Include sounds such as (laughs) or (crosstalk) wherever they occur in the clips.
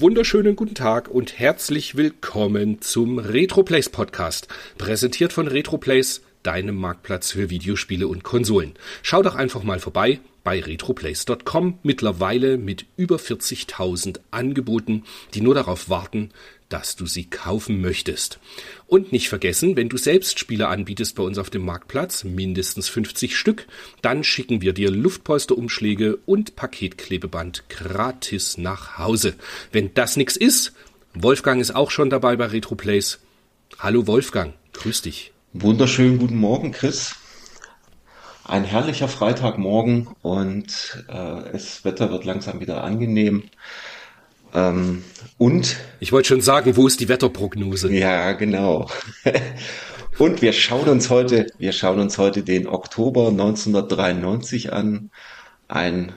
wunderschönen guten Tag und herzlich willkommen zum Retroplace Podcast, präsentiert von Retroplace, deinem Marktplatz für Videospiele und Konsolen. Schau doch einfach mal vorbei bei retroplace.com, mittlerweile mit über 40.000 Angeboten, die nur darauf warten, dass du sie kaufen möchtest. Und nicht vergessen, wenn du selbst Spiele anbietest bei uns auf dem Marktplatz, mindestens 50 Stück, dann schicken wir dir Luftpolsterumschläge und Paketklebeband gratis nach Hause. Wenn das nichts ist, Wolfgang ist auch schon dabei bei Retroplace. Hallo Wolfgang, grüß dich. Wunderschönen guten Morgen, Chris. Ein herrlicher Freitagmorgen und äh, das Wetter wird langsam wieder angenehm. Ähm, und ich wollte schon sagen, wo ist die Wetterprognose? Ja, genau. (laughs) und wir schauen uns heute, wir schauen uns heute den Oktober 1993 an. Ein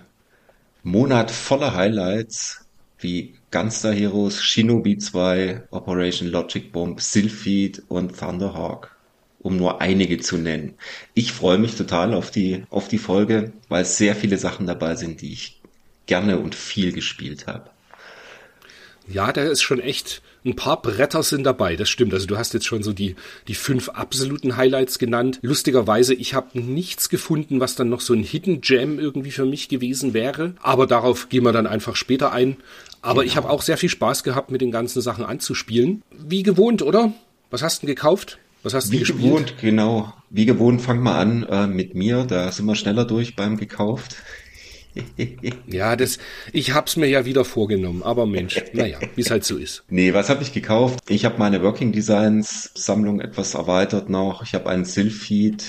Monat voller Highlights wie Gunstar Heroes, Shinobi 2, Operation Logic Bomb, Sylphid und Thunderhawk, um nur einige zu nennen. Ich freue mich total auf die, auf die Folge, weil sehr viele Sachen dabei sind, die ich gerne und viel gespielt habe. Ja, da ist schon echt ein paar Bretter sind dabei, das stimmt. Also du hast jetzt schon so die, die fünf absoluten Highlights genannt. Lustigerweise, ich habe nichts gefunden, was dann noch so ein Hidden Gem irgendwie für mich gewesen wäre. Aber darauf gehen wir dann einfach später ein. Aber genau. ich habe auch sehr viel Spaß gehabt, mit den ganzen Sachen anzuspielen. Wie gewohnt, oder? Was hast du denn gekauft? Was hast du Wie gespielt? gewohnt, genau. Wie gewohnt, fang mal an äh, mit mir. Da sind wir schneller durch beim gekauft. (laughs) ja, das, ich hab's mir ja wieder vorgenommen, aber Mensch, (laughs) naja, wie es halt so ist. Nee, was habe ich gekauft? Ich habe meine Working Designs Sammlung etwas erweitert noch. Ich habe einen Sylphid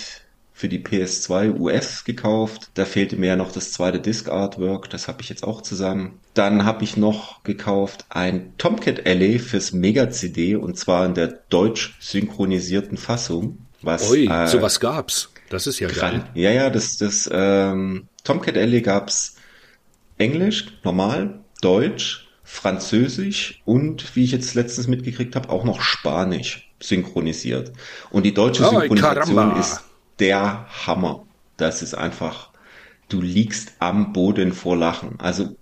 für die PS2 US gekauft. Da fehlte mir ja noch das zweite Disc Artwork, das habe ich jetzt auch zusammen. Dann habe ich noch gekauft ein Tomcat Alley fürs Mega CD und zwar in der deutsch synchronisierten Fassung. Was, Ui, äh, sowas gab's. Das ist ja geil. Ja, ja, das, das ähm, Tomcat Alley gab's Englisch, normal, Deutsch, Französisch und, wie ich jetzt letztens mitgekriegt habe, auch noch Spanisch synchronisiert. Und die deutsche Synchronisation oh, ist der Hammer. Das ist einfach, du liegst am Boden vor Lachen. Also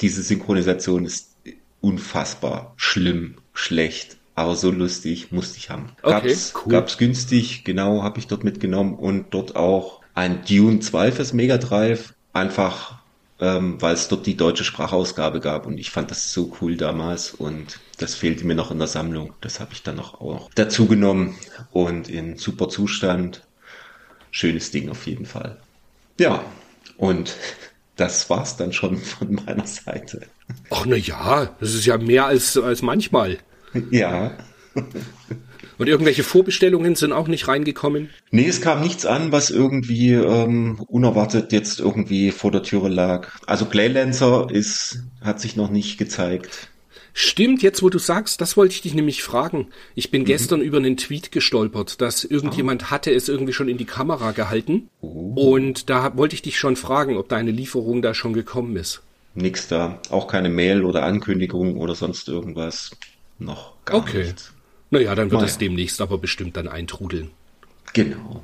diese Synchronisation ist unfassbar schlimm, schlecht, aber so lustig, musste ich haben. Okay, gab's, cool. gab's günstig, genau, habe ich dort mitgenommen und dort auch ein Dune 2 fürs Mega Drive, einfach ähm, weil es dort die deutsche Sprachausgabe gab und ich fand das so cool damals und das fehlte mir noch in der Sammlung. Das habe ich dann noch auch dazu genommen und in super Zustand. Schönes Ding auf jeden Fall. Ja, und (laughs) das war's dann schon von meiner Seite. Ach na ja, das ist ja mehr als als manchmal. Ja. Und irgendwelche Vorbestellungen sind auch nicht reingekommen? Nee, es kam nichts an, was irgendwie ähm, unerwartet jetzt irgendwie vor der Türe lag. Also Claylancer ist, hat sich noch nicht gezeigt. Stimmt, jetzt wo du sagst, das wollte ich dich nämlich fragen. Ich bin mhm. gestern über einen Tweet gestolpert, dass irgendjemand ah. hatte es irgendwie schon in die Kamera gehalten. Oh. Und da wollte ich dich schon fragen, ob deine Lieferung da schon gekommen ist. Nix da. Auch keine Mail oder Ankündigung oder sonst irgendwas. Noch gar okay. nichts. Naja, dann wird es demnächst aber bestimmt dann eintrudeln. Genau.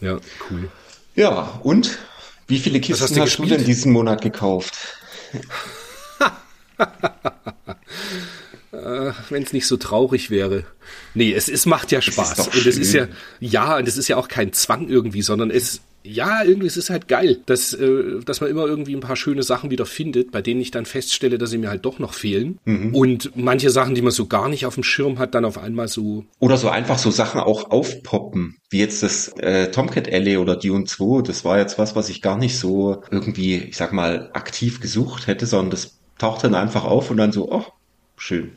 Ja, cool. Ja, und wie viele Kisten hast, du, hast du denn diesen Monat gekauft? (laughs) äh, Wenn es nicht so traurig wäre. Nee, es, es macht ja Spaß. und es ist ja, ja, und es ist ja auch kein Zwang irgendwie, sondern es, ja, irgendwie, es ist halt geil, dass, äh, dass man immer irgendwie ein paar schöne Sachen wieder findet, bei denen ich dann feststelle, dass sie mir halt doch noch fehlen. Mhm. Und manche Sachen, die man so gar nicht auf dem Schirm hat, dann auf einmal so. Oder so einfach so Sachen auch aufpoppen, wie jetzt das äh, Tomcat Alley oder Dune 2. Das war jetzt was, was ich gar nicht so irgendwie, ich sag mal, aktiv gesucht hätte, sondern das taucht dann einfach auf und dann so, oh, schön.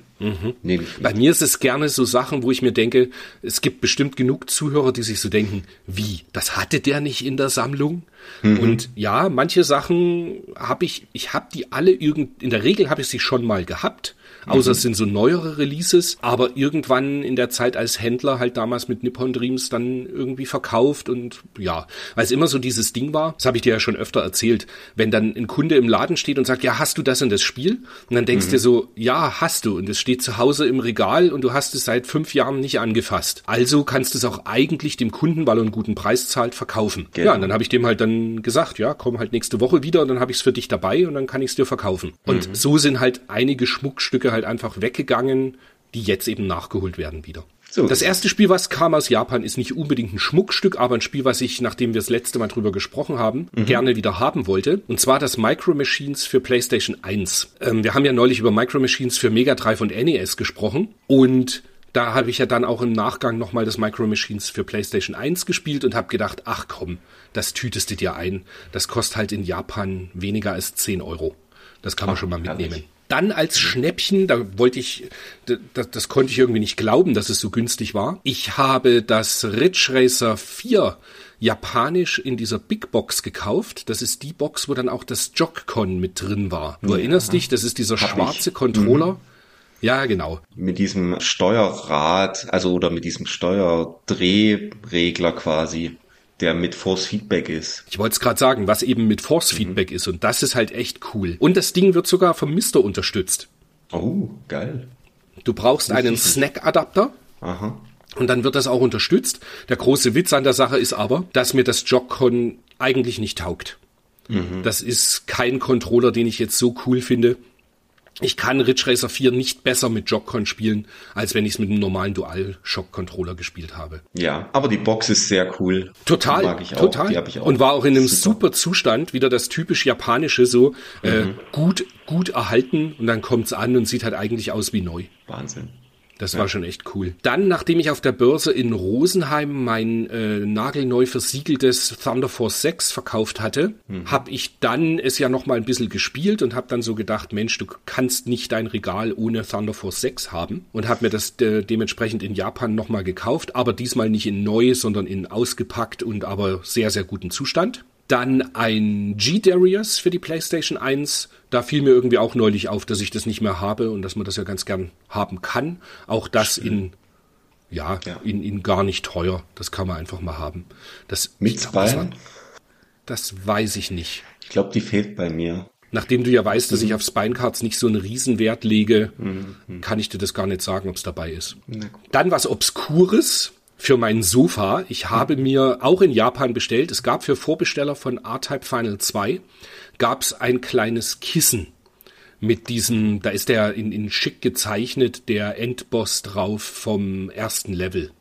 Nehme ich Bei mir ist es gerne so Sachen, wo ich mir denke, es gibt bestimmt genug Zuhörer, die sich so denken, wie, das hatte der nicht in der Sammlung? Und ja, manche Sachen habe ich, ich habe die alle irgend, in der Regel habe ich sie schon mal gehabt. Außer es sind so neuere Releases, aber irgendwann in der Zeit als Händler halt damals mit Nippon Dreams dann irgendwie verkauft und ja, weil es immer so dieses Ding war, das habe ich dir ja schon öfter erzählt, wenn dann ein Kunde im Laden steht und sagt, ja, hast du das und das Spiel? Und dann denkst du dir so, ja, hast du und es steht zu Hause im Regal und du hast es seit fünf Jahren nicht angefasst. Also kannst du es auch eigentlich dem Kunden, weil er einen guten Preis zahlt, verkaufen. Genau. Ja, und dann habe ich dem halt dann gesagt, ja, komm halt nächste Woche wieder und dann habe ich es für dich dabei und dann kann ich es dir verkaufen. Und so sind halt einige Schmuckstücke halt einfach weggegangen, die jetzt eben nachgeholt werden wieder. So. Das erste Spiel, was kam aus Japan, ist nicht unbedingt ein Schmuckstück, aber ein Spiel, was ich, nachdem wir das letzte Mal drüber gesprochen haben, gerne wieder haben wollte. Und zwar das Micro Machines für PlayStation 1. Ähm, wir haben ja neulich über Micro Machines für Mega Drive und NES gesprochen. Und da habe ich ja dann auch im Nachgang nochmal das Micro Machines für PlayStation 1 gespielt und habe gedacht, ach komm, das tütest du dir ein. Das kostet halt in Japan weniger als 10 Euro. Das kann man schon mal herrlich. Dann als Schnäppchen, da wollte ich, das, das konnte ich irgendwie nicht glauben, dass es so günstig war. Ich habe das Ridge Racer 4 japanisch in dieser Big Box gekauft. Das ist die Box, wo dann auch das Jock-Con mit drin war. Du erinnerst dich, das ist dieser Hab ich. schwarze Controller. Ja, genau. mit diesem Steuerrad, also oder mit diesem Steuerdrehregler quasi, der mit Force Feedback ist. Ich wollte es gerade sagen, was eben mit Force Feedback ist und das ist halt echt cool. Und das Ding wird sogar vom Mister unterstützt. Oh, geil. Du brauchst einen Snack-Adapter Aha. und dann wird das auch unterstützt. Der große Witz an der Sache ist aber, dass mir das Jock-Con eigentlich nicht taugt. Das ist kein Controller, den ich jetzt so cool finde. Ich kann Ridge Racer 4 nicht besser mit Jock-Con spielen, als wenn ich es mit einem normalen Dual-Shock-Controller gespielt habe. Ja, aber die Box ist sehr cool. Total, Die mag ich auch. total. Die hab ich auch. Und war auch in einem Super. super, Zustand, wieder das typisch japanische, so äh, gut, gut erhalten und dann kommt's an und sieht halt eigentlich aus wie neu. Wahnsinn. Das war schon echt cool. Dann, nachdem ich auf der Börse in Rosenheim mein äh, nagelneu versiegeltes Thunder Force 6 verkauft hatte, habe ich dann es ja noch mal ein bisschen gespielt und habe dann so gedacht, Mensch, du kannst nicht dein Regal ohne Thunder Force 6 haben und habe mir das äh, dementsprechend in Japan noch mal gekauft, aber diesmal nicht in neu, sondern in ausgepackt und aber sehr, sehr guten Zustand. Dann ein G-Darius für die PlayStation 1. Da fiel mir irgendwie auch neulich auf, dass ich das nicht mehr habe und dass man das ja ganz gern haben kann. Auch das in, ja, Ja. In, in gar nicht teuer. Das kann man einfach mal haben. Das, Mit Spine? das weiß ich nicht. Ich glaube, die fehlt bei mir. Nachdem du ja weißt, Mhm. dass ich auf Spinecards nicht so einen Riesenwert lege, kann ich dir das gar nicht sagen, ob es dabei ist. Dann was Obskures für mein Sofa. Ich habe mir auch in Japan bestellt. Es gab für Vorbesteller von R-Type Final 2 gab es ein kleines Kissen mit diesem, da ist der in, in schick gezeichnet, der Endboss drauf vom ersten Level.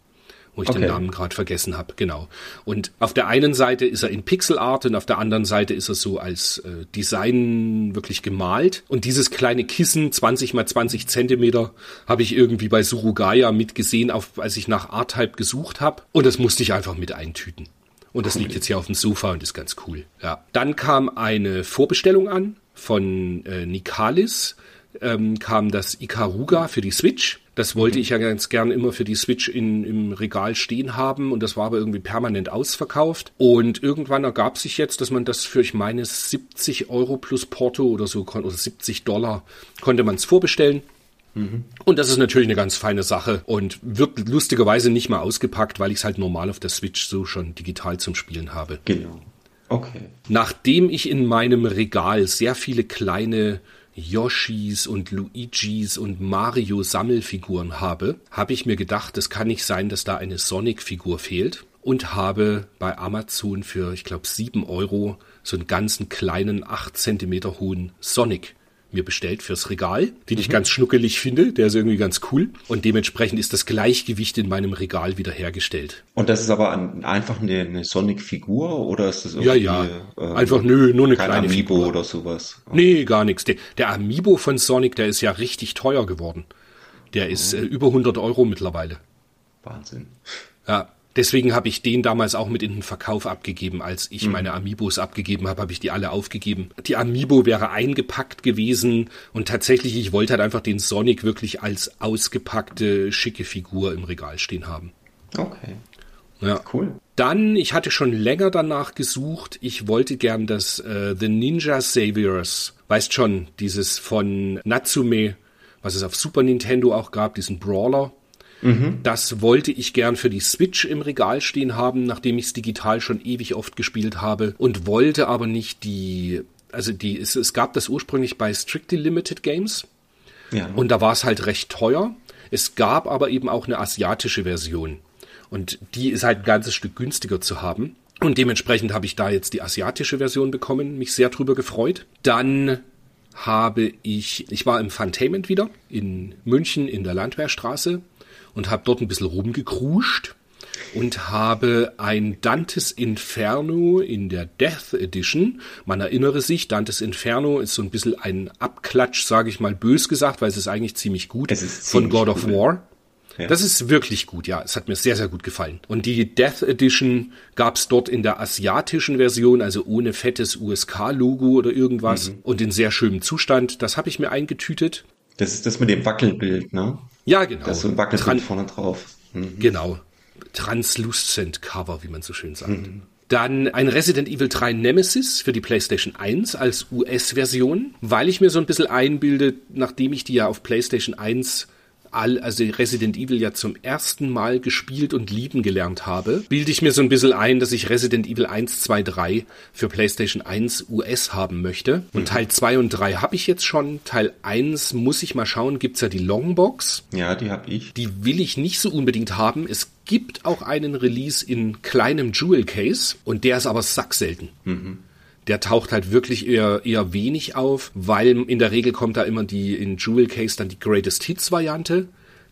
Wo ich den Okay. Namen gerade vergessen habe, genau. Und auf der einen Seite ist er in Pixelart und auf der anderen Seite ist er so als äh, Design wirklich gemalt. Und dieses kleine Kissen, 20 mal 20 Zentimeter, habe ich irgendwie bei Surugaya mitgesehen, auf, als ich nach R-Type gesucht habe. Und das musste ich einfach mit eintüten. Und das liegt jetzt hier auf dem Sofa und ist ganz cool. Ja. Dann kam eine Vorbestellung an von äh, Nikalis. Ähm, kam das Ikaruga für die Switch. Das wollte ich ja ganz gern immer für die Switch in, im Regal stehen haben und das war aber irgendwie permanent ausverkauft. Und irgendwann ergab sich jetzt, dass man das für, ich meine, 70 Euro plus Porto oder so, oder 70 Dollar konnte man es vorbestellen. Und das ist natürlich eine ganz feine Sache und wird lustigerweise nicht mal ausgepackt, weil ich es halt normal auf der Switch so schon digital zum Spielen habe. Genau. Okay. Nachdem ich in meinem Regal sehr viele kleine Yoshis und Luigis und Mario Sammelfiguren habe, habe ich mir gedacht, es kann nicht sein, dass da eine Sonic-Figur fehlt und habe bei Amazon für, ich glaube, 7 Euro so einen ganzen kleinen 8 Zentimeter hohen Sonic mir bestellt fürs Regal, den ich ganz schnuckelig finde, der ist irgendwie ganz cool und dementsprechend ist das Gleichgewicht in meinem Regal wiederhergestellt. Und das ist aber ein, einfach eine, eine Sonic-Figur oder ist das Ja, irgendwie, ja. ähm, Einfach nö, nur eine kleine Amiibo Figur. oder sowas? Nee, gar nichts. Der, der Amiibo von Sonic, der ist ja richtig teuer geworden. Der ist äh, über 100 Euro mittlerweile. Wahnsinn. Ja, Deswegen habe ich den damals auch mit in den Verkauf abgegeben. Als ich mhm. meine Amiibos abgegeben habe, habe ich die alle aufgegeben. Die Amiibo wäre eingepackt gewesen und tatsächlich, ich wollte halt einfach den Sonic wirklich als ausgepackte, schicke Figur im Regal stehen haben. Okay. Ja. Cool. Dann, ich hatte schon länger danach gesucht, ich wollte gern das äh, The Ninja Saviors, weißt schon, dieses von Natsume, was es auf Super Nintendo auch gab, diesen Brawler. Mhm. Das wollte ich gern für die Switch im Regal stehen haben, nachdem ich es digital schon ewig oft gespielt habe und wollte aber nicht die, also die, es, es gab das ursprünglich bei Strictly Limited Games. Ja. Und da war es halt recht teuer. Es gab aber eben auch eine asiatische Version. Und die ist halt ein ganzes Stück günstiger zu haben. Und dementsprechend habe ich da jetzt die asiatische Version bekommen, mich sehr drüber gefreut. Dann habe ich, ich war im Funtainment wieder in München in der Landwehrstraße und habe dort ein bisschen rumgekruscht und habe ein Dantes Inferno in der Death Edition. Man erinnere sich, Dantes Inferno ist so ein bisschen ein Abklatsch, sage ich mal bös gesagt, weil es ist eigentlich ziemlich gut von God of War. Das ist wirklich gut, ja. Es hat mir sehr, sehr gut gefallen. Und die Death Edition gab's dort in der asiatischen Version, also ohne fettes USK-Logo oder irgendwas mhm. und in sehr schönem Zustand. Das habe ich mir eingetütet. Das ist das mit dem Wackelbild, ne? Ja, genau. Das ist so ein Wackelbild Tran vorne drauf. Mhm. Genau. Translucent Cover, wie man so schön sagt. Mhm. Dann ein Resident Evil 3 Nemesis für die PlayStation 1 als US-Version, weil ich mir so ein bisschen einbilde, nachdem ich die ja auf PlayStation 1 all, also Resident Evil ja zum ersten Mal gespielt und lieben gelernt habe, bilde ich mir so ein bisschen ein, dass ich Resident Evil 1, 2, 3 für PlayStation 1 US haben möchte. Und mhm. Teil 2 und 3 habe ich jetzt schon. Teil 1 muss ich mal schauen, gibt's ja die Longbox. Ja, die habe ich. Die will ich nicht so unbedingt haben. Es gibt auch einen Release in kleinem Jewel Case und der ist aber sackselten. Mhm der taucht halt wirklich eher, eher wenig auf, weil in der Regel kommt da immer die in Jewel Case dann die Greatest Hits Variante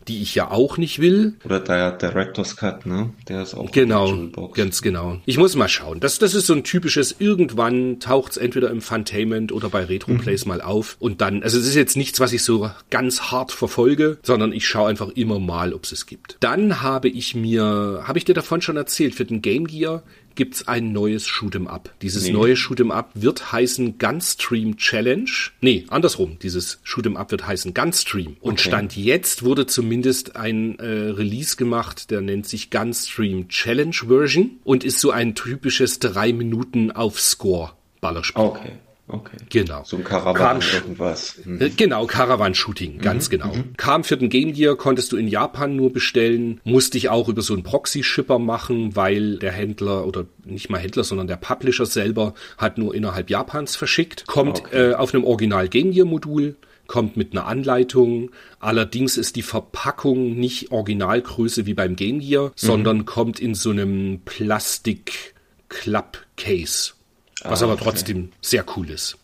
die ich ja auch nicht will. Oder der Director's Cut, ne? Der ist auch genau, ganz genau. Ich muss mal schauen. Das, das ist so ein typisches, irgendwann taucht's entweder im Funtainment oder bei Retroplays mhm. mal auf und dann, also es ist jetzt nichts, was ich so ganz hart verfolge, sondern ich schaue einfach immer mal, ob es es gibt. Dann habe ich mir, habe ich dir davon schon erzählt, für den Game Gear gibt's ein neues Shoot'em Up. Dieses nee. neue Shoot'em Up wird heißen Gunstream Challenge. Nee, andersrum. Dieses Shoot'em Up wird heißen Gunstream. Und okay. Stand jetzt wurde zumindest ein äh, Release gemacht, der nennt sich Gunstream Challenge Version und ist so ein typisches drei Minuten auf Score Ballerspiel. Okay. Okay. Genau. So ein Caravan irgendwas. Mhm. Äh, genau, Caravan-Shooting, ganz mhm. genau. Mhm. Kam für den Game Gear, konntest du in Japan nur bestellen, musste ich auch über so einen Proxy-Shipper machen, weil der Händler oder nicht mal Händler, sondern der Publisher selber hat nur innerhalb Japans verschickt. Kommt okay. äh, auf einem Original Game Gear-Modul, kommt mit einer Anleitung. Allerdings ist die Verpackung nicht Originalgröße wie beim Game Gear, mhm. sondern kommt in so einem Plastik-Club-Case was ah, aber trotzdem okay. sehr cool ist.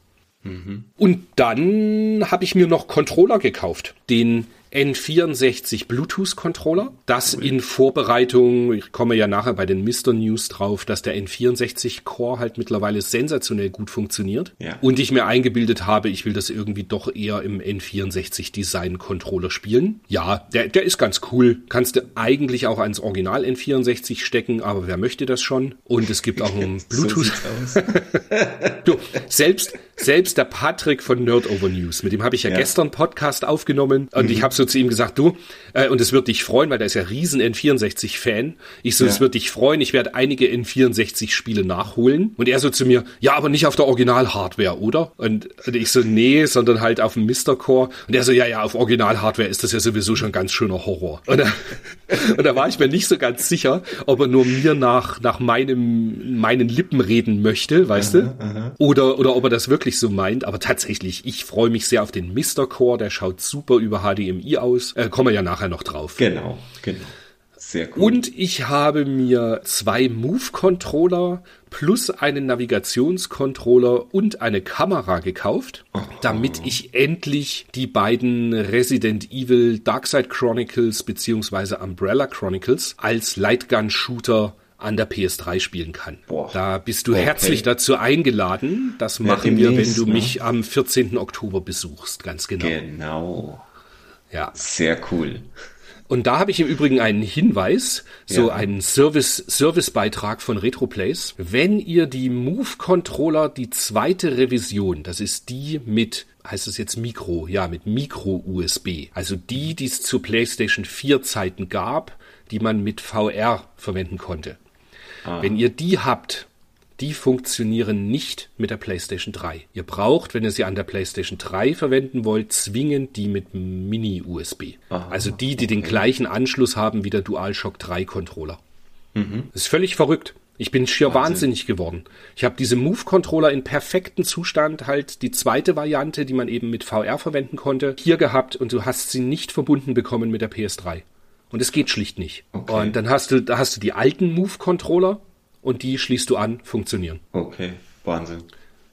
Mhm. Und dann habe ich mir noch Controller gekauft. Den N64 Bluetooth Controller. Das in Vorbereitung, ich komme ja nachher bei den Mr. News drauf, dass der N64 Core halt mittlerweile sensationell gut funktioniert. Ja. Und ich mir eingebildet habe, ich will das irgendwie doch eher im N64 Design Controller spielen. Ja, der, der ist ganz cool. Kannst du eigentlich auch ans Original N64 stecken, aber wer möchte das schon? Und es gibt auch einen (laughs) Bluetooth. So (laughs) du, selbst, selbst der Patrick von Nerd Over News, mit dem habe ich ja, ja, gestern Podcast aufgenommen und mhm. ich habe so zu ihm gesagt, du, äh, und es wird dich freuen, weil der ist ja riesen N64-Fan. Ich so, ja. es wird dich freuen, ich werde einige N64-Spiele nachholen. Und er so zu mir, ja, aber nicht auf der Original-Hardware, oder? Und, und ich so, nee, sondern halt auf dem Mr. Core. Und er so, ja, ja, auf Original-Hardware ist das ja sowieso schon ganz schöner Horror. Und da, (laughs) und da war ich mir nicht so ganz sicher, ob er nur mir nach, nach meinem, meinen Lippen reden möchte, weißt aha, du? Aha. Oder, oder ob er das wirklich so meint. Aber tatsächlich, ich freue mich sehr auf den Mr. Core, der schaut super über HDMI aus. Äh, kommen wir ja nachher noch drauf. Genau, genau. Sehr gut. Und ich habe mir zwei Move-Controller plus einen Navigationscontroller und eine Kamera gekauft, oh. damit ich endlich die beiden Resident Evil Darkside Chronicles beziehungsweise Umbrella Chronicles als Lightgun-Shooter an der PS3 spielen kann. Boah. Da bist du okay. herzlich dazu eingeladen. Das machen ja, wir, wenn du ne? mich am 14. Oktober besuchst, ganz genau. Genau. Ja. Sehr cool. Und da habe ich im Übrigen einen Hinweis, so Ja. einen Service, Servicebeitrag von RetroPlays. Wenn ihr die Move Controller, die zweite Revision, das ist die mit, heißt es jetzt Mikro, ja, mit Micro-USB, also die, die es zu PlayStation 4 Zeiten gab, die man mit VR verwenden konnte. Wenn ihr die habt, die funktionieren nicht mit der PlayStation 3. Ihr braucht, wenn ihr sie an der PlayStation 3 verwenden wollt, zwingend die mit Mini-USB. Also die, die den gleichen Anschluss haben wie der DualShock 3 Controller. Das ist völlig verrückt. Ich bin schier wahnsinnig geworden. Ich habe diese Move-Controller in perfektem Zustand, halt die zweite Variante, die man eben mit VR verwenden konnte, hier gehabt und du hast sie nicht verbunden bekommen mit der PS3. Und es geht schlicht nicht. Okay. Und dann hast du, da hast du die alten Move-Controller und die schließt du an, funktionieren. Okay, Wahnsinn.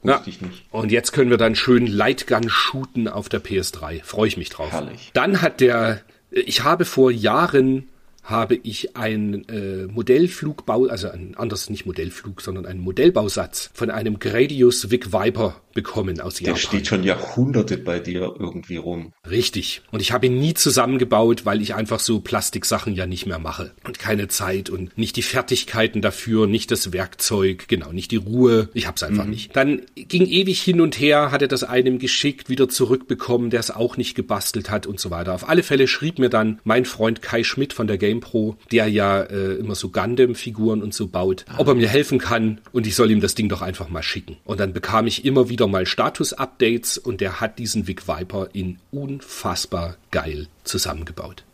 Ja. Und jetzt können wir dann schön Lightgun shooten auf der PS3. Freue ich mich drauf. Herrlich. Dann hat der, ich habe vor Jahren habe ich ein äh, Modellflugbau, also ein anderes nicht Modellflug, sondern einen Modellbausatz von einem Gradius Vic Viper bekommen aus Der Japan. steht schon Jahrhunderte bei dir irgendwie rum. Richtig. Und ich habe ihn nie zusammengebaut, weil ich einfach so Plastiksachen ja nicht mehr mache. Und keine Zeit und nicht die Fertigkeiten dafür, nicht das Werkzeug, genau, nicht die Ruhe. Ich hab's einfach nicht. Dann ging ewig hin und her, hat er das einem geschickt, wieder zurückbekommen, der es auch nicht gebastelt hat und so weiter. Auf alle Fälle schrieb mir dann mein Freund Kai Schmidt von der GamePro, der ja äh, immer so Gundam-Figuren und so baut, ob er mir helfen kann und ich soll ihm das Ding doch einfach mal schicken. Und dann bekam ich immer wieder mal Status-Updates und der hat diesen Vic Viper in unfassbar geil zusammengebaut.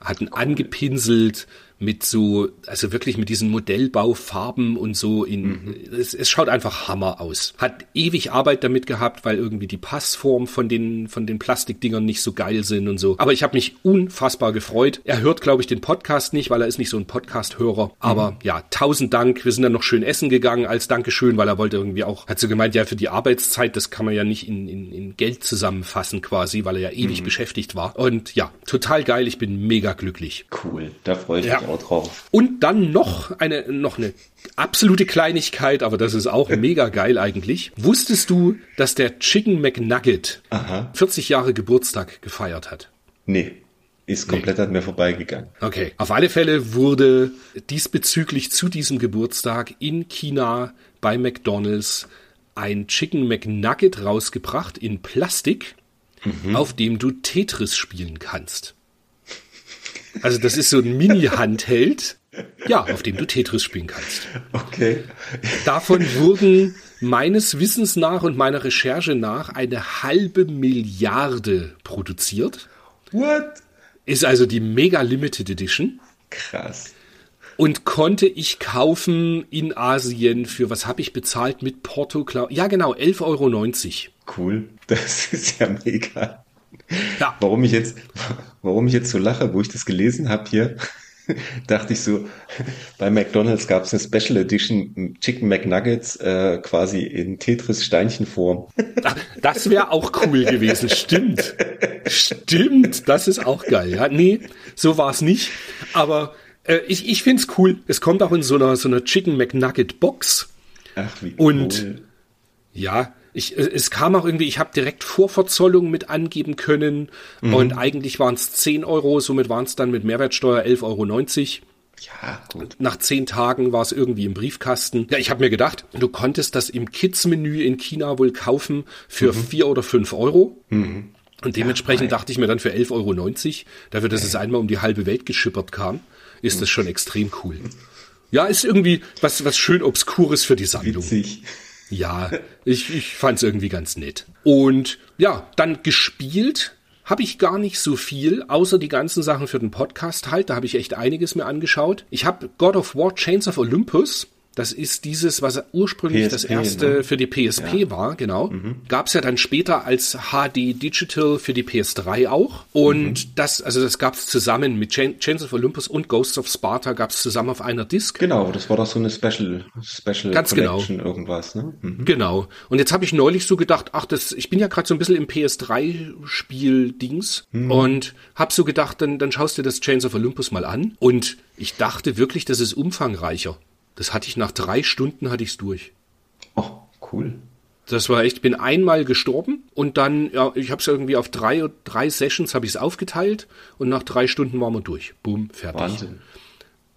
Hat ihn angepinselt mit so, also wirklich mit diesen Modellbaufarben und so in, es, es schaut einfach Hammer aus. Hat ewig Arbeit damit gehabt, weil irgendwie die Passform von den, von den Plastikdingern nicht so geil sind und so. Aber ich habe mich unfassbar gefreut. Er hört, glaube ich, den Podcast nicht, weil er ist nicht so ein Podcast-Hörer. Aber ja, tausend Dank. Wir sind dann noch schön essen gegangen als Dankeschön, weil er wollte irgendwie auch, hat so gemeint, ja, für die Arbeitszeit, das kann man ja nicht in, in, in Geld zusammenfassen quasi, weil er ja ewig beschäftigt war. Und ja, total geil. Ich bin mega glücklich. Cool, da freue ich Ja. mich auch drauf. Und dann noch eine, noch eine absolute Kleinigkeit, aber das ist auch mega geil eigentlich. Wusstest du, dass der Chicken McNugget 40 Jahre Geburtstag gefeiert hat? Nee, ist komplett an mir vorbeigegangen. Okay. Auf alle Fälle wurde diesbezüglich zu diesem Geburtstag in China bei McDonald's ein Chicken McNugget rausgebracht in Plastik, auf dem du Tetris spielen kannst. Also das ist so ein Mini-Handheld, ja, auf dem du Tetris spielen kannst. Okay. Davon wurden meines Wissens nach und meiner Recherche nach eine halbe Milliarde produziert. What? Ist also die Mega Limited Edition. Krass. Und konnte ich kaufen in Asien für, was habe ich bezahlt mit Porto? Klau- Ja, genau, 11,90 Euro. Cool. Das ist ja mega. Ja, Warum ich jetzt, warum ich jetzt so lache, wo ich das gelesen habe hier, (laughs) dachte ich so, bei McDonald's gab es eine Special Edition Chicken McNuggets äh, quasi in Tetris Steinchenform. das wäre auch cool gewesen. Stimmt. Stimmt, das ist auch geil. Ja, nee, so war es nicht. Aber äh, ich, ich find's cool. Es kommt auch in so einer, so einer Chicken McNugget Box. Ach, wie Und- cool. Ja, ich, äh, es kam auch irgendwie, ich habe direkt Vorverzollung mit angeben können und eigentlich waren es 10 Euro, somit waren es dann mit Mehrwertsteuer 11,90 Euro. Ja, gut. Nach zehn Tagen war es irgendwie im Briefkasten. Ja, ich habe mir gedacht, du konntest das im Kids-Menü in China wohl kaufen für vier oder fünf Euro. Und dementsprechend fein. dachte ich mir dann für 11,90 Euro, dafür, dass es einmal um die halbe Welt geschippert kam, ist das schon extrem cool. Ja, ist irgendwie was, was schön Obskures für die Sammlung. Witzig. Ja, ich, ich fand es irgendwie ganz nett. Und ja, dann gespielt habe ich gar nicht so viel, außer die ganzen Sachen für den Podcast halt. Da habe ich echt einiges mir angeschaut. Ich habe God of War Chains of Olympus. Das ist dieses, was ursprünglich das PSP, erste ne? für die PSP war, genau. Gab es ja dann später als HD Digital für die PS3 auch. Und das, also das gab es zusammen mit Chain, Chains of Olympus und Ghosts of Sparta gab es zusammen auf einer Disc. Genau, das war doch so eine Special, Special Ganz genau. Collection irgendwas, ne? Mhm. Genau. Und jetzt habe ich neulich so gedacht, ach, das, ich bin ja gerade so ein bisschen im PS3-Spiel-Dings und habe so gedacht, dann, dann schaust du das Chains of Olympus mal an. Und ich dachte wirklich, das ist umfangreicher. Das hatte ich nach drei Stunden hatte ich's durch. Oh, cool. Das war echt, ich bin einmal gestorben und dann, ja, ich habe es irgendwie auf drei, drei Sessions habe ich es aufgeteilt und nach drei Stunden waren wir durch. Boom, fertig. Wahnsinn.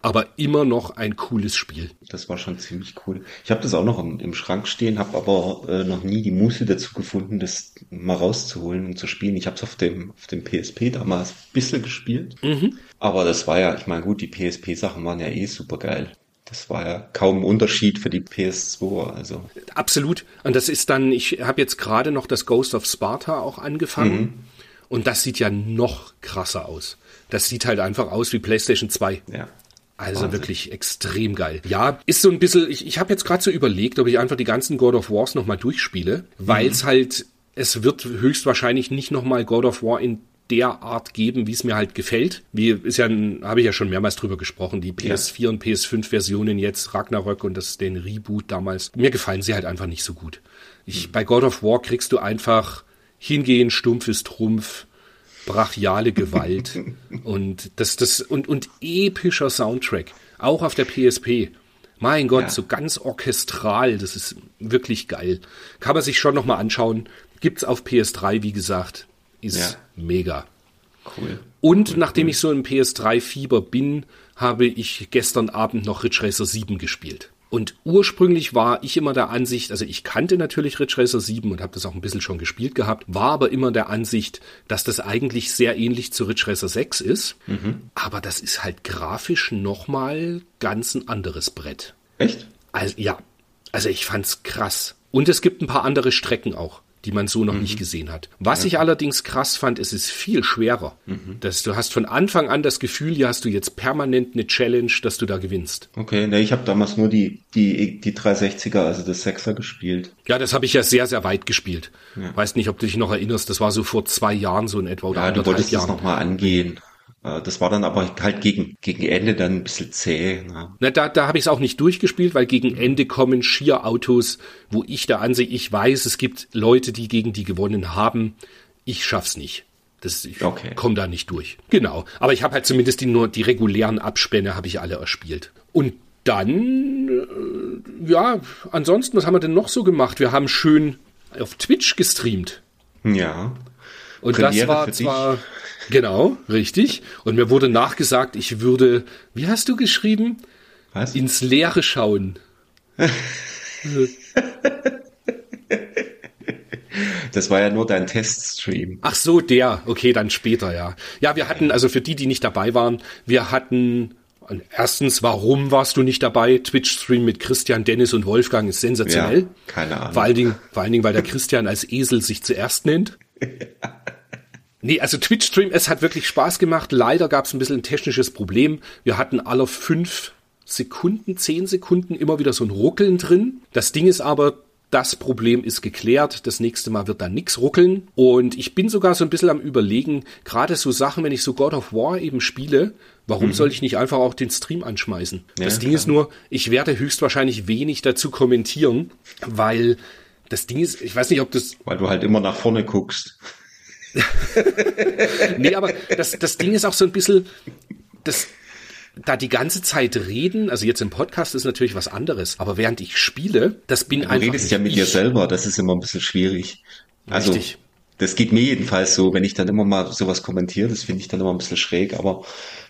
Aber immer noch ein cooles Spiel. Das war schon ziemlich cool. Ich habe das auch noch im, im Schrank stehen, habe aber äh, noch nie die Muße dazu gefunden, das mal rauszuholen und zu spielen. Ich habe es auf dem, auf dem PSP damals ein bisschen gespielt. Aber das war ja, ich meine, gut, die PSP-Sachen waren ja eh super geil. Das war ja kaum ein Unterschied für die PS2. Also Absolut. Und das ist dann, ich habe jetzt gerade noch das Ghost of Sparta auch angefangen. Und das sieht ja noch krasser aus. Das sieht halt einfach aus wie PlayStation 2. ja. Also Wahnsinn. wirklich extrem geil. Ja, ist so ein bisschen, ich, ich habe jetzt gerade so überlegt, ob ich einfach die ganzen God of Wars nochmal durchspiele, weil es halt, es wird höchstwahrscheinlich nicht nochmal God of War in der Art geben, wie es mir halt gefällt. Wie ist ja, habe ich ja schon mehrmals drüber gesprochen, die PS4 und PS5 Versionen jetzt, Ragnarök und das den Reboot damals. Mir gefallen sie halt einfach nicht so gut. Ich, bei God of War kriegst du einfach hingehen, stumpf ist Trumpf, brachiale Gewalt (laughs) und das, das, und, und epischer Soundtrack. Auch auf der PSP. Mein Gott, Ja. so ganz orchestral, das ist wirklich geil. Kann man sich schon nochmal anschauen. Gibt's auf PS3, wie gesagt. Ist Ja. mega. Cool. Und nachdem ich so im PS3-Fieber bin, habe ich gestern Abend noch Ridge Racer 7 gespielt. Und ursprünglich war ich immer der Ansicht, also ich kannte natürlich Ridge Racer 7 und habe das auch ein bisschen schon gespielt gehabt, war aber immer der Ansicht, dass das eigentlich sehr ähnlich zu Ridge Racer 6 ist. Aber das ist halt grafisch nochmal ganz ein anderes Brett. Echt? Also, ja, also ich fand's krass. Und es gibt ein paar andere Strecken auch, die man so noch nicht gesehen hat. Was ich allerdings krass fand, es ist viel schwerer. Dass du hast von Anfang an das Gefühl, hier hast du jetzt permanent eine Challenge, dass du da gewinnst. Okay, ne, ich habe damals nur die, die, die 360er, also das 6er gespielt. Ja, das habe ich ja sehr, sehr weit gespielt. Weiß nicht, ob du dich noch erinnerst, das war so vor zwei Jahren so in etwa oder Ja, du wolltest das Jahren. nochmal angehen. Äh, Das war dann aber halt gegen, gegen Ende dann ein bisschen zäh. Ne? Na, da, da habe ich es auch nicht durchgespielt, weil gegen Ende kommen Schier-Autos, wo ich da ansehe, ich weiß, es gibt Leute, die gegen die gewonnen haben. Ich schaff's nicht. Das, ich Okay. komme da nicht durch. Genau. Aber ich habe halt zumindest die, nur die regulären Abspänne habe ich alle erspielt. Und dann, äh, ja, ansonsten, was haben wir denn noch so gemacht? Wir haben schön auf Twitch gestreamt. Ja. Und Premiere das war für dich. Genau, richtig. Und mir wurde nachgesagt, ich würde, wie hast du geschrieben? Was? ins Leere schauen. (laughs) Das war ja nur dein Teststream. Ach so, der. Okay, dann später, ja. Ja, wir hatten, also für die, die nicht dabei waren, wir hatten erstens, warum warst du nicht dabei? Twitch-Stream mit Christian, Dennis und Wolfgang ist sensationell. Ja, keine Ahnung. Vor allen Dingen, vor allen Dingen, weil der Christian als Esel sich zuerst nennt. (laughs) Nee, also Twitch-Stream, es hat wirklich Spaß gemacht. Leider gab es ein bisschen ein technisches Problem. Wir hatten alle fünf Sekunden, zehn Sekunden immer wieder so ein Ruckeln drin. Das Ding ist aber, das Problem ist geklärt. Das nächste Mal wird da nix ruckeln. Und ich bin sogar so ein bisschen am überlegen, gerade so Sachen, wenn ich so God of War eben spiele, warum soll ich nicht einfach auch den Stream anschmeißen? das Ja, Ding klar. ist nur, ich werde höchstwahrscheinlich wenig dazu kommentieren, weil das Ding ist, ich weiß nicht, ob das Weil du halt immer nach vorne guckst. (laughs) Nee, aber das, das Ding ist auch so ein bisschen, das, da die ganze Zeit reden, also jetzt im Podcast ist natürlich was anderes, aber während ich spiele, das bin Du einfach redest nicht ja mit ich. dir selber, das ist immer ein bisschen schwierig. Also, Richtig. das geht mir jedenfalls so, wenn ich dann immer mal sowas kommentiere, das finde ich dann immer ein bisschen schräg, aber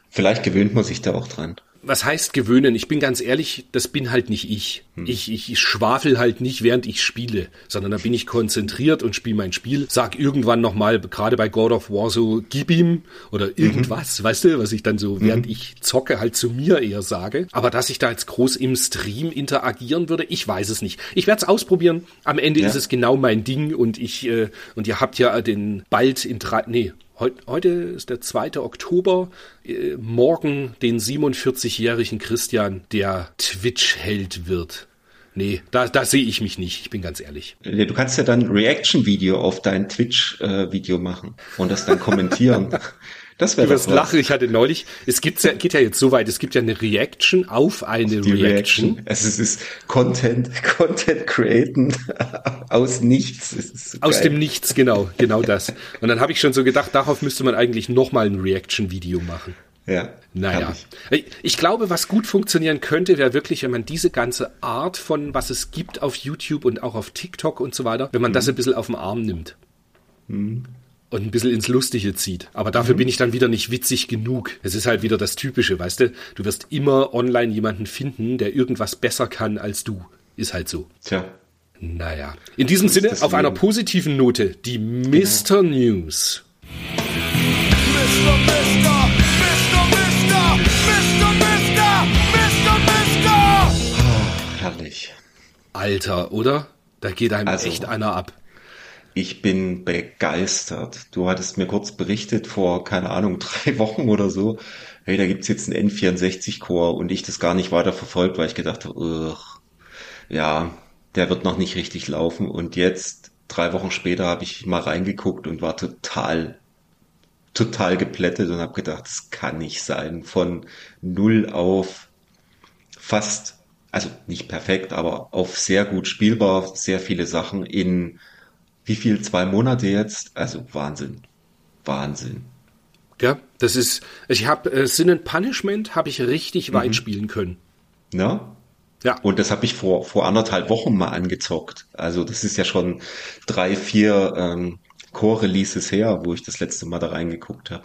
vielleicht gewöhnt man sich da auch dran. Was heißt gewöhnen? Ich bin ganz ehrlich, das bin halt nicht ich. Hm. Ich, ich, ich schwafel halt nicht, während ich spiele, sondern da bin ich konzentriert und spiele mein Spiel. Sag irgendwann nochmal, gerade bei God of War so, gib ihm oder irgendwas, weißt du, was ich dann so, während ich zocke, halt zu mir eher sage. Aber dass ich da jetzt groß im Stream interagieren würde, ich weiß es nicht. Ich werde es ausprobieren. Am Ende Ja. ist es genau mein Ding und ich, äh, und ihr habt ja den bald in drei, nee, heute ist der 2. Oktober, äh, morgen den 47-jährigen Christian, der Twitch-Held wird. Nee, da, da sehe ich mich nicht, ich bin ganz ehrlich. Du kannst ja dann ein Reaction-Video auf dein Twitch-Video machen und das dann kommentieren. (laughs) Das wäre Du doch wirst was. lachen, ich hatte neulich, es gibt ja, geht ja jetzt so weit, es gibt ja eine Reaction auf eine Die Reaction. Reaction. Also es ist Content, (laughs) Content createn (laughs) aus nichts. Aus dem Nichts, genau, genau das. Und dann habe ich schon so gedacht, darauf müsste man eigentlich nochmal ein Reaction-Video machen. Ja. Naja. Ich glaube, was gut funktionieren könnte, wäre wirklich, wenn man diese ganze Art von, was es gibt auf YouTube und auch auf TikTok und so weiter, wenn man mhm. das ein bisschen auf den Arm nimmt. Mhm. Und ein bisschen ins Lustige zieht. Aber dafür mhm. bin ich dann wieder nicht witzig genug. Es ist halt wieder das Typische, weißt du? Du wirst immer online jemanden finden, der irgendwas besser kann als du. Ist halt so. Tja. Naja. In diesem Sinne, auf einer positiven Note, die Mr. Genau. News. Mr. Mr. Mister, Mr. Mister, Mr. Mister. Oh, herrlich. Alter, oder? Da geht einem also, echt einer ab. Ich bin begeistert. Du hattest mir kurz berichtet vor, keine Ahnung, (laughs) drei Wochen oder so, hey, da gibt's jetzt einen N64-Core und ich das gar nicht weiter verfolgt, weil ich gedacht habe, ja, der wird noch nicht richtig laufen. Und jetzt, drei Wochen später, habe ich mal reingeguckt und war total, total geplättet und habe gedacht, das kann nicht sein. Von null auf fast, also nicht perfekt, aber auf sehr gut spielbar, sehr viele Sachen in wie viel, zwei Monate jetzt? Also Wahnsinn. Wahnsinn. Ja, das ist, ich habe äh, Sin and Punishment habe ich richtig mhm. weit spielen können. Na? Ja. Und das habe ich vor, vor anderthalb Wochen mal angezockt. Also das ist ja schon drei, vier ähm, Core-Releases her, wo ich das letzte Mal da reingeguckt habe.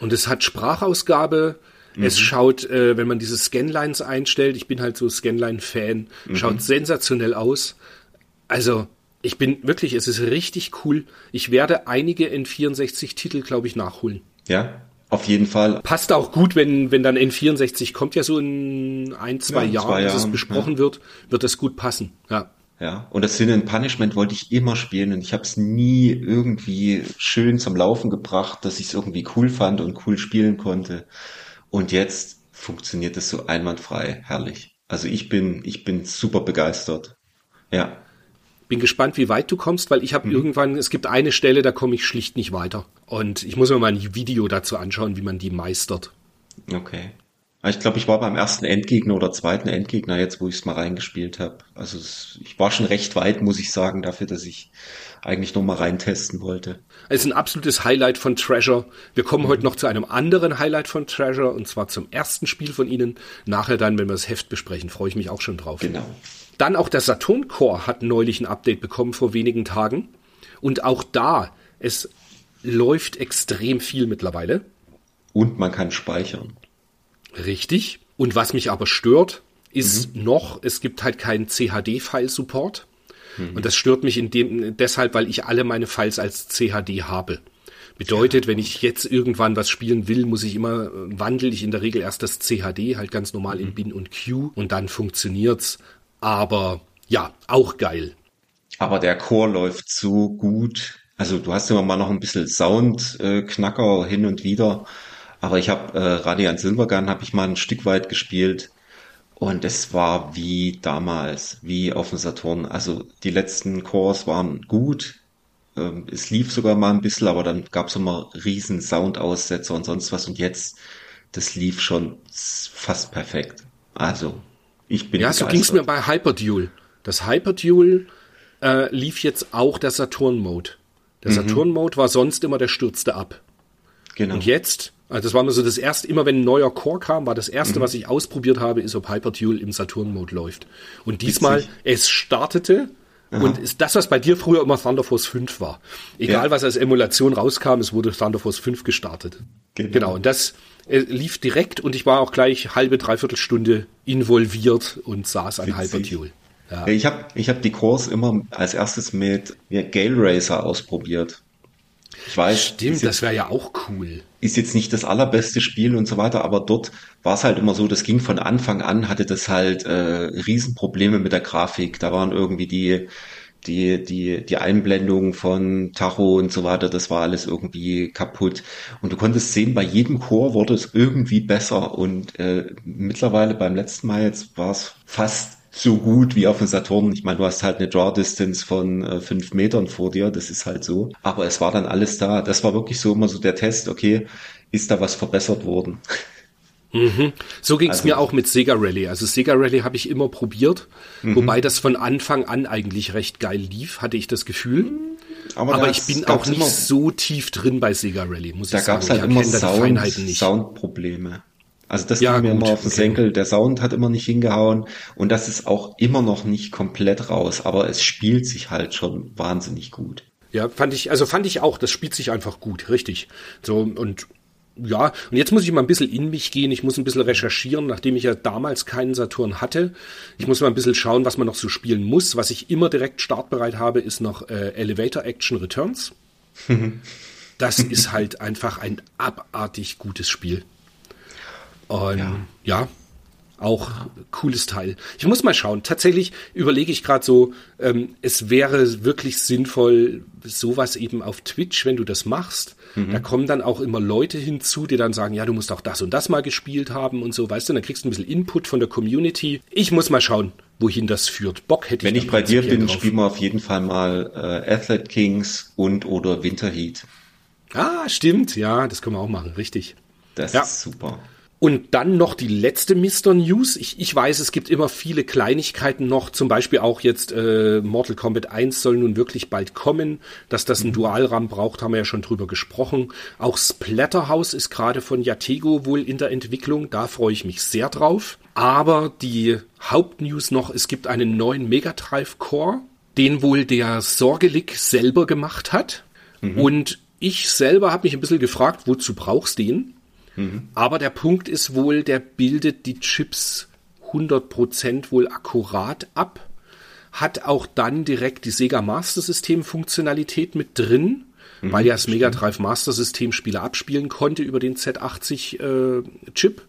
Und es hat Sprachausgabe. Mhm. Es schaut, äh, wenn man diese Scanlines einstellt, ich bin halt so Scanline-Fan, mhm. schaut sensationell aus. Also, ich bin wirklich, es ist richtig cool. Ich werde einige N64-Titel, glaube ich, nachholen. Ja, auf jeden Fall. Passt auch gut, wenn, wenn dann N64 kommt ja so in ein, zwei ja, Jahren, zwei dass es besprochen ja. wird, wird das gut passen. Ja. Ja, und das Sin and Punishment wollte ich immer spielen und ich habe es nie irgendwie schön zum Laufen gebracht, dass ich es irgendwie cool fand und cool spielen konnte. Und jetzt funktioniert es so einwandfrei, herrlich. Also ich bin, ich bin super begeistert. Ja. Bin gespannt, wie weit du kommst, weil ich habe mhm. irgendwann, es gibt eine Stelle, da komme ich schlicht nicht weiter. Und ich muss mir mal ein Video dazu anschauen, wie man die meistert. Okay. Ich glaube, ich war beim ersten Endgegner oder zweiten Endgegner jetzt, wo ich es mal reingespielt habe. Also ich war schon recht weit, muss ich sagen, dafür, dass ich eigentlich noch mal reintesten wollte. Es ist ein absolutes Highlight von Treasure. Wir kommen mhm. heute noch zu einem anderen Highlight von Treasure und zwar zum ersten Spiel von Ihnen. Nachher dann, wenn wir das Heft besprechen, freue ich mich auch schon drauf. Genau. Dann auch der Saturn Core hat neulich ein Update bekommen vor wenigen Tagen. Und auch da, es läuft extrem viel mittlerweile. Und man kann speichern. Richtig. Und was mich aber stört, ist mhm. noch, es gibt halt keinen CHD-File-Support. Mhm. Und das stört mich in dem, deshalb, weil ich alle meine Files als CHD habe. Bedeutet, wenn ich jetzt irgendwann was spielen will, muss ich immer, wandel ich in der Regel erst das CHD halt ganz normal in mhm. Bin und Q und dann funktioniert's. Aber ja, auch geil. Aber der Chor läuft so gut. Also du hast immer mal noch ein bisschen Soundknacker hin und wieder. Aber ich habe äh, Radiant Silvergun habe ich mal ein Stück weit gespielt. Und es war wie damals, wie auf dem Saturn. Also die letzten Chors waren gut. Ähm, es lief sogar mal ein bisschen, aber dann gab es immer riesen Soundaussetzer und sonst was. Und jetzt, das lief schon fast perfekt. Also ich bin Ja, begeistert. so ging es mir bei Hyperduel. Das Hyperduel äh, lief jetzt auch der Saturn-Mode. Der mhm. Saturn-Mode war sonst immer der stürzte ab. Genau. Und jetzt, also das war mir so das erste, immer wenn ein neuer Core kam, war das erste, mhm. was ich ausprobiert habe, ist, ob Hyperduel im Saturn-Mode läuft. Und diesmal, Witzig. es startete Aha. und ist das, was bei dir früher immer Thunder Force 5 war. Egal, ja. was als Emulation rauskam, es wurde Thunder Force 5 gestartet. Genau. genau. Und das, er lief direkt und ich war auch gleich halbe, dreiviertel Stunde involviert und saß an Hyperduel. Ja. Ich habe ich hab die Kurs immer als erstes mit ja, Gale Racer ausprobiert. Ich weiß. Stimmt, das wäre ja auch cool. Ist jetzt nicht das allerbeste Spiel und so weiter, aber dort war es halt immer so, das ging von Anfang an, hatte das halt äh, Riesenprobleme mit der Grafik. Da waren irgendwie die die, die, die Einblendung von Tacho und so weiter, das war alles irgendwie kaputt. Und du konntest sehen, bei jedem Chor wurde es irgendwie besser. Und äh, mittlerweile beim letzten Mal jetzt war es fast so gut wie auf dem Saturn. Ich meine, du hast halt eine Draw Distance von äh, fünf Metern vor dir, das ist halt so. Aber es war dann alles da. Das war wirklich so immer so der Test, okay, ist da was verbessert worden? Mhm. So ging es also, mir auch mit Sega Rally. Also Sega Rally habe ich immer probiert, mhm. wobei das von Anfang an eigentlich recht geil lief, hatte ich das Gefühl. Aber, aber ich bin auch nicht so tief drin bei Sega Rally, muss ich sagen. Da gab es halt immer Sound, Soundprobleme. Also das ja, ging mir gut, immer auf den okay. Senkel. Der Sound hat immer nicht hingehauen und das ist auch immer noch nicht komplett raus, aber es spielt sich halt schon wahnsinnig gut. Ja, fand ich, also fand ich auch, das spielt sich einfach gut, richtig. So, und ja, und jetzt muss ich mal ein bisschen in mich gehen. Ich muss ein bisschen recherchieren, nachdem ich ja damals keinen Saturn hatte. Ich muss mal ein bisschen schauen, was man noch so spielen muss. Was ich immer direkt startbereit habe, ist noch äh, Elevator Action Returns. (laughs) das ist halt einfach ein abartig gutes Spiel. Und ja, ja auch cooles Teil. Ich muss mal schauen. Tatsächlich überlege ich gerade so, ähm, es wäre wirklich sinnvoll, sowas eben auf Twitch, wenn du das machst. Mhm. Da kommen dann auch immer Leute hinzu, die dann sagen, ja, du musst auch das und das mal gespielt haben und so, weißt du, dann kriegst du ein bisschen Input von der Community. Ich muss mal schauen, wohin das führt. Bock hätte wenn ich. Wenn ich bei dir bin, spielen wir auf jeden Fall mal äh, Athlete Kings und oder Winterheat. Ah, stimmt, ja, das können wir auch machen, richtig. Das ja. ist super. Und dann noch die letzte Mr. News. Ich, ich weiß, es gibt immer viele Kleinigkeiten noch. Zum Beispiel auch jetzt äh, Mortal Kombat 1 soll nun wirklich bald kommen. Dass das ein mhm. Dualram braucht, haben wir ja schon drüber gesprochen. Auch Splatterhouse ist gerade von Yatego wohl in der Entwicklung. Da freue ich mich sehr drauf. Aber die Hauptnews noch, es gibt einen neuen Mega Drive Core, den wohl der Sorgelig selber gemacht hat. Mhm. Und ich selber habe mich ein bisschen gefragt, wozu brauchst du den? Mhm. Aber der Punkt ist wohl, der bildet die Chips 100% wohl akkurat ab, hat auch dann direkt die Sega Master System Funktionalität mit drin, mhm, weil ja das Mega Drive Master System Spiele abspielen konnte über den Z80 äh, Chip.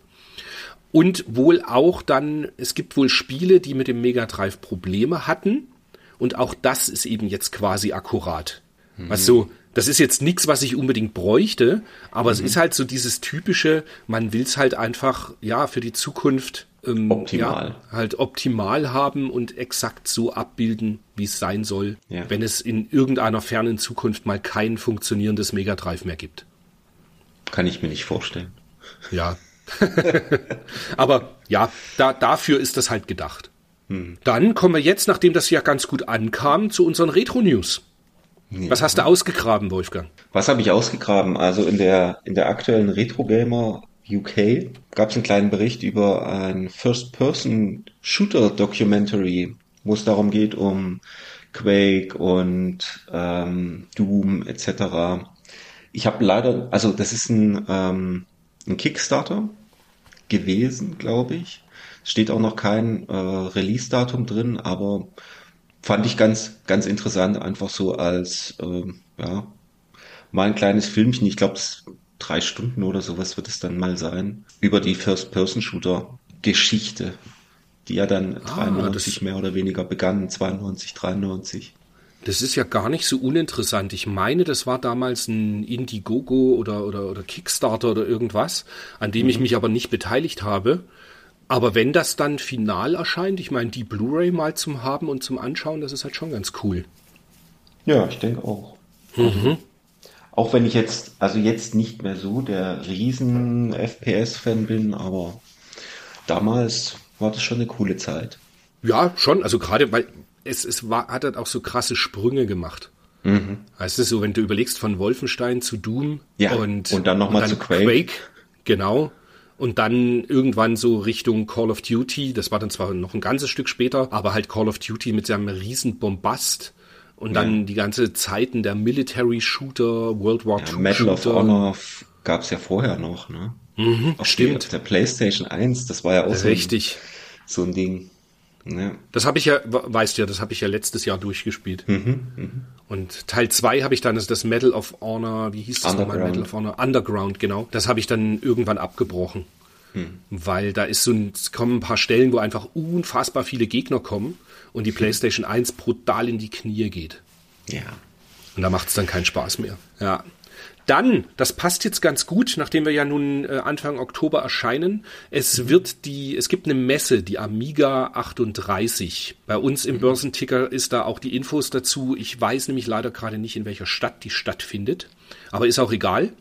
Und wohl auch dann, es gibt wohl Spiele, die mit dem Mega Drive Probleme hatten. Und auch das ist eben jetzt quasi akkurat. Mhm. Was so, das ist jetzt nichts, was ich unbedingt bräuchte, aber mhm. es ist halt so dieses typische, man will es halt einfach, ja, für die Zukunft ähm, optimal. Ja, halt optimal haben und exakt so abbilden, wie es sein soll, ja. wenn es in irgendeiner fernen Zukunft mal kein funktionierendes Mega Drive mehr gibt. Kann ich mir nicht vorstellen. Ja. (laughs) aber ja, da, dafür ist das halt gedacht. Hm. Dann kommen wir jetzt, nachdem das ja ganz gut ankam, zu unseren Retro-News. Ja. Was hast du ausgegraben, Wolfgang? Was habe ich ausgegraben? Also in der, in der aktuellen Retro Gamer UK gab es einen kleinen Bericht über ein First-Person-Shooter-Documentary, wo es darum geht, um Quake und ähm, Doom etc. Ich habe leider, also das ist ein, ähm, ein Kickstarter gewesen, glaube ich. Steht auch noch kein äh, Release-Datum drin, aber fand ich ganz, ganz interessant, einfach so als, ähm, ja, mal ein kleines Filmchen, ich glaube, drei Stunden oder sowas wird es dann mal sein, über die First-Person-Shooter-Geschichte, die ja dann ah, 93 mehr oder weniger begann, 92, 93. Das ist ja gar nicht so uninteressant. Ich meine, das war damals ein Indiegogo oder, oder, oder Kickstarter oder irgendwas, an dem mhm. ich mich aber nicht beteiligt habe. Aber wenn das dann final erscheint, ich meine, die Blu-ray mal zum Haben und zum Anschauen, das ist halt schon ganz cool. Ja, ich denke auch. Mhm. Auch wenn ich jetzt, also jetzt nicht mehr so der riesen FPS-Fan bin, aber damals war das schon eine coole Zeit. Ja, schon. Also gerade, weil es, es war, hat halt auch so krasse Sprünge gemacht. Mhm. Heißt es so, wenn du überlegst von Wolfenstein zu Doom ja, und, und dann nochmal zu Quake. Quake. Genau. Und dann irgendwann so Richtung Call of Duty, das war dann zwar noch ein ganzes Stück später, aber halt Call of Duty mit seinem riesen Bombast. Und dann ja. die ganze Zeiten der Military Shooter, World War ja, II Medal Shooter. of Honor gab's ja vorher noch, ne? Mhm, auf stimmt. Die, der PlayStation 1, das war ja auch Richtig. So, ein, so ein Ding. Ja. Das habe ich ja, weißt du ja, das habe ich ja letztes Jahr durchgespielt. Mhm, mh. Und Teil 2 habe ich dann, das, das Medal of Honor, wie hieß das nochmal? Medal of Honor? Underground, genau. Das habe ich dann irgendwann abgebrochen. Hm. Weil da ist so ein, es kommen ein paar Stellen, wo einfach unfassbar viele Gegner kommen und die hm. PlayStation 1 brutal in die Knie geht. Ja. Und da macht es dann keinen Spaß mehr. Ja. Dann, das passt jetzt ganz gut, nachdem wir ja nun äh, Anfang Oktober erscheinen. Es mhm. wird die, es gibt eine Messe, die Amiga 38. Bei uns im mhm. Börsenticker ist da auch die Infos dazu. Ich weiß nämlich leider gerade nicht, in welcher Stadt die stattfindet. Aber ist auch egal.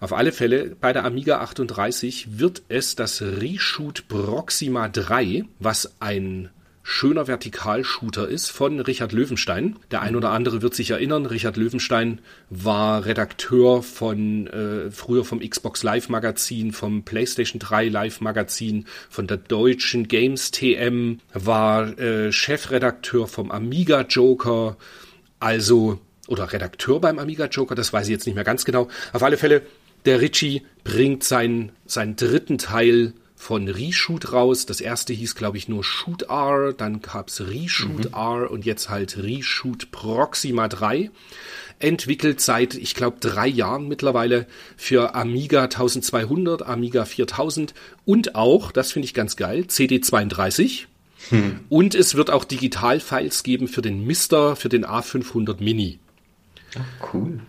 Auf alle Fälle, bei der Amiga 38 wird es das Reshoot Proxima 3, was ein schöner Vertikalshooter ist von Richard Löwenstein. Der ein oder andere wird sich erinnern, Richard Löwenstein war Redakteur von äh, früher vom Xbox Live Magazin, vom PlayStation 3 Live Magazin, von der deutschen Games TM, war äh, Chefredakteur vom Amiga Joker, also oder Redakteur beim Amiga Joker, das weiß ich jetzt nicht mehr ganz genau. Auf alle Fälle, der Richie bringt seinen, seinen dritten Teil von Reshoot raus. Das erste hieß, glaube ich, nur Shoot R, dann gab's Reshoot mhm. R und jetzt halt Reshoot Proxima 3. Entwickelt seit, ich glaube, drei Jahren mittlerweile für Amiga 1200, Amiga 4000 und auch, das finde ich ganz geil, CD32. Hm. Und es wird auch Digital-Files geben für den Mister, für den A500 Mini. Ach, cool.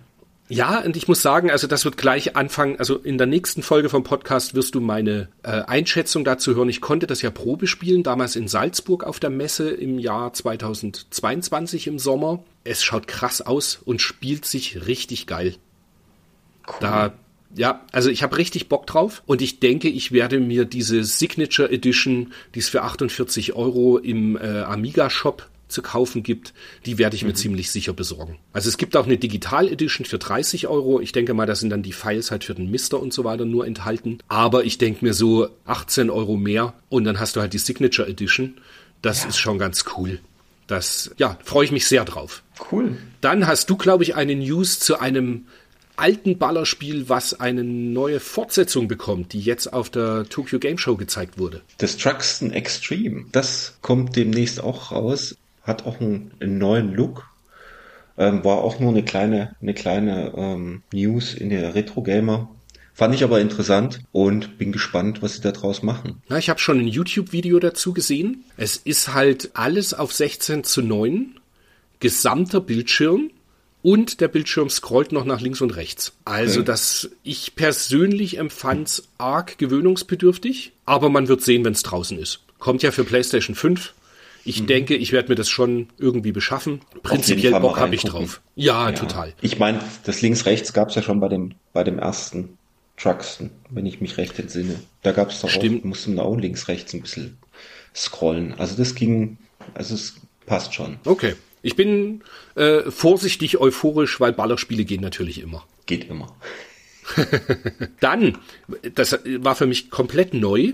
Ja, und ich muss sagen, also das wird gleich anfangen. Also in der nächsten Folge vom Podcast wirst du meine äh, Einschätzung dazu hören. Ich konnte das ja Probe spielen, damals in Salzburg auf der Messe im Jahr 2022 im Sommer. Es schaut krass aus und spielt sich richtig geil. Cool. Da ja, also ich habe richtig Bock drauf und ich denke, ich werde mir diese Signature Edition, die es für 48 Euro im äh, Amiga Shop zu kaufen gibt, die werde ich mir mhm. ziemlich sicher besorgen. Also es gibt auch eine Digital Edition für 30 Euro. Ich denke mal, da sind dann die Files halt für den Mister und so weiter nur enthalten. Aber ich denke mir so 18 Euro mehr und dann hast du halt die Signature Edition. Das ja. ist schon ganz cool. Das, ja, freue ich mich sehr drauf. Cool. Dann hast du, glaube ich, eine News zu einem alten Ballerspiel, was eine neue Fortsetzung bekommt, die jetzt auf der Tokyo Game Show gezeigt wurde. Destruction Extreme. Das kommt demnächst auch raus hat auch einen, einen neuen Look. Ähm, war auch nur eine kleine, eine kleine ähm, News in der Retro Gamer. Fand ich aber interessant und bin gespannt, was sie da draus machen. Na, ich habe schon ein YouTube-Video dazu gesehen. Es ist halt alles auf 16 zu 9, gesamter Bildschirm und der Bildschirm scrollt noch nach links und rechts. Also, okay. das ich persönlich empfand's arg gewöhnungsbedürftig, aber man wird sehen, wenn es draußen ist. Kommt ja für PlayStation 5 ich mhm. denke, ich werde mir das schon irgendwie beschaffen. Prinzipiell Bock habe ich drauf. Ja, ja. total. Ich meine, das links-rechts gab es ja schon bei dem, bei dem ersten Truxton, wenn ich mich recht entsinne. Da gab es doch Stimmt. auch, musste man auch links-rechts ein bisschen scrollen. Also das ging, also es passt schon. Okay. Ich bin äh, vorsichtig euphorisch, weil Ballerspiele gehen natürlich immer. Geht immer. (laughs) Dann, das war für mich komplett neu.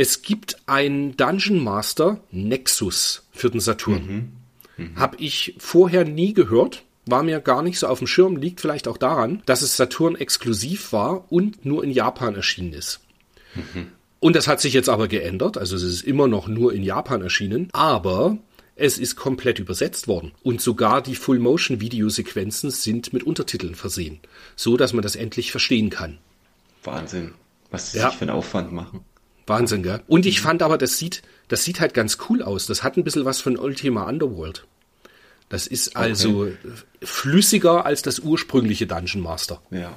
Es gibt ein Dungeon Master Nexus für den Saturn. Mhm. Mhm. Hab ich vorher nie gehört. War mir gar nicht so auf dem Schirm, liegt vielleicht auch daran, dass es Saturn exklusiv war und nur in Japan erschienen ist. Mhm. Und das hat sich jetzt aber geändert, also es ist immer noch nur in Japan erschienen, aber es ist komplett übersetzt worden und sogar die Full-Motion-Videosequenzen sind mit Untertiteln versehen, so dass man das endlich verstehen kann. Wahnsinn, was sie ja. sich für einen Aufwand machen. Wahnsinn, gell? Und ich mhm. fand aber, das sieht, das sieht halt ganz cool aus. Das hat ein bisschen was von Ultima Underworld. Das ist also okay. flüssiger als das ursprüngliche Dungeon Master. Ja.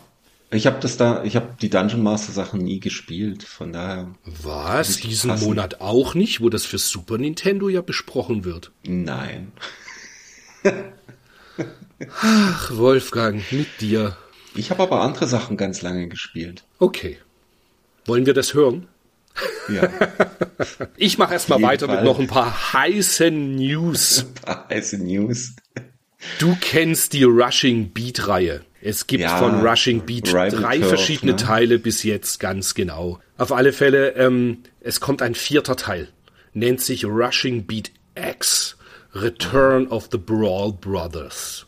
Ich habe das da, ich habe die Dungeon Master Sachen nie gespielt, von daher. Was? Diesen passen. Monat auch nicht, wo das für Super Nintendo ja besprochen wird? Nein. Ach, Wolfgang, mit dir. Ich habe aber andere Sachen ganz lange gespielt. Okay. Wollen wir das hören? Ja. (laughs) Ich mache erstmal weiter Fall. mit noch ein paar heißen News. Ein paar heiße News. Du kennst die Rushing Beat Reihe. Es gibt ja, von Rushing Beat Rival drei Curve, verschiedene ne? Teile bis jetzt, ganz genau. Auf alle Fälle, ähm, es kommt ein vierter Teil. Nennt sich Rushing Beat X. Return of the Brawl Brothers.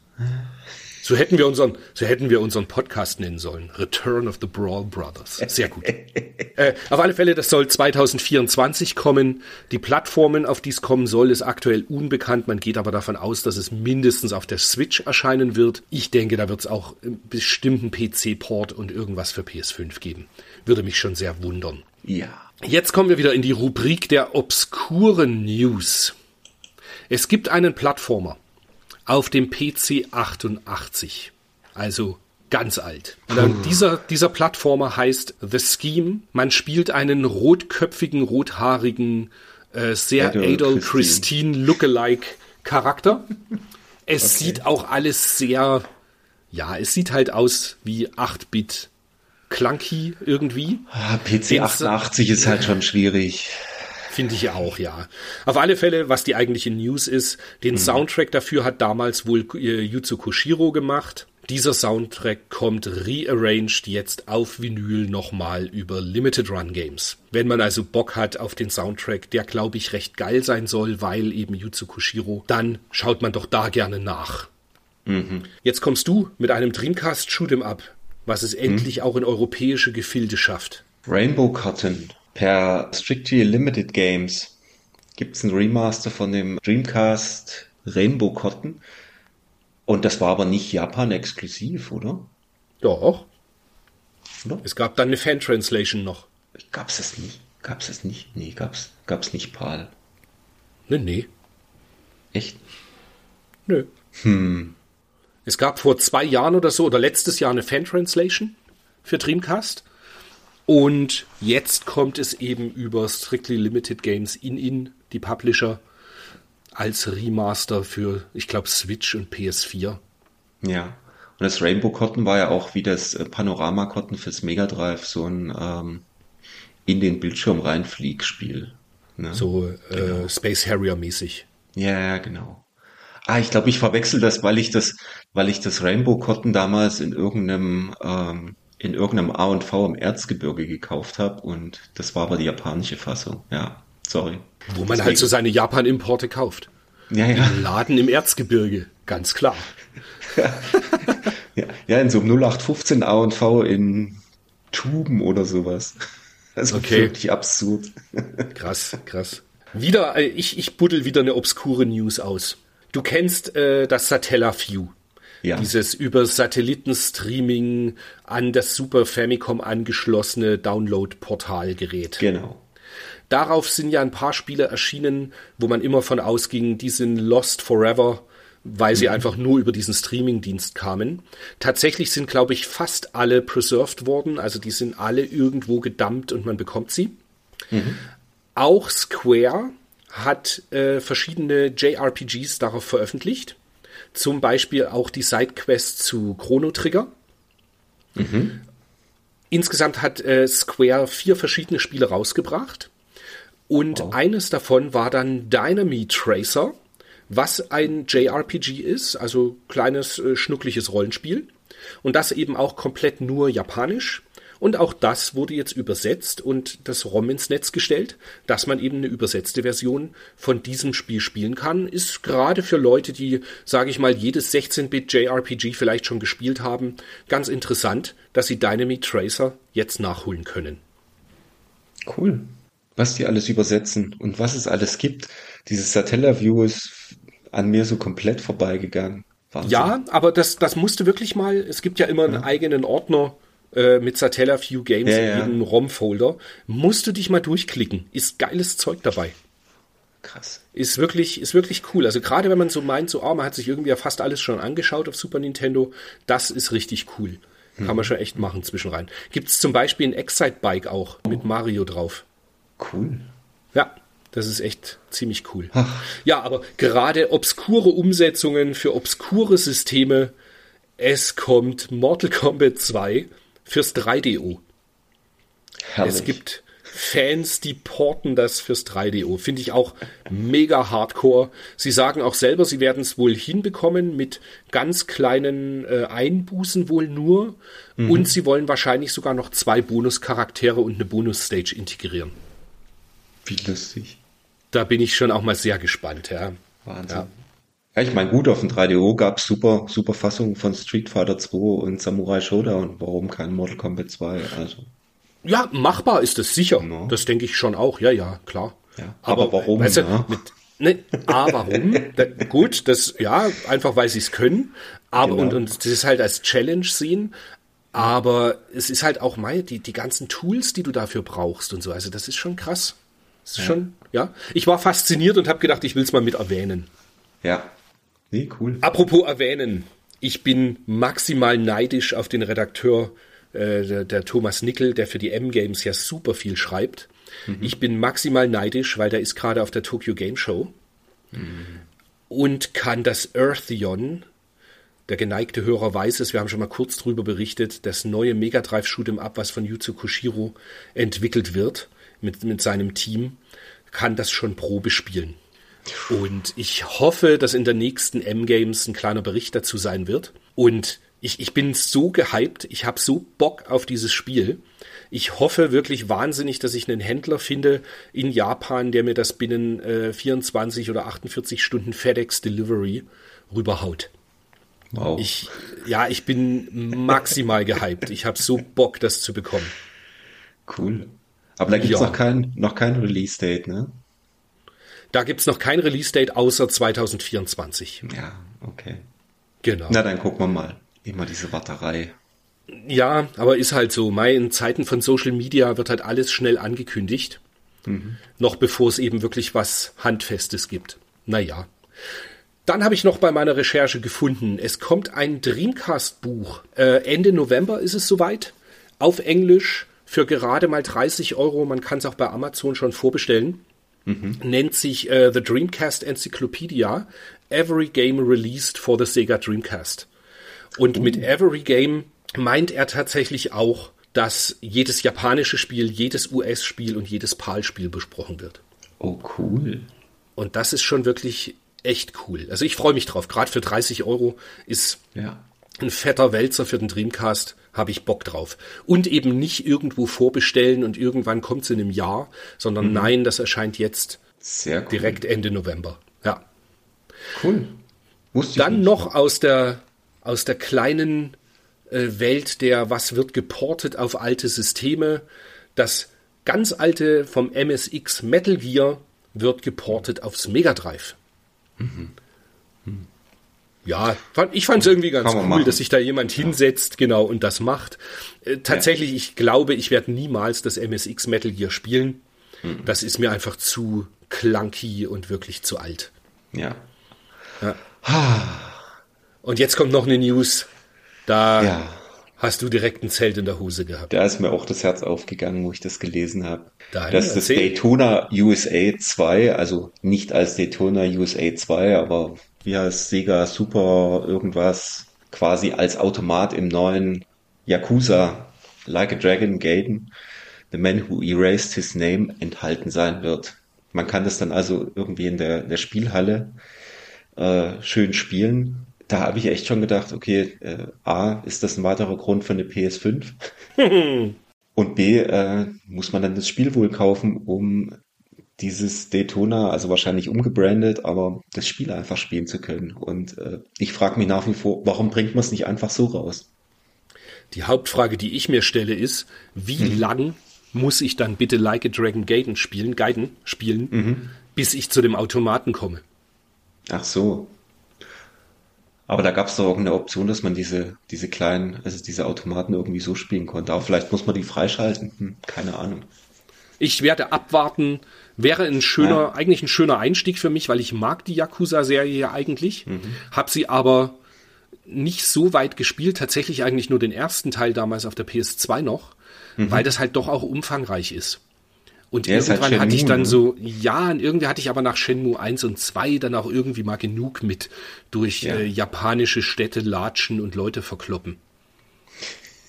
So hätten wir unseren, so hätten wir unseren Podcast nennen sollen. Return of the Brawl Brothers. Sehr gut. (laughs) äh, auf alle Fälle, das soll 2024 kommen. Die Plattformen, auf die es kommen soll, ist aktuell unbekannt. Man geht aber davon aus, dass es mindestens auf der Switch erscheinen wird. Ich denke, da wird es auch einen bestimmten PC-Port und irgendwas für PS5 geben. Würde mich schon sehr wundern. Ja. Jetzt kommen wir wieder in die Rubrik der obskuren News. Es gibt einen Plattformer auf dem PC 88. Also ganz alt. Hm. Dieser, dieser Plattformer heißt The Scheme. Man spielt einen rotköpfigen, rothaarigen, äh, sehr Adol, Adol Christine, Christine Lookalike Charakter. Es okay. sieht auch alles sehr, ja, es sieht halt aus wie 8-Bit clunky irgendwie. Ah, PC 88 ist halt schon schwierig. Finde ich auch, ja. Auf alle Fälle, was die eigentliche News ist, den mhm. Soundtrack dafür hat damals wohl äh, Yuzo Koshiro gemacht. Dieser Soundtrack kommt rearranged jetzt auf Vinyl nochmal über Limited Run Games. Wenn man also Bock hat auf den Soundtrack, der glaube ich recht geil sein soll, weil eben Yuzo Koshiro, dann schaut man doch da gerne nach. Mhm. Jetzt kommst du mit einem Dreamcast Shoot'em Up, was es mhm. endlich auch in europäische Gefilde schafft. Rainbow Cotton per Strictly Limited Games gibt es ein Remaster von dem Dreamcast Rainbow Cotton. Und das war aber nicht Japan-exklusiv, oder? Doch. Oder? Es gab dann eine Fan-Translation noch. Gab es das nicht? Gab es das nicht? Nee, gab's, gab's nicht PAL. Nee, nee. Echt? Nö. Hm. Es gab vor zwei Jahren oder so oder letztes Jahr eine Fan-Translation für Dreamcast. Und jetzt kommt es eben über Strictly Limited Games in in die Publisher als Remaster für, ich glaube, Switch und PS4. Ja. Und das Rainbow Cotton war ja auch wie das äh, Panorama Cotton fürs Mega Drive so ein ähm, in den Bildschirm reinflieg-Spiel. Ne? So äh, genau. Space Harrier mäßig. Ja, genau. Ah, ich glaube, ich verwechsel das, weil ich das, weil ich das Rainbow Cotton damals in irgendeinem ähm, in irgendeinem A und V im Erzgebirge gekauft habe und das war aber die japanische Fassung. Ja, sorry. Wo man Deswegen. halt so seine Japan-Importe kauft. Ja, ja. Im Laden im Erzgebirge, ganz klar. (laughs) ja, ja, in so einem 0815 A und V in Tuben oder sowas. Also okay. wirklich absurd. (laughs) krass, krass. Wieder, äh, ich, ich buddel wieder eine obskure News aus. Du kennst äh, das Satellaview. Ja. Dieses über Satellitenstreaming an das Super Famicom angeschlossene Download-Portalgerät. Genau. Darauf sind ja ein paar Spiele erschienen, wo man immer von ausging, die sind lost forever, weil sie mhm. einfach nur über diesen Streaming-Dienst kamen. Tatsächlich sind, glaube ich, fast alle preserved worden, also die sind alle irgendwo gedumpt und man bekommt sie. Mhm. Auch Square hat äh, verschiedene JRPGs darauf veröffentlicht. Zum Beispiel auch die Sidequest zu Chrono Trigger. Mhm. Insgesamt hat äh, Square vier verschiedene Spiele rausgebracht. Und wow. eines davon war dann Dynamite Tracer, was ein JRPG ist, also kleines, äh, schnuckliches Rollenspiel. Und das eben auch komplett nur japanisch. Und auch das wurde jetzt übersetzt und das ROM ins Netz gestellt, dass man eben eine übersetzte Version von diesem Spiel spielen kann. Ist gerade für Leute, die, sage ich mal, jedes 16-Bit JRPG vielleicht schon gespielt haben, ganz interessant, dass sie Dynamite Tracer jetzt nachholen können. Cool. Was die alles übersetzen und was es alles gibt. Dieses Satellaview ist an mir so komplett vorbeigegangen. Wahnsinn. Ja, aber das, das musste wirklich mal, es gibt ja immer einen eigenen Ordner äh, mit Satellaview Games ja, ja. in jedem ROM-Folder. Musst du dich mal durchklicken. Ist geiles Zeug dabei. Krass. Ist wirklich, ist wirklich cool. Also gerade wenn man so meint, so, oh, man hat sich irgendwie ja fast alles schon angeschaut auf Super Nintendo, das ist richtig cool. Kann hm. man schon echt machen zwischenrein. Gibt es zum Beispiel ein Excite-Bike auch mit Mario drauf. Cool. Ja, das ist echt ziemlich cool. Ach. Ja, aber gerade obskure Umsetzungen für obskure Systeme. Es kommt Mortal Kombat 2 fürs 3DO. Herrlich. Es gibt Fans, die porten das fürs 3DO. Finde ich auch mega hardcore. Sie sagen auch selber, sie werden es wohl hinbekommen mit ganz kleinen äh, Einbußen wohl nur. Mhm. Und sie wollen wahrscheinlich sogar noch zwei Bonuscharaktere und eine Bonusstage integrieren. Wie lustig. Da bin ich schon auch mal sehr gespannt, ja. Wahnsinn. Ja. Ja, ich meine, gut, auf dem 3DO gab es super, super Fassungen von Street Fighter 2 und Samurai Showdown. Warum kein Mortal Kombat 2? Also. Ja, machbar ist es sicher. No. Das denke ich schon auch. Ja, ja, klar. Ja, aber, aber, warum? Weißt du, ja? mit, ne, A, warum? da, gut, das, ja, einfach weil sie es können. Aber, genau. und, und das ist halt als Challenge sehen. Aber es ist halt auch mal die, die ganzen Tools, die du dafür brauchst und so. Also, das ist schon krass. Das ist ja. schon, ja. Ich war fasziniert und habe gedacht, ich will es mal mit erwähnen. Ja, Nee, cool. Apropos erwähnen, ich bin maximal neidisch auf den Redakteur, äh, der, der, Thomas Nickel, der für die M-Games ja super viel schreibt. Mhm. Ich bin maximal neidisch, weil der ist gerade auf der Tokyo Game Show mhm. und kann das Eartheon, der geneigte Hörer weiß es, wir haben schon mal kurz drüber berichtet, das neue Mega Drive Shoot'em Up, was von Yuzo Koshiro entwickelt wird mit, mit seinem Team kann das schon Probe spielen. Und ich hoffe, dass in der nächsten M-Games ein kleiner Bericht dazu sein wird. Und ich, ich bin so gehypt, ich habe so Bock auf dieses Spiel. Ich hoffe wirklich wahnsinnig, dass ich einen Händler finde in Japan, der mir das binnen äh, 24 oder 48 Stunden FedEx Delivery rüberhaut. Wow. Ich, ja, ich bin maximal (laughs) gehypt. Ich habe so Bock, das zu bekommen. Cool. Aber da gibt es ja. noch kein, noch kein Release-Date, ne? Da gibt es noch kein Release-Date außer 2024. Ja, okay. Genau. Na, dann gucken wir mal. Immer diese Warterei. Ja, aber ist halt so. Mai, in Zeiten von Social Media wird halt alles schnell angekündigt. Mhm. Noch bevor es eben wirklich was Handfestes gibt. Naja. Dann habe ich noch bei meiner Recherche gefunden, es kommt ein Dreamcast-Buch. Äh, Ende November ist es soweit. Auf Englisch für gerade mal 30 Euro. Man kann es auch bei Amazon schon vorbestellen. Mhm. Nennt sich äh, The Dreamcast Encyclopedia. Every Game Released for the Sega Dreamcast. Und uh. mit Every Game meint er tatsächlich auch, dass jedes japanische Spiel, jedes US-Spiel und jedes PAL-Spiel besprochen wird. Oh, cool. Und das ist schon wirklich echt cool. Also ich freue mich drauf. Gerade für 30 Euro ist ja. Ein fetter Wälzer für den Dreamcast. Habe ich Bock drauf. Und eben nicht irgendwo vorbestellen und irgendwann kommt es in einem Jahr, sondern mhm. nein, das erscheint jetzt cool. direkt Ende November. Ja. Cool. Wusste Dann noch aus der, aus der kleinen äh, Welt der, was wird geportet auf alte Systeme. Das ganz alte vom MSX Metal Gear wird geportet aufs Mega Drive. Mhm. Mhm. Ja, ich fand es irgendwie ganz cool, machen. dass sich da jemand hinsetzt, genau, und das macht. Äh, tatsächlich, ja. ich glaube, ich werde niemals das MSX Metal Gear spielen. Mhm. Das ist mir einfach zu clunky und wirklich zu alt. Ja. ja. Und jetzt kommt noch eine News. Da ja. hast du direkt ein Zelt in der Hose gehabt. Da ist mir auch das Herz aufgegangen, wo ich das gelesen habe. das ist das Daytona USA 2, also nicht als Daytona USA 2, aber wie heißt Sega Super irgendwas, quasi als Automat im neuen Yakuza Like a Dragon Gaiden, The Man Who Erased His Name enthalten sein wird. Man kann das dann also irgendwie in der, der Spielhalle äh, schön spielen da habe ich echt schon gedacht, okay, äh, A, ist das ein weiterer Grund für eine PS5? (laughs) Und B, äh, muss man dann das Spiel wohl kaufen, um dieses Daytona, also wahrscheinlich umgebrandet, aber das Spiel einfach spielen zu können. Und äh, ich frage mich nach wie vor, warum bringt man es nicht einfach so raus? Die Hauptfrage, die ich mir stelle, ist, wie mhm. lang muss ich dann bitte Like a Dragon Gaiden spielen, Gaiden spielen, mhm. bis ich zu dem Automaten komme? Ach so. Aber da gab es doch irgendeine Option, dass man diese, diese kleinen, also diese Automaten irgendwie so spielen konnte. Aber vielleicht muss man die freischalten. Hm, keine Ahnung. Ich werde abwarten. Wäre ein schöner, ja. eigentlich ein schöner Einstieg für mich, weil ich mag die Yakuza-Serie ja eigentlich. Mhm. Hab sie aber nicht so weit gespielt, tatsächlich eigentlich nur den ersten Teil damals auf der PS2 noch, mhm. weil das halt doch auch umfangreich ist. Und ja, irgendwann halt hatte ich dann ne? so, ja, und irgendwie hatte ich aber nach Shenmue 1 und 2 dann auch irgendwie mal genug mit durch ja. äh, japanische Städte latschen und Leute verkloppen.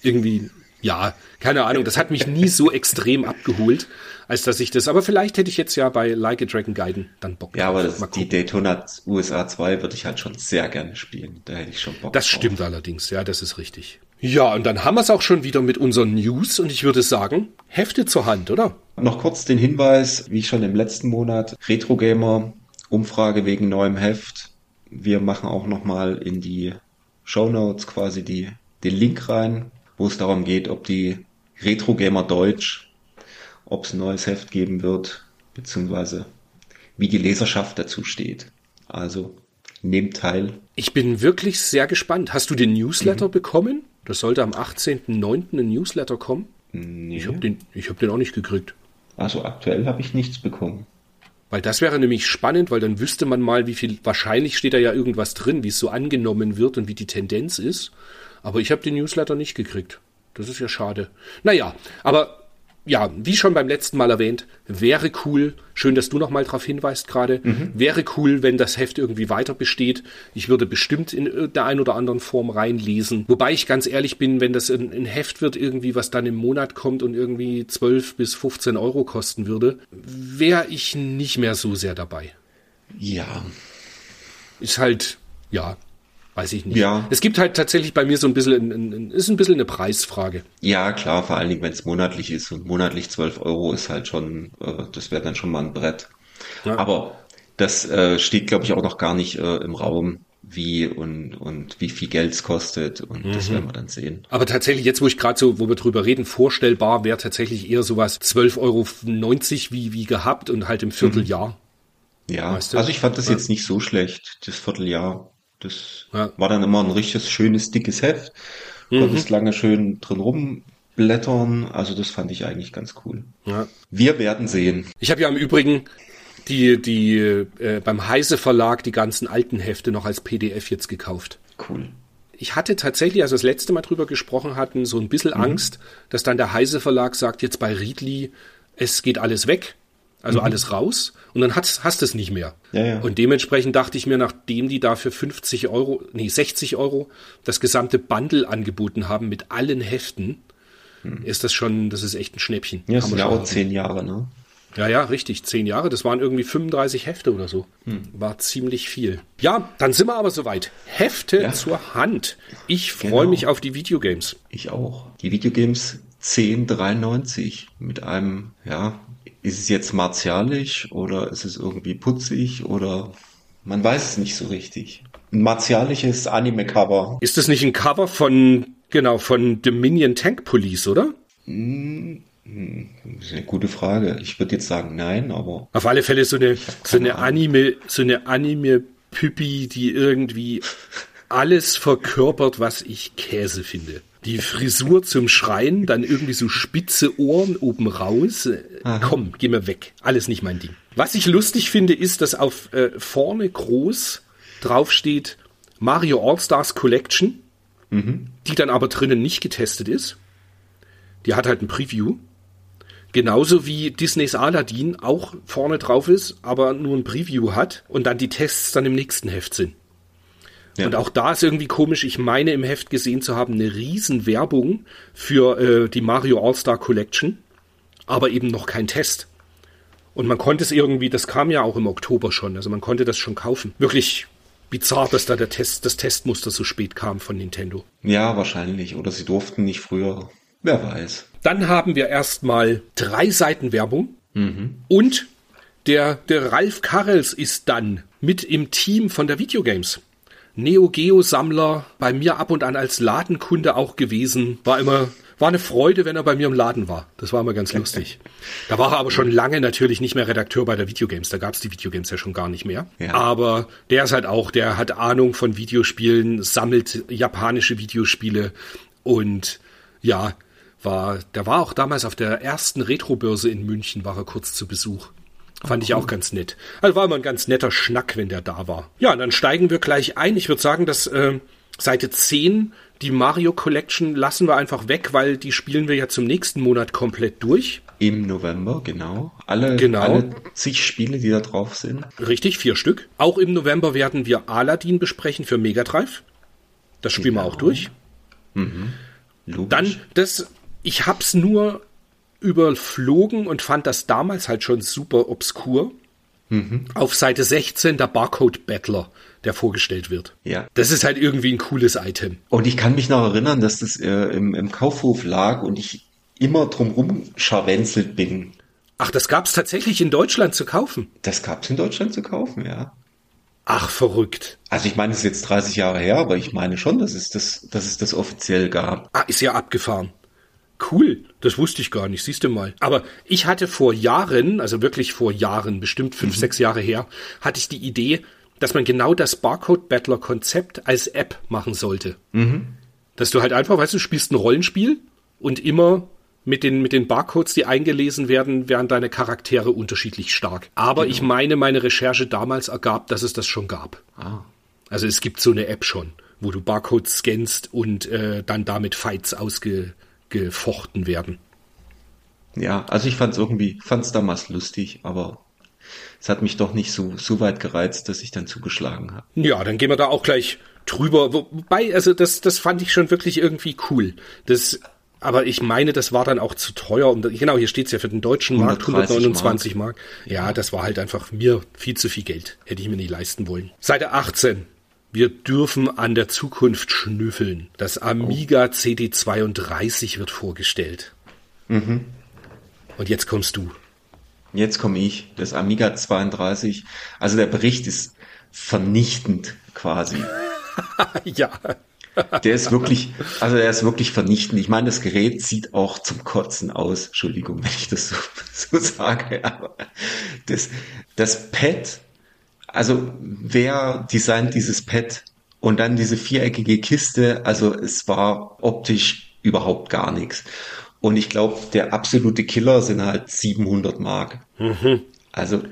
Irgendwie, ja, keine Ahnung, das hat mich nie so (laughs) extrem abgeholt, als dass ich das, aber vielleicht hätte ich jetzt ja bei Like a Dragon Gaiden dann Bock. Ja, aber das, die Daytona USA 2 würde ich halt schon sehr gerne spielen. Da hätte ich schon Bock. Das drauf. stimmt allerdings, ja, das ist richtig. Ja, und dann haben wir es auch schon wieder mit unseren News und ich würde sagen, Hefte zur Hand, oder? Noch kurz den Hinweis, wie schon im letzten Monat, Retro Gamer Umfrage wegen neuem Heft. Wir machen auch nochmal in die Show Notes quasi die, den Link rein, wo es darum geht, ob die Retro Gamer Deutsch, ob es ein neues Heft geben wird, beziehungsweise wie die Leserschaft dazu steht. Also nehmt teil. Ich bin wirklich sehr gespannt. Hast du den Newsletter mhm. bekommen? Das sollte am 18.09. ein Newsletter kommen. Nee. Ich habe den, hab den auch nicht gekriegt. Also aktuell habe ich nichts bekommen. Weil das wäre nämlich spannend, weil dann wüsste man mal, wie viel, wahrscheinlich steht da ja irgendwas drin, wie es so angenommen wird und wie die Tendenz ist. Aber ich habe den Newsletter nicht gekriegt. Das ist ja schade. Naja, aber ja, wie schon beim letzten Mal erwähnt, wäre cool, schön, dass du nochmal darauf hinweist gerade, mhm. wäre cool, wenn das Heft irgendwie weiter besteht. Ich würde bestimmt in der einen oder anderen Form reinlesen. Wobei ich ganz ehrlich bin, wenn das ein, ein Heft wird, irgendwie, was dann im Monat kommt und irgendwie 12 bis 15 Euro kosten würde, wäre ich nicht mehr so sehr dabei. Ja. Ist halt, ja, Weiß ich nicht. Ja. Es gibt halt tatsächlich bei mir so ein bisschen, ein, ein, ist ein bisschen eine Preisfrage. Ja, klar, vor allen Dingen, wenn es monatlich ist und monatlich 12 Euro ist halt schon, äh, das wäre dann schon mal ein Brett. Ja. Aber das äh, steht, glaube ich, auch noch gar nicht äh, im Raum, wie und, und wie viel Geld es kostet und mhm. das werden wir dann sehen. Aber tatsächlich, jetzt wo ich gerade so, wo wir drüber reden, vorstellbar wäre tatsächlich eher sowas 12,90 Euro wie, wie gehabt und halt im Vierteljahr. Mhm. Ja, weißt du? also ich fand das ja. jetzt nicht so schlecht, das Vierteljahr. Das ja. war dann immer ein richtiges, schönes, dickes Heft. Mhm. Konntest lange schön drin rumblättern. Also das fand ich eigentlich ganz cool. Ja. Wir werden sehen. Ich habe ja im Übrigen die, die äh, beim Heise Verlag die ganzen alten Hefte noch als PDF jetzt gekauft. Cool. Ich hatte tatsächlich, als wir das letzte Mal drüber gesprochen hatten, so ein bisschen mhm. Angst, dass dann der Heise Verlag sagt, jetzt bei Riedli, es geht alles weg also mhm. alles raus und dann hast, hast es nicht mehr. Ja, ja. Und dementsprechend dachte ich mir, nachdem die dafür 50 Euro, nee, 60 Euro das gesamte Bundle angeboten haben mit allen Heften, mhm. ist das schon, das ist echt ein Schnäppchen. Ja, das sind ja auch zehn Jahre, ne? Ja, ja, richtig, zehn Jahre. Das waren irgendwie 35 Hefte oder so. Hm. War ziemlich viel. Ja, dann sind wir aber soweit. Hefte ja. zur Hand. Ich freue genau. mich auf die Videogames. Ich auch. Die Videogames 1093 mit einem, ja, ist es jetzt martialisch oder ist es irgendwie putzig oder man weiß es nicht so richtig. Ein martialisches Anime-Cover. Ist das nicht ein Cover von, genau, von Dominion Tank Police, oder? Das ist eine gute Frage. Ich würde jetzt sagen nein, aber. Auf alle Fälle so eine, so eine Anime, so eine Anime-Püppi, die irgendwie (laughs) alles verkörpert, was ich Käse finde die Frisur zum Schreien, dann irgendwie so spitze Ohren oben raus. Aha. Komm, geh mir weg. Alles nicht mein Ding. Was ich lustig finde, ist, dass auf äh, vorne groß draufsteht Mario All-Stars Collection, mhm. die dann aber drinnen nicht getestet ist. Die hat halt ein Preview. Genauso wie Disneys Aladdin auch vorne drauf ist, aber nur ein Preview hat und dann die Tests dann im nächsten Heft sind. Ja. Und auch da ist irgendwie komisch, ich meine im Heft gesehen zu haben, eine riesen Werbung für äh, die Mario All-Star Collection, aber eben noch kein Test. Und man konnte es irgendwie, das kam ja auch im Oktober schon, also man konnte das schon kaufen. Wirklich bizarr, dass da der Test, das Testmuster so spät kam von Nintendo. Ja, wahrscheinlich. Oder sie durften nicht früher. Wer weiß. Dann haben wir erstmal drei Seiten Werbung mhm. und der, der Ralf Karels ist dann mit im Team von der Videogames. Neo Geo Sammler, bei mir ab und an als Ladenkunde auch gewesen. War immer, war eine Freude, wenn er bei mir im Laden war. Das war immer ganz (laughs) lustig. Da war er aber schon lange natürlich nicht mehr Redakteur bei der Videogames. Da gab's die Videogames ja schon gar nicht mehr. Ja. Aber der ist halt auch, der hat Ahnung von Videospielen, sammelt japanische Videospiele und ja, war, der war auch damals auf der ersten Retrobörse in München, war er kurz zu Besuch. Fand ich auch ganz nett. Also war immer ein ganz netter Schnack, wenn der da war. Ja, und dann steigen wir gleich ein. Ich würde sagen, dass äh, Seite 10, die Mario Collection, lassen wir einfach weg, weil die spielen wir ja zum nächsten Monat komplett durch. Im November, genau. Alle, genau. alle zig Spiele, die da drauf sind. Richtig, vier Stück. Auch im November werden wir Aladdin besprechen für Mega Drive. Das spielen genau. wir auch durch. Mhm. Dann, das, ich hab's nur überflogen und fand das damals halt schon super obskur. Mhm. Auf Seite 16 der Barcode Battler, der vorgestellt wird. Ja. Das ist halt irgendwie ein cooles Item. Und ich kann mich noch erinnern, dass das äh, im, im Kaufhof lag und ich immer drumrum scharwenzelt bin. Ach, das gab's tatsächlich in Deutschland zu kaufen? Das gab's in Deutschland zu kaufen, ja. Ach, verrückt. Also ich meine, es ist jetzt 30 Jahre her, aber ich meine schon, dass es das, dass es das offiziell gab. Ah, ist ja abgefahren. Cool, das wusste ich gar nicht, siehst du mal. Aber ich hatte vor Jahren, also wirklich vor Jahren, bestimmt fünf, mhm. sechs Jahre her, hatte ich die Idee, dass man genau das Barcode-Battler-Konzept als App machen sollte. Mhm. Dass du halt einfach, weißt du, spielst ein Rollenspiel und immer mit den, mit den Barcodes, die eingelesen werden, werden deine Charaktere unterschiedlich stark. Aber genau. ich meine, meine Recherche damals ergab, dass es das schon gab. Ah. Also es gibt so eine App schon, wo du Barcodes scannst und äh, dann damit Fights ausge gefochten werden. Ja, also ich fand es irgendwie, fand es damals lustig, aber es hat mich doch nicht so, so weit gereizt, dass ich dann zugeschlagen habe. Ja, dann gehen wir da auch gleich drüber. Wobei, also das, das fand ich schon wirklich irgendwie cool. Das, aber ich meine, das war dann auch zu teuer. Und genau, hier steht's ja für den deutschen Markt 129 Mark. Mark. Ja, das war halt einfach mir viel zu viel Geld. Hätte ich mir nicht leisten wollen. Seite 18. Wir dürfen an der Zukunft schnüffeln. Das Amiga oh. CD32 wird vorgestellt. Mhm. Und jetzt kommst du. Jetzt komme ich. Das Amiga 32. Also der Bericht ist vernichtend quasi. (laughs) ja. Der ist wirklich, also er ist wirklich vernichtend. Ich meine, das Gerät sieht auch zum Kotzen aus. Entschuldigung, wenn ich das so, (laughs) so sage. Aber das, das Pad, also wer designt dieses Pad und dann diese viereckige Kiste, also es war optisch überhaupt gar nichts. Und ich glaube, der absolute Killer sind halt 700 Mark. Mhm. Also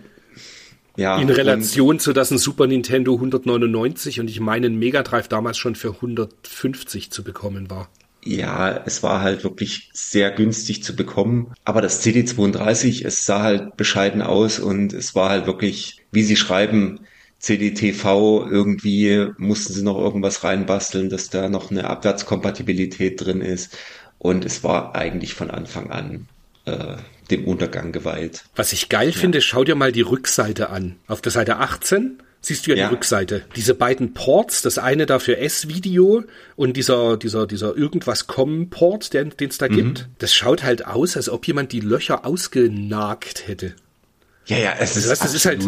ja, in Relation zu das ein Super Nintendo 199 und ich meine ein Mega Drive damals schon für 150 zu bekommen war. Ja, es war halt wirklich sehr günstig zu bekommen. Aber das CD32, es sah halt bescheiden aus und es war halt wirklich, wie sie schreiben, CDTV, irgendwie mussten sie noch irgendwas reinbasteln, dass da noch eine Abwärtskompatibilität drin ist. Und es war eigentlich von Anfang an äh, dem Untergang geweiht. Was ich geil ja. finde, schau dir mal die Rückseite an. Auf der Seite 18 siehst du ja, ja, die Rückseite. Diese beiden Ports, das eine da für S-Video und dieser, dieser, dieser irgendwas kommen Port, den es da mhm. gibt, das schaut halt aus, als ob jemand die Löcher ausgenagt hätte. Ja, ja, es also, ist, das ist halt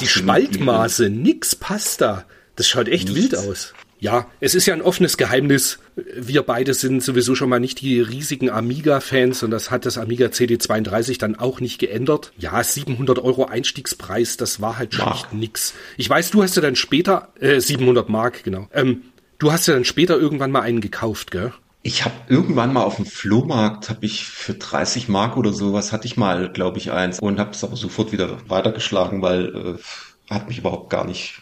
die Spaltmaße, nix passt da. Das schaut echt Nichts. wild aus. Ja, es ist ja ein offenes Geheimnis. Wir beide sind sowieso schon mal nicht die riesigen Amiga-Fans und das hat das Amiga CD32 dann auch nicht geändert. Ja, 700 Euro Einstiegspreis, das war halt schlicht Mark. nix. Ich weiß, du hast ja dann später, äh, 700 Mark, genau. Ähm, du hast ja dann später irgendwann mal einen gekauft, gell? Ich habe irgendwann mal auf dem Flohmarkt, habe ich für 30 Mark oder sowas, hatte ich mal, glaube ich, eins und habe es aber sofort wieder weitergeschlagen, weil äh, hat mich überhaupt gar nicht,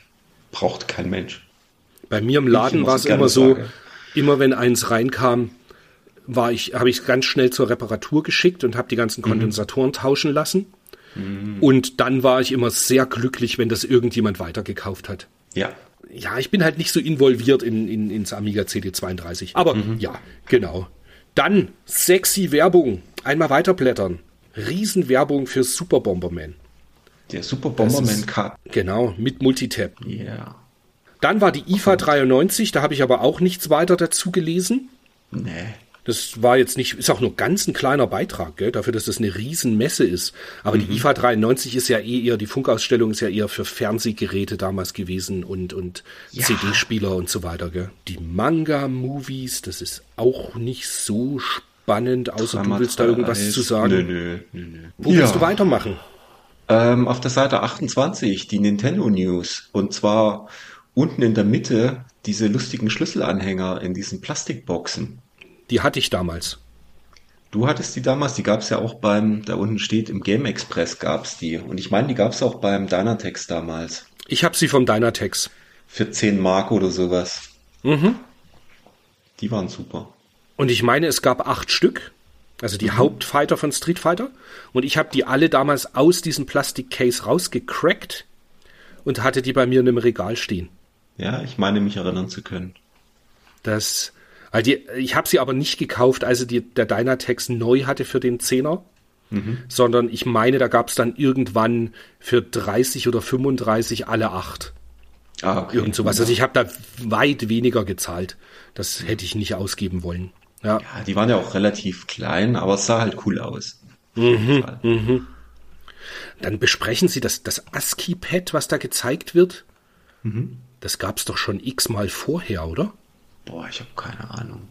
braucht kein Mensch. Bei mir im Laden war es immer so, sage. immer wenn eins reinkam, war ich, habe ich es ganz schnell zur Reparatur geschickt und habe die ganzen mhm. Kondensatoren mhm. tauschen lassen. Mhm. Und dann war ich immer sehr glücklich, wenn das irgendjemand weitergekauft hat. Ja. Ja, ich bin halt nicht so involviert in, in, ins Amiga CD32. Aber mhm. ja, genau. Dann sexy Werbung. Einmal weiterblättern. Riesenwerbung für Super Bomberman. Der Super Bomberman Cup. Genau, mit Multitap. Ja. Yeah. Dann war die IFA 93, da habe ich aber auch nichts weiter dazu gelesen. Nee. Das war jetzt nicht, ist auch nur ganz ein kleiner Beitrag, gell, dafür, dass das eine Riesenmesse ist. Aber mhm. die IFA 93 ist ja eh eher, die Funkausstellung ist ja eher für Fernsehgeräte damals gewesen und, und ja. CD-Spieler und so weiter, gell. Die Manga-Movies, das ist auch nicht so spannend, außer Drama du willst da irgendwas zu sagen. Nö, nö, nö, nö. Wo ja. willst du weitermachen? Ähm, auf der Seite 28, die Nintendo News. Und zwar unten in der Mitte diese lustigen Schlüsselanhänger in diesen Plastikboxen. Die hatte ich damals. Du hattest die damals, die gab es ja auch beim, da unten steht, im Game Express gab es die. Und ich meine, die gab es auch beim Dynatex damals. Ich habe sie vom Dynatex. Für 10 Mark oder sowas. Mhm. Die waren super. Und ich meine, es gab acht Stück. Also die mhm. Hauptfighter von Street Fighter. Und ich habe die alle damals aus diesem Plastikcase rausgecrackt und hatte die bei mir in einem Regal stehen. Ja, ich meine mich erinnern zu können. Das, also die, ich habe sie aber nicht gekauft, als die, der Dynatex neu hatte für den Zehner, mhm. sondern ich meine, da gab es dann irgendwann für 30 oder 35 alle acht. Ah, okay. Irgend sowas. Also ich habe da weit weniger gezahlt. Das hätte ich nicht ausgeben wollen. Ja. ja, die waren ja auch relativ klein, aber es sah halt cool aus. Mhm, mhm. Dann besprechen Sie das, das ASCII-Pad, was da gezeigt wird. Mhm. Das gab es doch schon x-mal vorher, oder? Boah, ich habe keine Ahnung.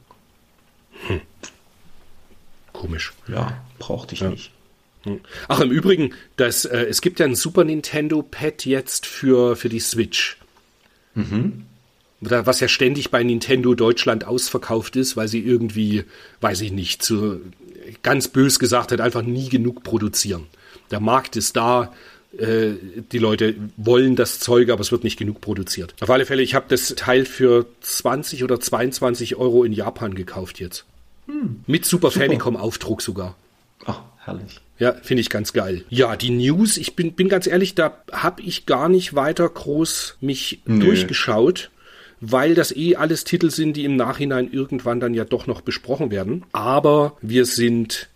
Hm. Komisch. Ja, brauchte ich ja. nicht. Hm. Ach, im Übrigen, das, äh, es gibt ja ein Super Nintendo Pad jetzt für, für die Switch. Mhm. Was ja ständig bei Nintendo Deutschland ausverkauft ist, weil sie irgendwie, weiß ich nicht, zu, ganz bös gesagt hat, einfach nie genug produzieren. Der Markt ist da, äh, die Leute wollen das Zeug, aber es wird nicht genug produziert. Auf alle Fälle, ich habe das Teil für 20 oder 22 Euro in Japan gekauft jetzt. Hm. Mit Super, Super. Famicom Aufdruck sogar. Ach, herrlich. Ja, finde ich ganz geil. Ja, die News, ich bin, bin ganz ehrlich, da habe ich gar nicht weiter groß mich Nö. durchgeschaut, weil das eh alles Titel sind, die im Nachhinein irgendwann dann ja doch noch besprochen werden. Aber wir sind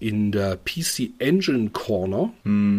in der PC Engine Corner,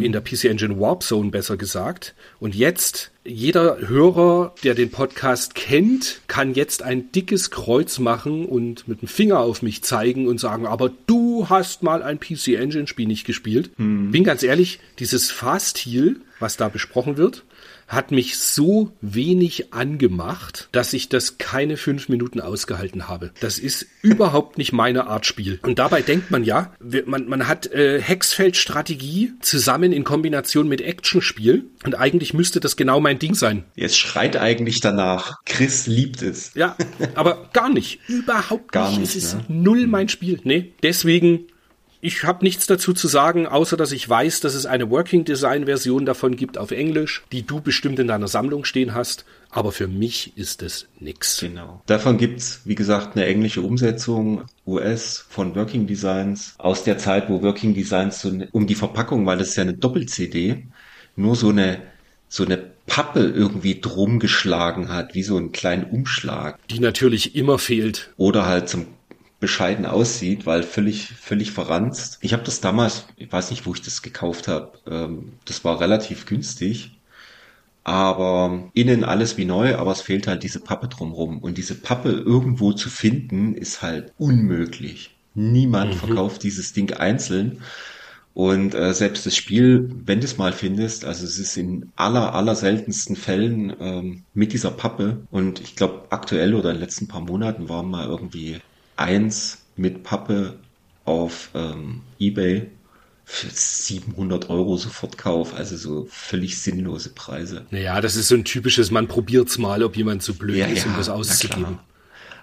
in der PC Engine Warp Zone besser gesagt. Und jetzt, jeder Hörer, der den Podcast kennt, kann jetzt ein dickes Kreuz machen und mit dem Finger auf mich zeigen und sagen, aber du hast mal ein PC Engine Spiel nicht gespielt. Bin ganz ehrlich, dieses Fast Heal, was da besprochen wird, hat mich so wenig angemacht, dass ich das keine fünf Minuten ausgehalten habe. Das ist überhaupt nicht meine Art Spiel. Und dabei denkt man ja, man, man hat äh, Hexfeld-Strategie zusammen in Kombination mit Actionspiel und eigentlich müsste das genau mein Ding sein. Jetzt schreit eigentlich danach. Chris liebt es. Ja, aber gar nicht. Überhaupt Gar nicht. nicht, Es ist ne? null mein Spiel. Nee, deswegen, ich habe nichts dazu zu sagen, außer dass ich weiß, dass es eine Working Design Version davon gibt auf Englisch, die du bestimmt in deiner Sammlung stehen hast. Aber für mich ist es nix. Genau. Davon gibt's, wie gesagt, eine englische Umsetzung, US, von Working Designs, aus der Zeit, wo Working Designs so eine, um die Verpackung, weil das ist ja eine Doppel-CD, nur so eine, so eine Pappe irgendwie drum geschlagen hat, wie so einen kleinen Umschlag. Die natürlich immer fehlt. Oder halt zum bescheiden aussieht, weil völlig, völlig verranzt. Ich habe das damals, ich weiß nicht, wo ich das gekauft habe, ähm, das war relativ günstig, aber innen alles wie neu, aber es fehlt halt diese Pappe drumrum. Und diese Pappe irgendwo zu finden, ist halt unmöglich. Niemand verkauft dieses Ding einzeln. Und äh, selbst das Spiel, wenn du es mal findest, also es ist in aller, aller seltensten Fällen ähm, mit dieser Pappe. Und ich glaube, aktuell oder in den letzten paar Monaten waren mal irgendwie eins mit Pappe auf ähm, Ebay für 700 Euro Sofortkauf. Also so völlig sinnlose Preise. Naja, das ist so ein typisches, man probiert's mal, ob jemand so blöd ist, um das na auszugeben.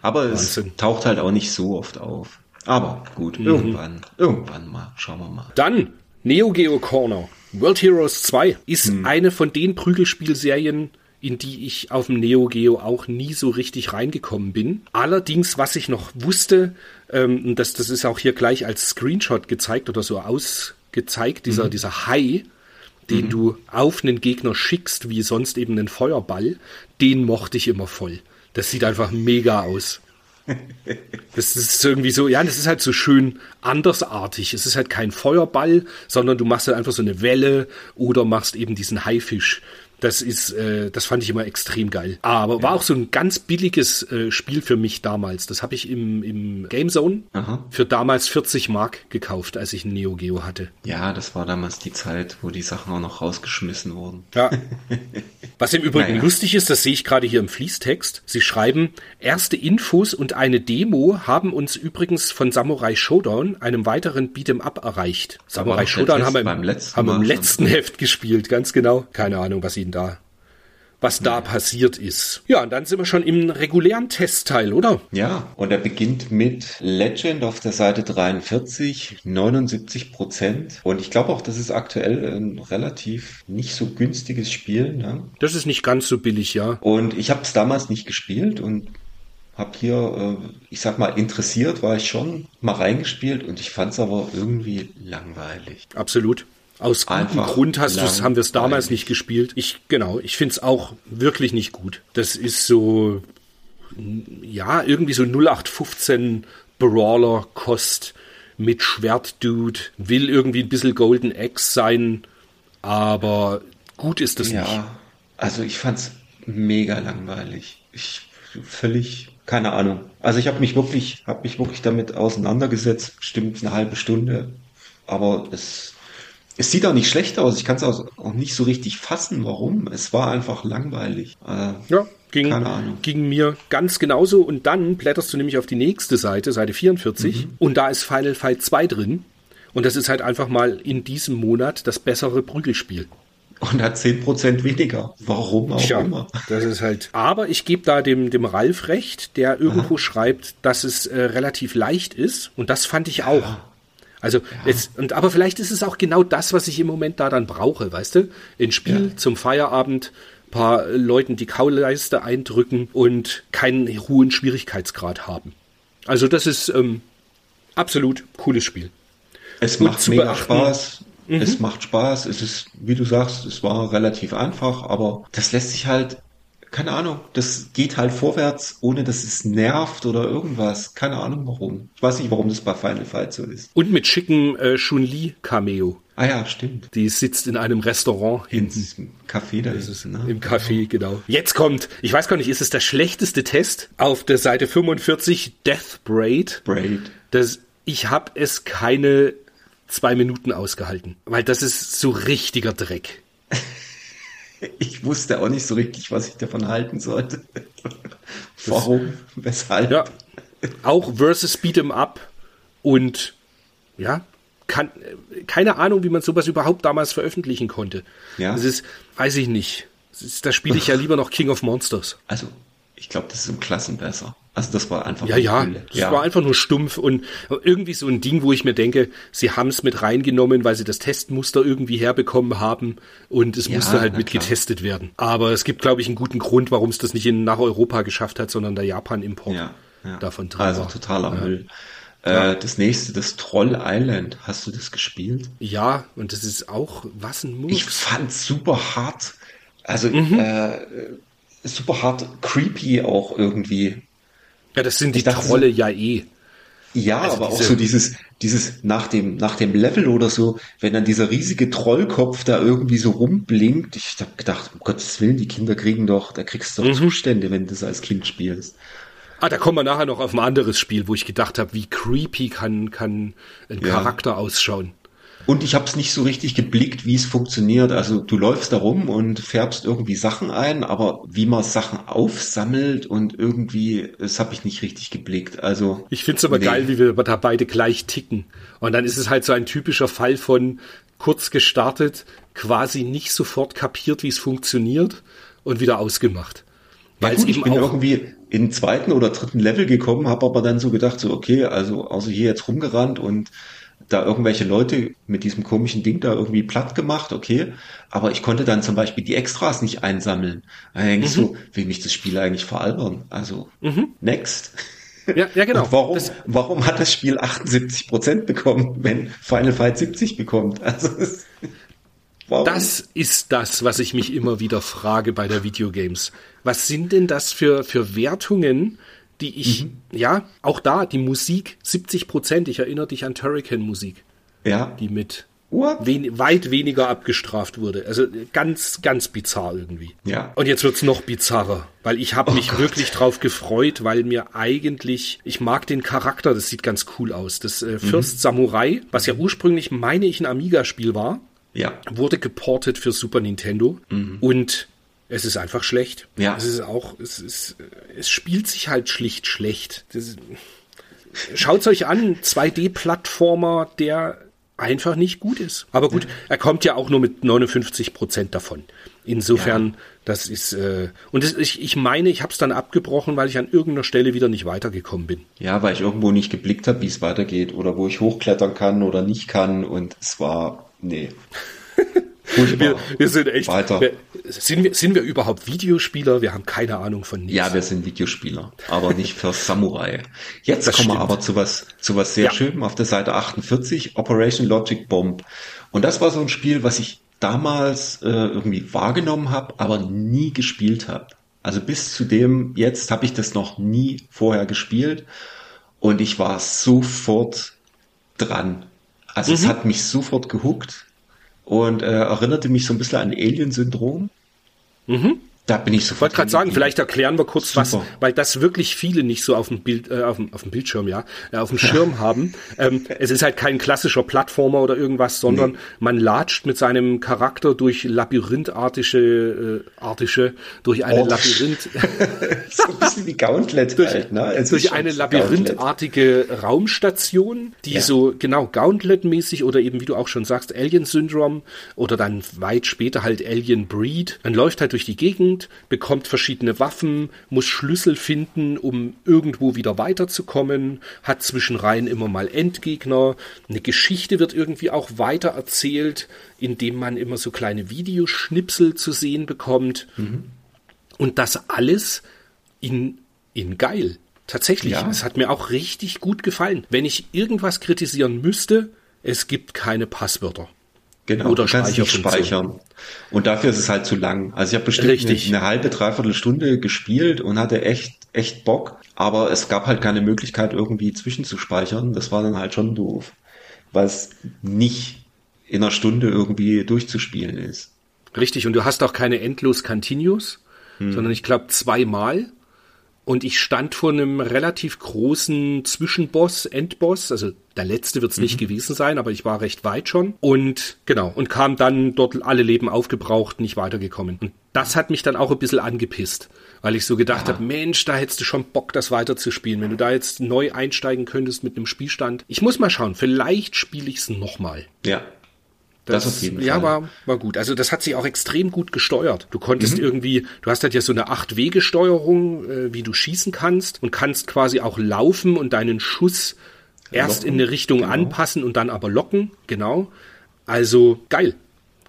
Aber Wahnsinn. es taucht halt auch nicht so oft auf. Aber gut, Mhm. irgendwann, irgendwann mal. Schauen wir mal. Dann Neo Geo Corner. World Heroes 2 ist eine von den Prügelspielserien, in die ich auf dem Neo Geo auch nie so richtig reingekommen bin. Allerdings, was ich noch wusste, ähm, das, das ist auch hier gleich als Screenshot gezeigt oder so ausgezeigt, dieser, dieser Hai, den du auf einen Gegner schickst, wie sonst eben einen Feuerball, den mochte ich immer voll. Das sieht einfach mega aus. (laughs) Das ist irgendwie so, ja, das ist halt so schön andersartig. Es ist halt kein Feuerball, sondern du machst halt einfach so eine Welle oder machst eben diesen Haifisch. Das ist, äh, das fand ich immer extrem geil. Aber war auch so ein ganz billiges äh, Spiel für mich damals. Das habe ich im, im Gamezone Aha. für damals 40 Mark gekauft, als ich ein Neo Geo hatte. Ja, das war damals die Zeit, wo die Sachen auch noch rausgeschmissen wurden. Ja. (laughs) Was im Übrigen Naja. lustig ist, das sehe ich gerade hier im Fließtext. Sie schreiben, erste Infos und eine Demo haben uns übrigens von Samurai Showdown, einem weiteren Beat'em Up, erreicht. Samurai Showdown haben wir im, haben im schon. letzten Heft gespielt, ganz genau. Keine Ahnung, was ihnen da, was da passiert ist. Ja, und dann sind wir schon im regulären Testteil, oder? Ja, und er beginnt mit Legend auf der Seite 43, 79 Prozent. Und ich glaube auch, das ist aktuell ein relativ nicht so günstiges Spiel. Ne? Das ist nicht ganz so billig, ja. Und ich habe es damals nicht gespielt und habe hier, äh, ich sag mal, interessiert war ich schon, mal reingespielt und ich fand es aber irgendwie langweilig. Absolut. Aus gutem Grund hast du's, haben wir es damals nicht gespielt. Ich, genau, ich find's auch wirklich nicht gut. Das ist so, ja, irgendwie so 0815 Brawler-Kost mit Schwertdude, will irgendwie ein bisschen Golden Axe sein, aber gut ist das nicht. Ja, also ich fand's mega langweilig. Ich völlig keine Ahnung. Also ich habe mich wirklich, habe mich wirklich damit auseinandergesetzt, bestimmt eine halbe Stunde. Aber es, es sieht auch nicht schlecht aus. Ich kann es auch, auch nicht so richtig fassen, warum. Es war einfach langweilig. Äh, Ja, ging, Keine Ahnung. ging mir ganz genauso. Und dann blätterst du nämlich auf die nächste Seite, Seite 44, Mhm. und da ist Final Fight 2 drin. Und das ist halt einfach mal in diesem Monat das bessere Prügelspiel. Und hat 10% weniger. Warum auch immer. das ist halt. Aber ich gebe da dem, dem Ralf recht, der irgendwo schreibt, dass es äh, relativ leicht ist. Und das fand ich auch. Also, jetzt, und, aber vielleicht ist es auch genau das, was ich im Moment da dann brauche, weißt du? Ein Spiel Ja. zum Feierabend, paar Leuten die Kauleiste eindrücken und keinen hohen Schwierigkeitsgrad haben. Also, das ist ähm, absolut cooles Spiel. Es und macht mega beachten. Spaß. Es macht Spaß. Es ist, wie du sagst, es war relativ einfach, aber das lässt sich halt, keine Ahnung, das geht halt vorwärts, ohne dass es nervt oder irgendwas. Keine Ahnung warum. Ich weiß nicht, warum das bei Final Fight so ist. Und mit schickem äh, Chun-Li-Cameo. Ah ja, stimmt. Die sitzt in einem Restaurant hinten. Ins Café da ist es, ne? Im Café, genau. Jetzt kommt, ich weiß gar nicht, ist es der schlechteste Test auf der Seite 45 Death Braid? Braid. Das, ich habe es keine zwei Minuten ausgehalten, weil das ist so richtiger Dreck. Ich wusste auch nicht so richtig, was ich davon halten sollte. Warum? Weshalb? Ja, auch versus Beat'em Up und ja, kann, keine Ahnung, wie man sowas überhaupt damals veröffentlichen konnte. Ja. Das ist, weiß ich nicht. Das ist, da spiele ich ja lieber noch King of Monsters. Also, ich glaube, das ist im Klassen besser. Also, das war einfach Ja, ja, Gülle. das war einfach nur stumpf und irgendwie so ein Ding, wo ich mir denke, sie haben es mit reingenommen, weil sie das Testmuster irgendwie herbekommen haben und es Ja, musste halt mit klar. getestet werden. Aber es gibt, glaube ich, einen guten Grund, warum es das nicht in, nach Europa geschafft hat, sondern der Japan-Import ja, ja. davon drin Also war. totaler Müll. Äh, das nächste, das Troll Island. Hast du das gespielt? Ja, und das ist auch was ein Ich Murks. fand's super hart. Also, Mhm. äh, super hart creepy auch irgendwie. Ja, das sind die dachte Trolle ja eh. Ja, Also aber auch so dieses, dieses nach dem, nach dem Level oder so, wenn dann dieser riesige Trollkopf da irgendwie so rumblinkt. Ich hab gedacht, um Gottes Willen, die Kinder kriegen doch, da kriegst Mhm. du doch Zustände, wenn du das als Kind spielst. Ah, da kommen wir nachher noch auf ein anderes Spiel, wo ich gedacht habe, wie creepy kann, kann ein Ja. Charakter ausschauen. Und ich habe es nicht so richtig geblickt, wie es funktioniert. Also du läufst da rum und färbst irgendwie Sachen ein, aber wie man Sachen aufsammelt und irgendwie, das habe ich nicht richtig geblickt. Also Ich find's aber Nee. geil, wie wir da beide gleich ticken. Und dann ist es halt so ein typischer Fall von kurz gestartet, quasi nicht sofort kapiert, wie es funktioniert und wieder ausgemacht. Ja, Weil gut, es ich bin irgendwie in den zweiten oder dritten Level gekommen, habe aber dann so gedacht, so okay, also außer hier jetzt rumgerannt und da irgendwelche Leute mit diesem komischen Ding da irgendwie platt gemacht, okay, aber ich konnte dann zum Beispiel die Extras nicht einsammeln. Da denke ich Mhm. so, will mich das Spiel eigentlich veralbern? Also, next. Ja, ja genau. (laughs) Und warum, Das, warum hat das Spiel 78 Prozent bekommen, wenn Final Fight 70 bekommt? Also, das, warum? das ist das, was ich mich immer wieder frage bei der Videogames. Was sind denn das für, für Wertungen, die ich, Mhm. ja, auch da, die Musik, 70 Prozent, ich erinnere dich an Turrican-Musik, ja, die mit wen, weit weniger abgestraft wurde. Also ganz, ganz bizarr irgendwie. Ja. Und jetzt wird's noch bizarrer, weil ich habe mich Gott. wirklich drauf gefreut, weil mir eigentlich, ich mag den Charakter, das sieht ganz cool aus. Das äh, Fürst Samurai, was ja ursprünglich, meine ich, ein Amiga-Spiel war, ja, wurde geportet für Super Nintendo und es ist einfach schlecht. Ja. Es ist auch, es ist, es spielt sich halt schlicht schlecht. Schaut's euch an, 2D-Plattformer, der einfach nicht gut ist. Aber gut, er kommt ja auch nur mit 59 Prozent davon. Insofern, das ist, äh, und das, ich, ich meine, ich habe es dann abgebrochen, weil ich an irgendeiner Stelle wieder nicht weitergekommen bin. Ja, weil ich irgendwo nicht geblickt habe, wie es weitergeht oder wo ich hochklettern kann oder nicht kann und es war, nee. (laughs) Wir, wir sind echt, Weiter. Wir, sind, wir, sind wir überhaupt Videospieler? Wir haben keine Ahnung von nichts. Ja, wir sind Videospieler, aber nicht für Samurai. Jetzt Das kommen wir stimmt. aber zu was, zu was sehr Ja. Schönem auf der Seite 48, Operation Logic Bomb. Und das war so ein Spiel, was ich damals äh, irgendwie wahrgenommen habe, aber nie gespielt habe. Also bis zu dem jetzt habe ich das noch nie vorher gespielt und ich war sofort dran. Also Mhm. es hat mich sofort gehuckt und äh, erinnerte mich so ein bisschen an Alien-Syndrom. Da bin ich Ich sofort. wollte gerade sagen, vielleicht erklären wir kurz was, Super. weil das wirklich viele nicht so auf dem Bild, äh, auf, dem, auf dem Bildschirm, ja, äh, auf dem Schirm (laughs) haben. Ähm, es ist halt kein klassischer Plattformer oder irgendwas, sondern man latscht mit seinem Charakter durch labyrinthartische, äh, artische, durch eine Oh. Labyrinth, (laughs) so ein bisschen wie Gauntlet (laughs) halt, ne? Es durch eine labyrinthartige Raumstation, die Ja. so genau Gauntlet-mäßig oder eben, wie du auch schon sagst, Alien-Syndrom oder dann weit später halt Alien Breed. Man läuft halt durch die Gegend, bekommt verschiedene Waffen, muss Schlüssel finden, um irgendwo wieder weiterzukommen, hat zwischenrein immer mal Endgegner. Eine Geschichte wird irgendwie auch weiter erzählt, indem man immer so kleine Videoschnipsel zu sehen bekommt. Und das alles in, in geil. Tatsächlich. Ja. Es hat mir auch richtig gut gefallen. Wenn ich irgendwas kritisieren müsste, es gibt keine Passwörter. Genau, Oder speichern. Und dafür ist es halt zu lang. Also ich habe bestimmt Richtig. eine, eine halbe, dreiviertel Stunde gespielt und hatte echt, echt Bock. Aber es gab halt keine Möglichkeit, irgendwie zwischenzuspeichern. Das war dann halt schon doof. Weil es nicht in einer Stunde irgendwie durchzuspielen ist. Richtig, und du hast auch keine endlos Continues, sondern ich glaube zweimal. Und ich stand vor einem relativ großen Zwischenboss, Endboss. Also der letzte wird es nicht gewesen sein, aber ich war recht weit schon. Und genau, und kam dann dort alle Leben aufgebraucht, nicht weitergekommen. Und das hat mich dann auch ein bisschen angepisst, weil ich so gedacht habe, Mensch, da hättest du schon Bock, das weiterzuspielen. Wenn du da jetzt neu einsteigen könntest mit einem Spielstand. Ich muss mal schauen, vielleicht spiele ich es nochmal. Ja. Das, auf jeden ja, Fall. war, war gut. Also das hat sich auch extrem gut gesteuert. Du konntest Mhm. irgendwie, du hast halt ja so eine Acht-Wege-Steuerung, äh, wie du schießen kannst und kannst quasi auch laufen und deinen Schuss erst Locken, in eine Richtung genau. anpassen und dann aber locken. Genau. Also geil.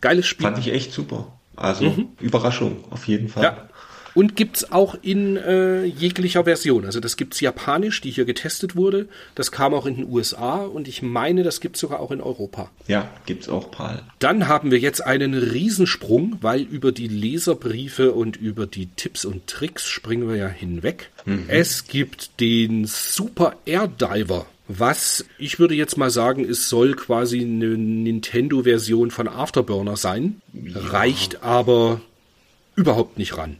Geiles Spiel. Fand ich echt super. Also Überraschung, auf jeden Fall. Mhm. Ja. Und gibt's auch in äh, jeglicher Version. Also das gibt's japanisch, die hier getestet wurde. Das kam auch in den USA und ich meine, das gibt's sogar auch in Europa. Ja, gibt's auch Pal. Dann haben wir jetzt einen Riesensprung, weil über die Leserbriefe und über die Tipps und Tricks springen wir ja hinweg. Es gibt den Super Air Diver. Was ich würde jetzt mal sagen, es soll quasi eine Nintendo-Version von Afterburner sein, reicht aber überhaupt nicht ran.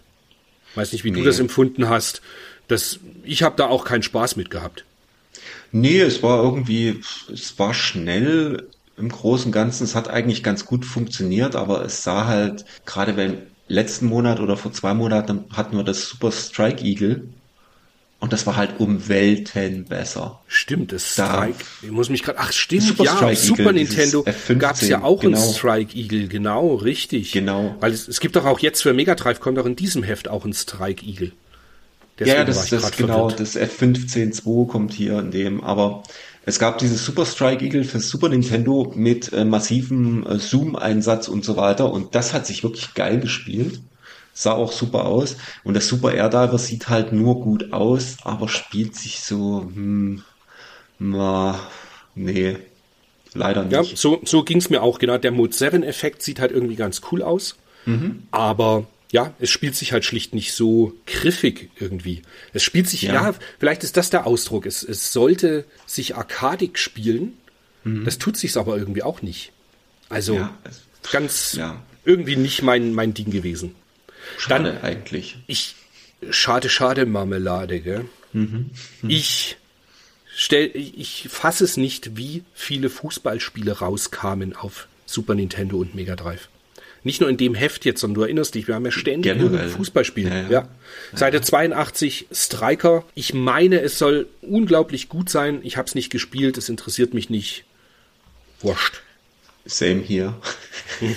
Weiß nicht, wie du Nee. das empfunden hast. Das, ich habe da auch keinen Spaß mit gehabt. Nee, es war irgendwie, es war schnell im Großen und Ganzen. Es hat eigentlich ganz gut funktioniert, aber es sah halt, gerade beim letzten Monat oder vor zwei Monaten hatten wir das Super Strike Eagle. Und das war halt um Welten besser. Stimmt, das Da- Strike. Ich muss mich gerade. Ach, stimmt, Super ja. Strike Super Eagle, Nintendo F15, gab es ja auch genau. einen Strike Eagle, genau, richtig. Genau. Weil es, es gibt doch auch jetzt für Mega Drive kommt auch in diesem Heft auch ein Strike Eagle. Ja, Deswegen ja, das, grad genau, das F15.2 kommt hier in dem, aber es gab dieses Super Strike Eagle für Super Nintendo mit äh, massivem äh, Zoom-Einsatz und so weiter und das hat sich wirklich geil gespielt. Sah auch super aus und das Super Air Diver sieht halt nur gut aus, aber spielt sich so, hm, na, nee, leider Ja, nicht. so, so ging es mir auch, genau. Der Mode 7-Effekt sieht halt irgendwie ganz cool aus. Mhm. Aber ja, es spielt sich halt schlicht nicht so griffig irgendwie. Es spielt sich, ja, Ja. vielleicht ist das der Ausdruck. Es, es sollte sich arkadig spielen. Das tut sich's aber irgendwie auch nicht. Also Mhm. Ja, ganz ja. irgendwie nicht mein, mein Ding gewesen. Schade eigentlich. Ich, schade, schade Marmelade, gell? Ich stell, ich fasse es nicht, wie viele Fußballspiele rauskamen auf Super Nintendo und Mega Drive. Nicht nur in dem Heft jetzt, sondern du erinnerst dich, wir haben ja ständig Generell. irgendein Fußballspiel. Ja, Ja, ja. Seite 82 Striker. Ich meine, es soll unglaublich gut sein. Ich habe es nicht gespielt, es interessiert mich nicht. Wurscht. Same hier. (laughs)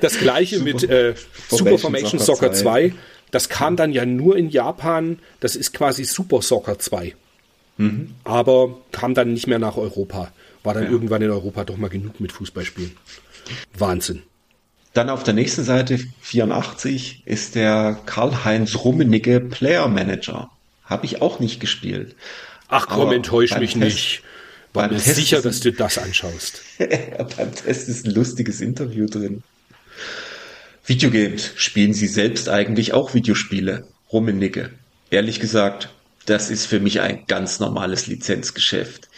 Das gleiche mit äh, Super Formation Soccer 2. Das kam dann ja nur in Japan. Das ist quasi Super Soccer 2. Aber kam dann nicht mehr nach Europa. War dann Ja. irgendwann in Europa doch mal genug mit Fußballspielen. Wahnsinn. Dann auf der nächsten Seite 84 ist der Karl-Heinz Rummenigge Player Manager. Habe ich auch nicht gespielt. Ach komm, Aber enttäusch mich Test- nicht. War beim mir Test sicher, ist- dass du das anschaust. (laughs) Beim Test ist ein lustiges Interview drin. Videogames. Spielen Sie selbst eigentlich auch Videospiele? Rummenigge. Ehrlich gesagt, das ist für mich ein ganz normales Lizenzgeschäft.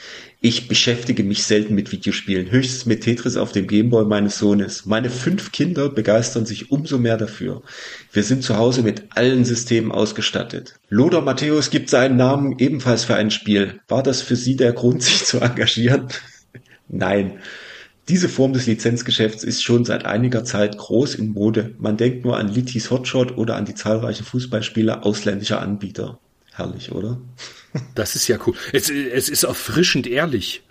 Ich beschäftige mich selten mit Videospielen, höchstens mit Tetris auf dem Gameboy meines Sohnes. Meine fünf Kinder begeistern sich umso mehr dafür. Wir sind zu Hause mit allen Systemen ausgestattet. Lothar Matthäus gibt seinen Namen ebenfalls für ein Spiel. War das für Sie der Grund, (laughs) sich zu engagieren? Nein. Diese Form des Lizenzgeschäfts ist schon seit einiger Zeit groß in Mode. Man denkt nur an Litis Hotshot oder an die zahlreichen Fußballspiele ausländischer Anbieter. Herrlich, oder? Das ist ja cool. Es, es ist erfrischend ehrlich.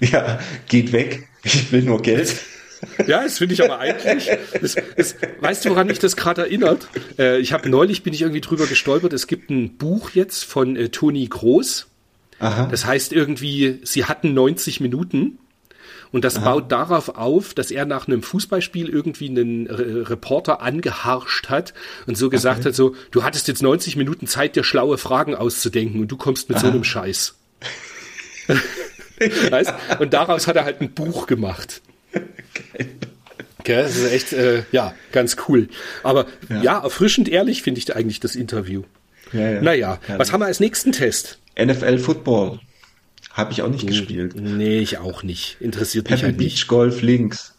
Ja, geht weg. Ich will nur Geld. Ja, das finde ich aber eigentlich. Das, das, weißt du, woran mich das gerade erinnert? Äh, ich habe neulich bin ich irgendwie drüber gestolpert. Es gibt ein Buch jetzt von äh, Toni Groß. Aha. Das heißt irgendwie, sie hatten 90 Minuten. Und das baut darauf auf, dass er nach einem Fußballspiel irgendwie einen Re Reporter angeharscht hat und so gesagt hat, so, du hattest jetzt 90 Minuten Zeit, dir schlaue Fragen auszudenken und du kommst mit so einem Scheiß. (laughs) weißt? Und daraus hat er halt ein Buch gemacht. Geil. Okay, das ist echt, äh, ja, ganz cool. Aber ja, ja erfrischend ehrlich finde ich eigentlich das Interview. Ja, ja. Naja, ja. was haben wir als nächsten Test? NFL Football. Habe ich auch nicht gespielt. Nee, ich auch nicht. Interessiert Pebble mich halt Beach nicht. Golf links.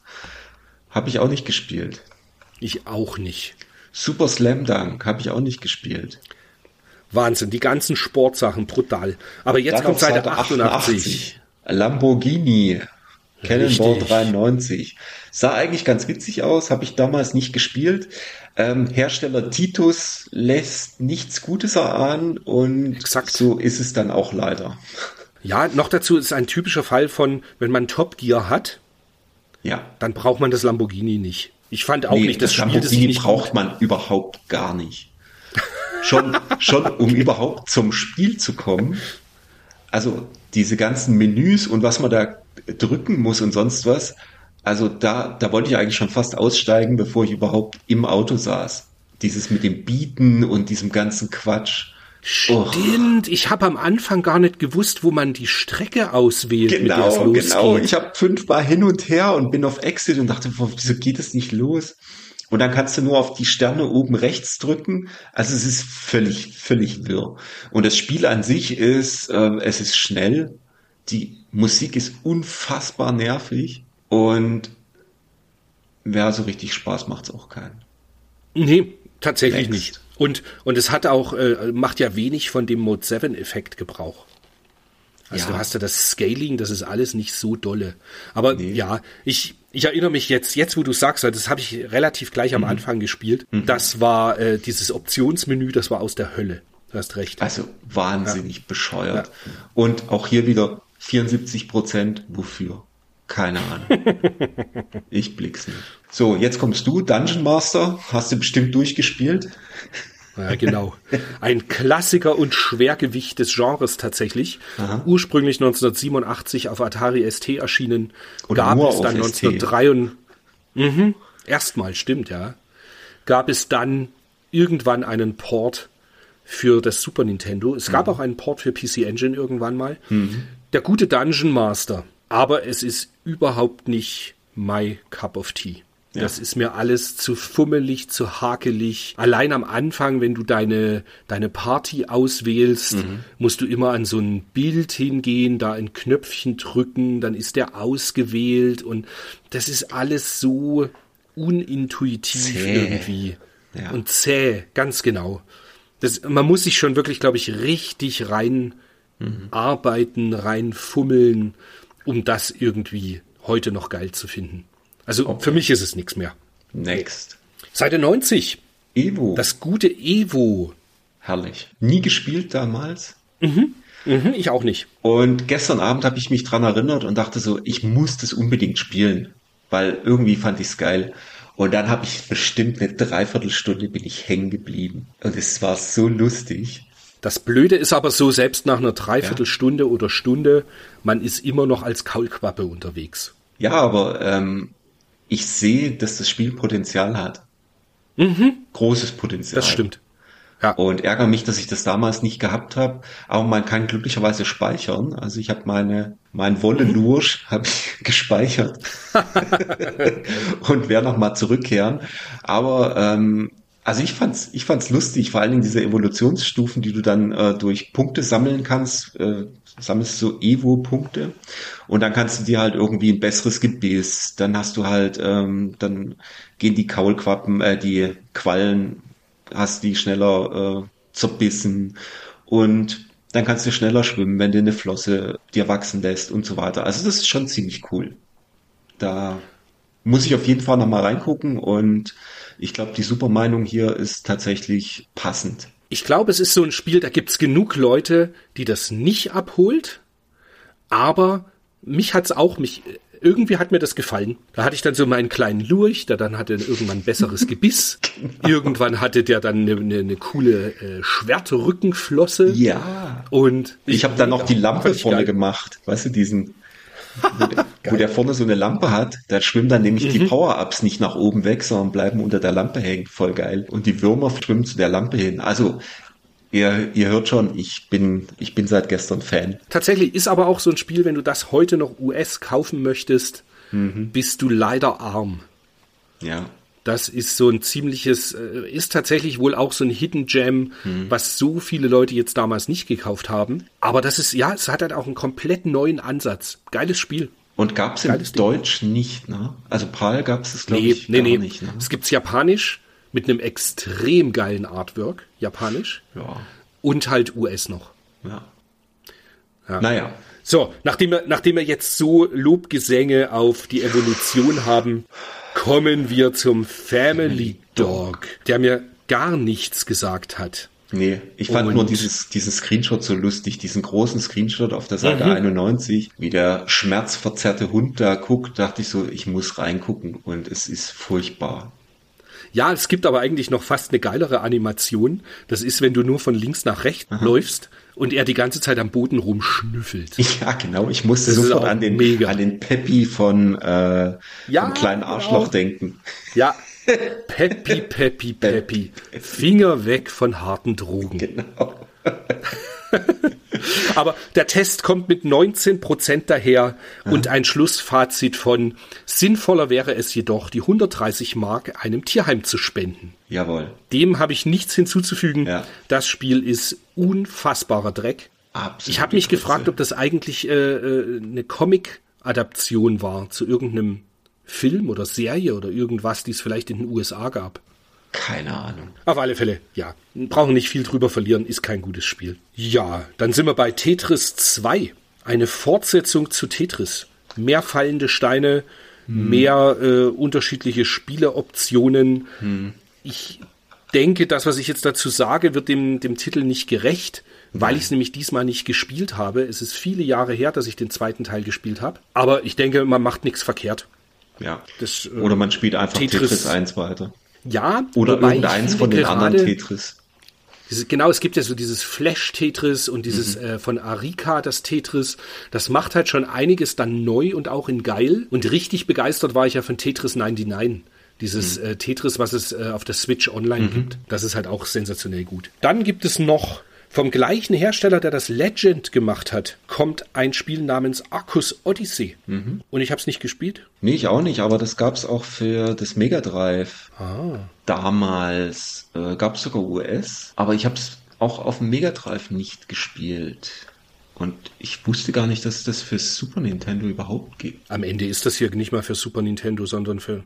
Habe ich auch nicht gespielt. Ich auch nicht. Super Slam Dunk habe ich auch nicht gespielt. Wahnsinn, die ganzen Sportsachen brutal. Aber jetzt Dann kommt Seite, Seite 88. 88. Lamborghini Cannonball 93. Sah eigentlich ganz witzig aus, habe ich damals nicht gespielt. Ähm, Hersteller Titus lässt nichts Gutes erahnen und Exakt. so ist es dann auch leider. Ja, noch dazu ist ein typischer Fall von, wenn man Top Gear hat, ja. dann braucht man das Lamborghini nicht. Ich fand auch nee, nicht, das, das Spiel Lamborghini nicht braucht gut. man überhaupt gar nicht. Schon, (laughs) schon um überhaupt zum Spiel zu kommen. Also diese ganzen Menüs und was man da drücken muss und sonst was. Also da, da wollte ich eigentlich schon fast aussteigen, bevor ich überhaupt im Auto saß. Dieses mit dem Bieten und diesem ganzen Quatsch. Stimmt, ich habe am Anfang gar nicht gewusst, wo man die Strecke auswählt. Genau, genau. Ich habe fünfmal hin und her und bin auf Exit und dachte, wieso geht es nicht los? Und dann kannst du nur auf die Sterne oben rechts drücken. Also es ist völlig, völlig wirr. Und das Spiel an sich ist, äh, es ist schnell. Die Musik ist unfassbar nervig. Und wer so richtig Spaß macht es auch keinen. Nee, tatsächlich Next. nicht. Und, und es hat auch, äh, macht ja wenig von dem Mode 7 Effekt Gebrauch. Also ja. du hast ja das Scaling, das ist alles nicht so dolle. Aber nee. ja, ich, ich erinnere mich jetzt, jetzt wo du sagst, das habe ich relativ gleich am mhm. Anfang gespielt. Mhm. Das war äh, dieses Optionsmenü, das war aus der Hölle. Du hast recht. Also wahnsinnig ja. bescheuert. Ja. Und auch hier wieder 74 Prozent. Wofür? Keine Ahnung. (laughs) ich blick's nicht. So, jetzt kommst du, Dungeon Master. Hast du bestimmt durchgespielt? Ja, genau. Ein Klassiker und Schwergewicht des Genres tatsächlich. Aha. Ursprünglich 1987 auf Atari ST erschienen. Oder gab es dann 1903. Mhm, erstmal, stimmt, ja. Gab es dann irgendwann einen Port für das Super Nintendo. Es gab mhm. auch einen Port für PC Engine irgendwann mal. Mhm. Der gute Dungeon Master. Aber es ist überhaupt nicht my cup of tea. Ja. Das ist mir alles zu fummelig, zu hakelig. Allein am Anfang, wenn du deine, deine Party auswählst, mhm. musst du immer an so ein Bild hingehen, da ein Knöpfchen drücken, dann ist der ausgewählt und das ist alles so unintuitiv zäh. irgendwie. Ja. Und zäh, ganz genau. Das, man muss sich schon wirklich, glaube ich, richtig rein mhm. arbeiten, rein fummeln, um das irgendwie heute noch geil zu finden. Also okay. für mich ist es nichts mehr. Next. Seite 90. Evo. Das gute Evo. Herrlich. Nie gespielt damals. Mhm. Mhm, ich auch nicht. Und gestern Abend habe ich mich dran erinnert und dachte so, ich muss das unbedingt spielen, weil irgendwie fand ich es geil. Und dann habe ich bestimmt eine Dreiviertelstunde bin ich hängen geblieben. Und es war so lustig. Das Blöde ist aber so, selbst nach einer Dreiviertelstunde ja. oder Stunde, man ist immer noch als Kaulquappe unterwegs. Ja, aber ähm, ich sehe, dass das Spiel Potenzial hat. Mhm. Großes Potenzial. Das stimmt. Ja. Und ärgere mich, dass ich das damals nicht gehabt habe. Aber man kann glücklicherweise speichern. Also ich habe meine mein Wolle Lursch habe ich (laughs) gespeichert (laughs) und werde noch mal zurückkehren. Aber ähm, also ich fand's, ich fand's lustig, vor allen Dingen diese Evolutionsstufen, die du dann äh, durch Punkte sammeln kannst, äh, sammelst so Evo-Punkte und dann kannst du dir halt irgendwie ein besseres Gebiss, dann hast du halt, ähm, dann gehen die Kaulquappen, äh, die Quallen, hast die schneller äh, zerbissen und dann kannst du schneller schwimmen, wenn du eine Flosse dir wachsen lässt und so weiter. Also das ist schon ziemlich cool. Da muss ich auf jeden Fall nochmal reingucken und ich glaube, die Supermeinung hier ist tatsächlich passend. Ich glaube, es ist so ein Spiel, da gibt's genug Leute, die das nicht abholt, aber mich hat's auch, mich, irgendwie hat mir das gefallen. Da hatte ich dann so meinen kleinen Lurch, der dann hatte irgendwann ein besseres Gebiss. (laughs) genau. Irgendwann hatte der dann eine, eine, eine coole äh, Schwertrückenflosse. Ja. Und ich, ich habe dann noch die Lampe vorne geil. gemacht. Weißt du, diesen wo, der, wo der vorne so eine Lampe hat, da schwimmen dann nämlich mhm. die Power-Ups nicht nach oben weg, sondern bleiben unter der Lampe hängen. Voll geil. Und die Würmer schwimmen zu der Lampe hin. Also ihr, ihr hört schon, ich bin, ich bin seit gestern Fan. Tatsächlich ist aber auch so ein Spiel, wenn du das heute noch US kaufen möchtest, bist du leider arm. Ja. Das ist so ein ziemliches, äh, ist tatsächlich wohl auch so ein Hidden Gem, was so viele Leute jetzt damals nicht gekauft haben. Aber das ist, ja, es hat halt auch einen komplett neuen Ansatz. Geiles Spiel. Und gab es in Geiles Ding. Deutsch nicht, ne? Also PAL gab es, glaube Nee, ich, nee, nee. nicht. Ne? Es gibt's japanisch mit einem extrem geilen Artwork, japanisch. Ja, Und halt US noch. ja. Ja. Naja, So, nachdem wir, nachdem wir jetzt so Lobgesänge auf die Evolution haben, kommen wir zum Family Dog, der mir gar nichts gesagt hat. nee, ich fand Und- nur dieses, diesen Screenshot so lustig, diesen großen Screenshot auf der Seite Mhm. 91, wie der schmerzverzerrte Hund da guckt, dachte ich so, ich muss reingucken und es ist furchtbar. Ja, es gibt aber eigentlich noch fast eine geilere Animation. Das ist, wenn du nur von links nach rechts läufst und er die ganze Zeit am Boden rumschnüffelt. (laughs) Ja, genau. Ich musste Das sofort an den, mega. an den Peppi von, äh, Ja, vom kleinen genau. Arschloch denken. Ja, (laughs) Peppi, Peppi, Peppi. Finger weg von harten Drogen. Genau. (laughs) (laughs) Aber der Test kommt mit 19 Prozent daher und ein Schlussfazit von sinnvoller wäre es jedoch, die 130 Mark einem Tierheim zu spenden. Jawohl. Dem habe ich nichts hinzuzufügen. Ja. Das Spiel ist unfassbarer Dreck. Absolut. Ich habe mich gefragt, ob das eigentlich äh, äh, eine Comic-Adaption war zu irgendeinem Film oder Serie oder irgendwas, die es vielleicht in den USA gab. Keine Ahnung. Auf alle Fälle, ja. Brauchen nicht viel drüber verlieren, ist kein gutes Spiel. Ja, dann sind wir bei Tetris 2. Eine Fortsetzung zu Tetris. Mehr fallende Steine, mehr äh, unterschiedliche Spieleoptionen. Ich denke, das, was ich jetzt dazu sage, wird dem, dem Titel nicht gerecht, weil ich es nämlich diesmal nicht gespielt habe. Es ist viele Jahre her, dass ich den zweiten Teil gespielt habe. Aber ich denke, man macht nichts verkehrt. Ja. Das, äh, Oder man spielt einfach Tetris, Tetris 1 weiter. Ja, Oder irgendeins von den anderen Tetris. Diese, genau, es gibt ja so dieses Flash-Tetris und dieses Mhm. äh, von Arika, das Tetris. Das macht halt schon einiges dann neu und auch in geil. Und richtig begeistert war ich ja von Tetris 99. Dieses Mhm. äh, Tetris, was es äh, auf der Switch online gibt. Das ist halt auch sensationell gut. Dann gibt es noch vom gleichen Hersteller, der das Legend gemacht hat, kommt ein Spiel namens Arcus Odyssey. Mhm. Und ich habe es nicht gespielt. Nee, ich auch nicht, aber das gab's auch für das Mega Drive. Damals äh, gab's sogar US, aber ich habe es auch auf dem Mega Drive nicht gespielt. Und ich wusste gar nicht, dass es das für Super Nintendo überhaupt gibt. Am Ende ist das hier nicht mal für Super Nintendo, sondern für,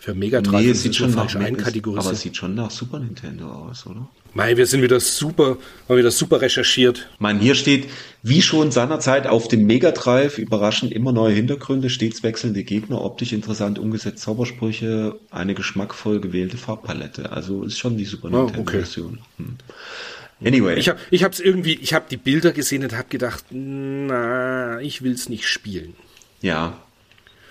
für Mega Drive. Nee, es sieht ist schon nach einkategorisiert. aber es sieht schon nach Super Nintendo aus, oder? Mei, wir sind wieder super, haben wieder super recherchiert. Ich meine, hier steht, wie schon seinerzeit auf dem Mega Drive, überraschend immer neue Hintergründe, stets wechselnde Gegner, optisch interessant umgesetzt Zaubersprüche, eine geschmackvoll gewählte Farbpalette. Also ist schon die Super Ah, Nintendo okay. Version. Hm. Anyway. Ich habe ich hab's irgendwie, ich habe die Bilder gesehen und habe gedacht, na, ich will's nicht spielen. ja.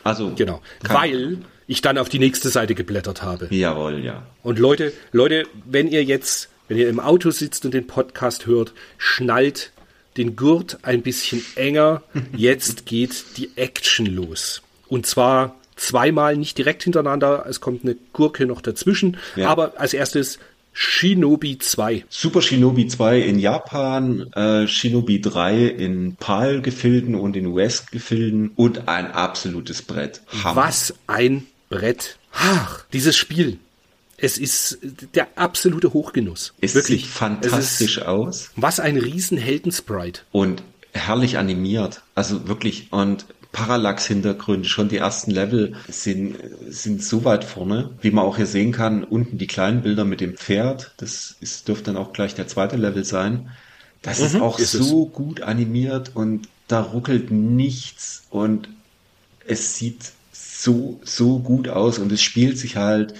Also. Genau, weil ich dann auf die nächste Seite geblättert habe. Jawohl, ja. Und Leute, Leute, wenn ihr jetzt, wenn ihr im Auto sitzt und den Podcast hört, schnallt den Gurt ein bisschen enger. (laughs) Jetzt geht die Action los. Und zwar zweimal nicht direkt hintereinander. Es kommt eine Gurke noch dazwischen. Ja. Aber als erstes Shinobi 2. Super Shinobi 2 in Japan, äh, Shinobi 3 in PAL-Gefilden und in West-Gefilden und ein absolutes Brett. Hammer. Was ein Brett. Ach, dieses Spiel. Es ist der absolute Hochgenuss. Es Wirklich. sieht fantastisch Es aus. was ein riesen Heldensprite. und herrlich animiert. Also wirklich und Parallax-Hintergründe, schon die ersten Level sind, sind so weit vorne, wie man auch hier sehen kann, unten die kleinen Bilder mit dem Pferd, das ist, dürfte dann auch gleich der zweite Level sein. Das ist auch Mhm, ist so gut animiert und da ruckelt nichts und es sieht so, so gut aus und es spielt sich halt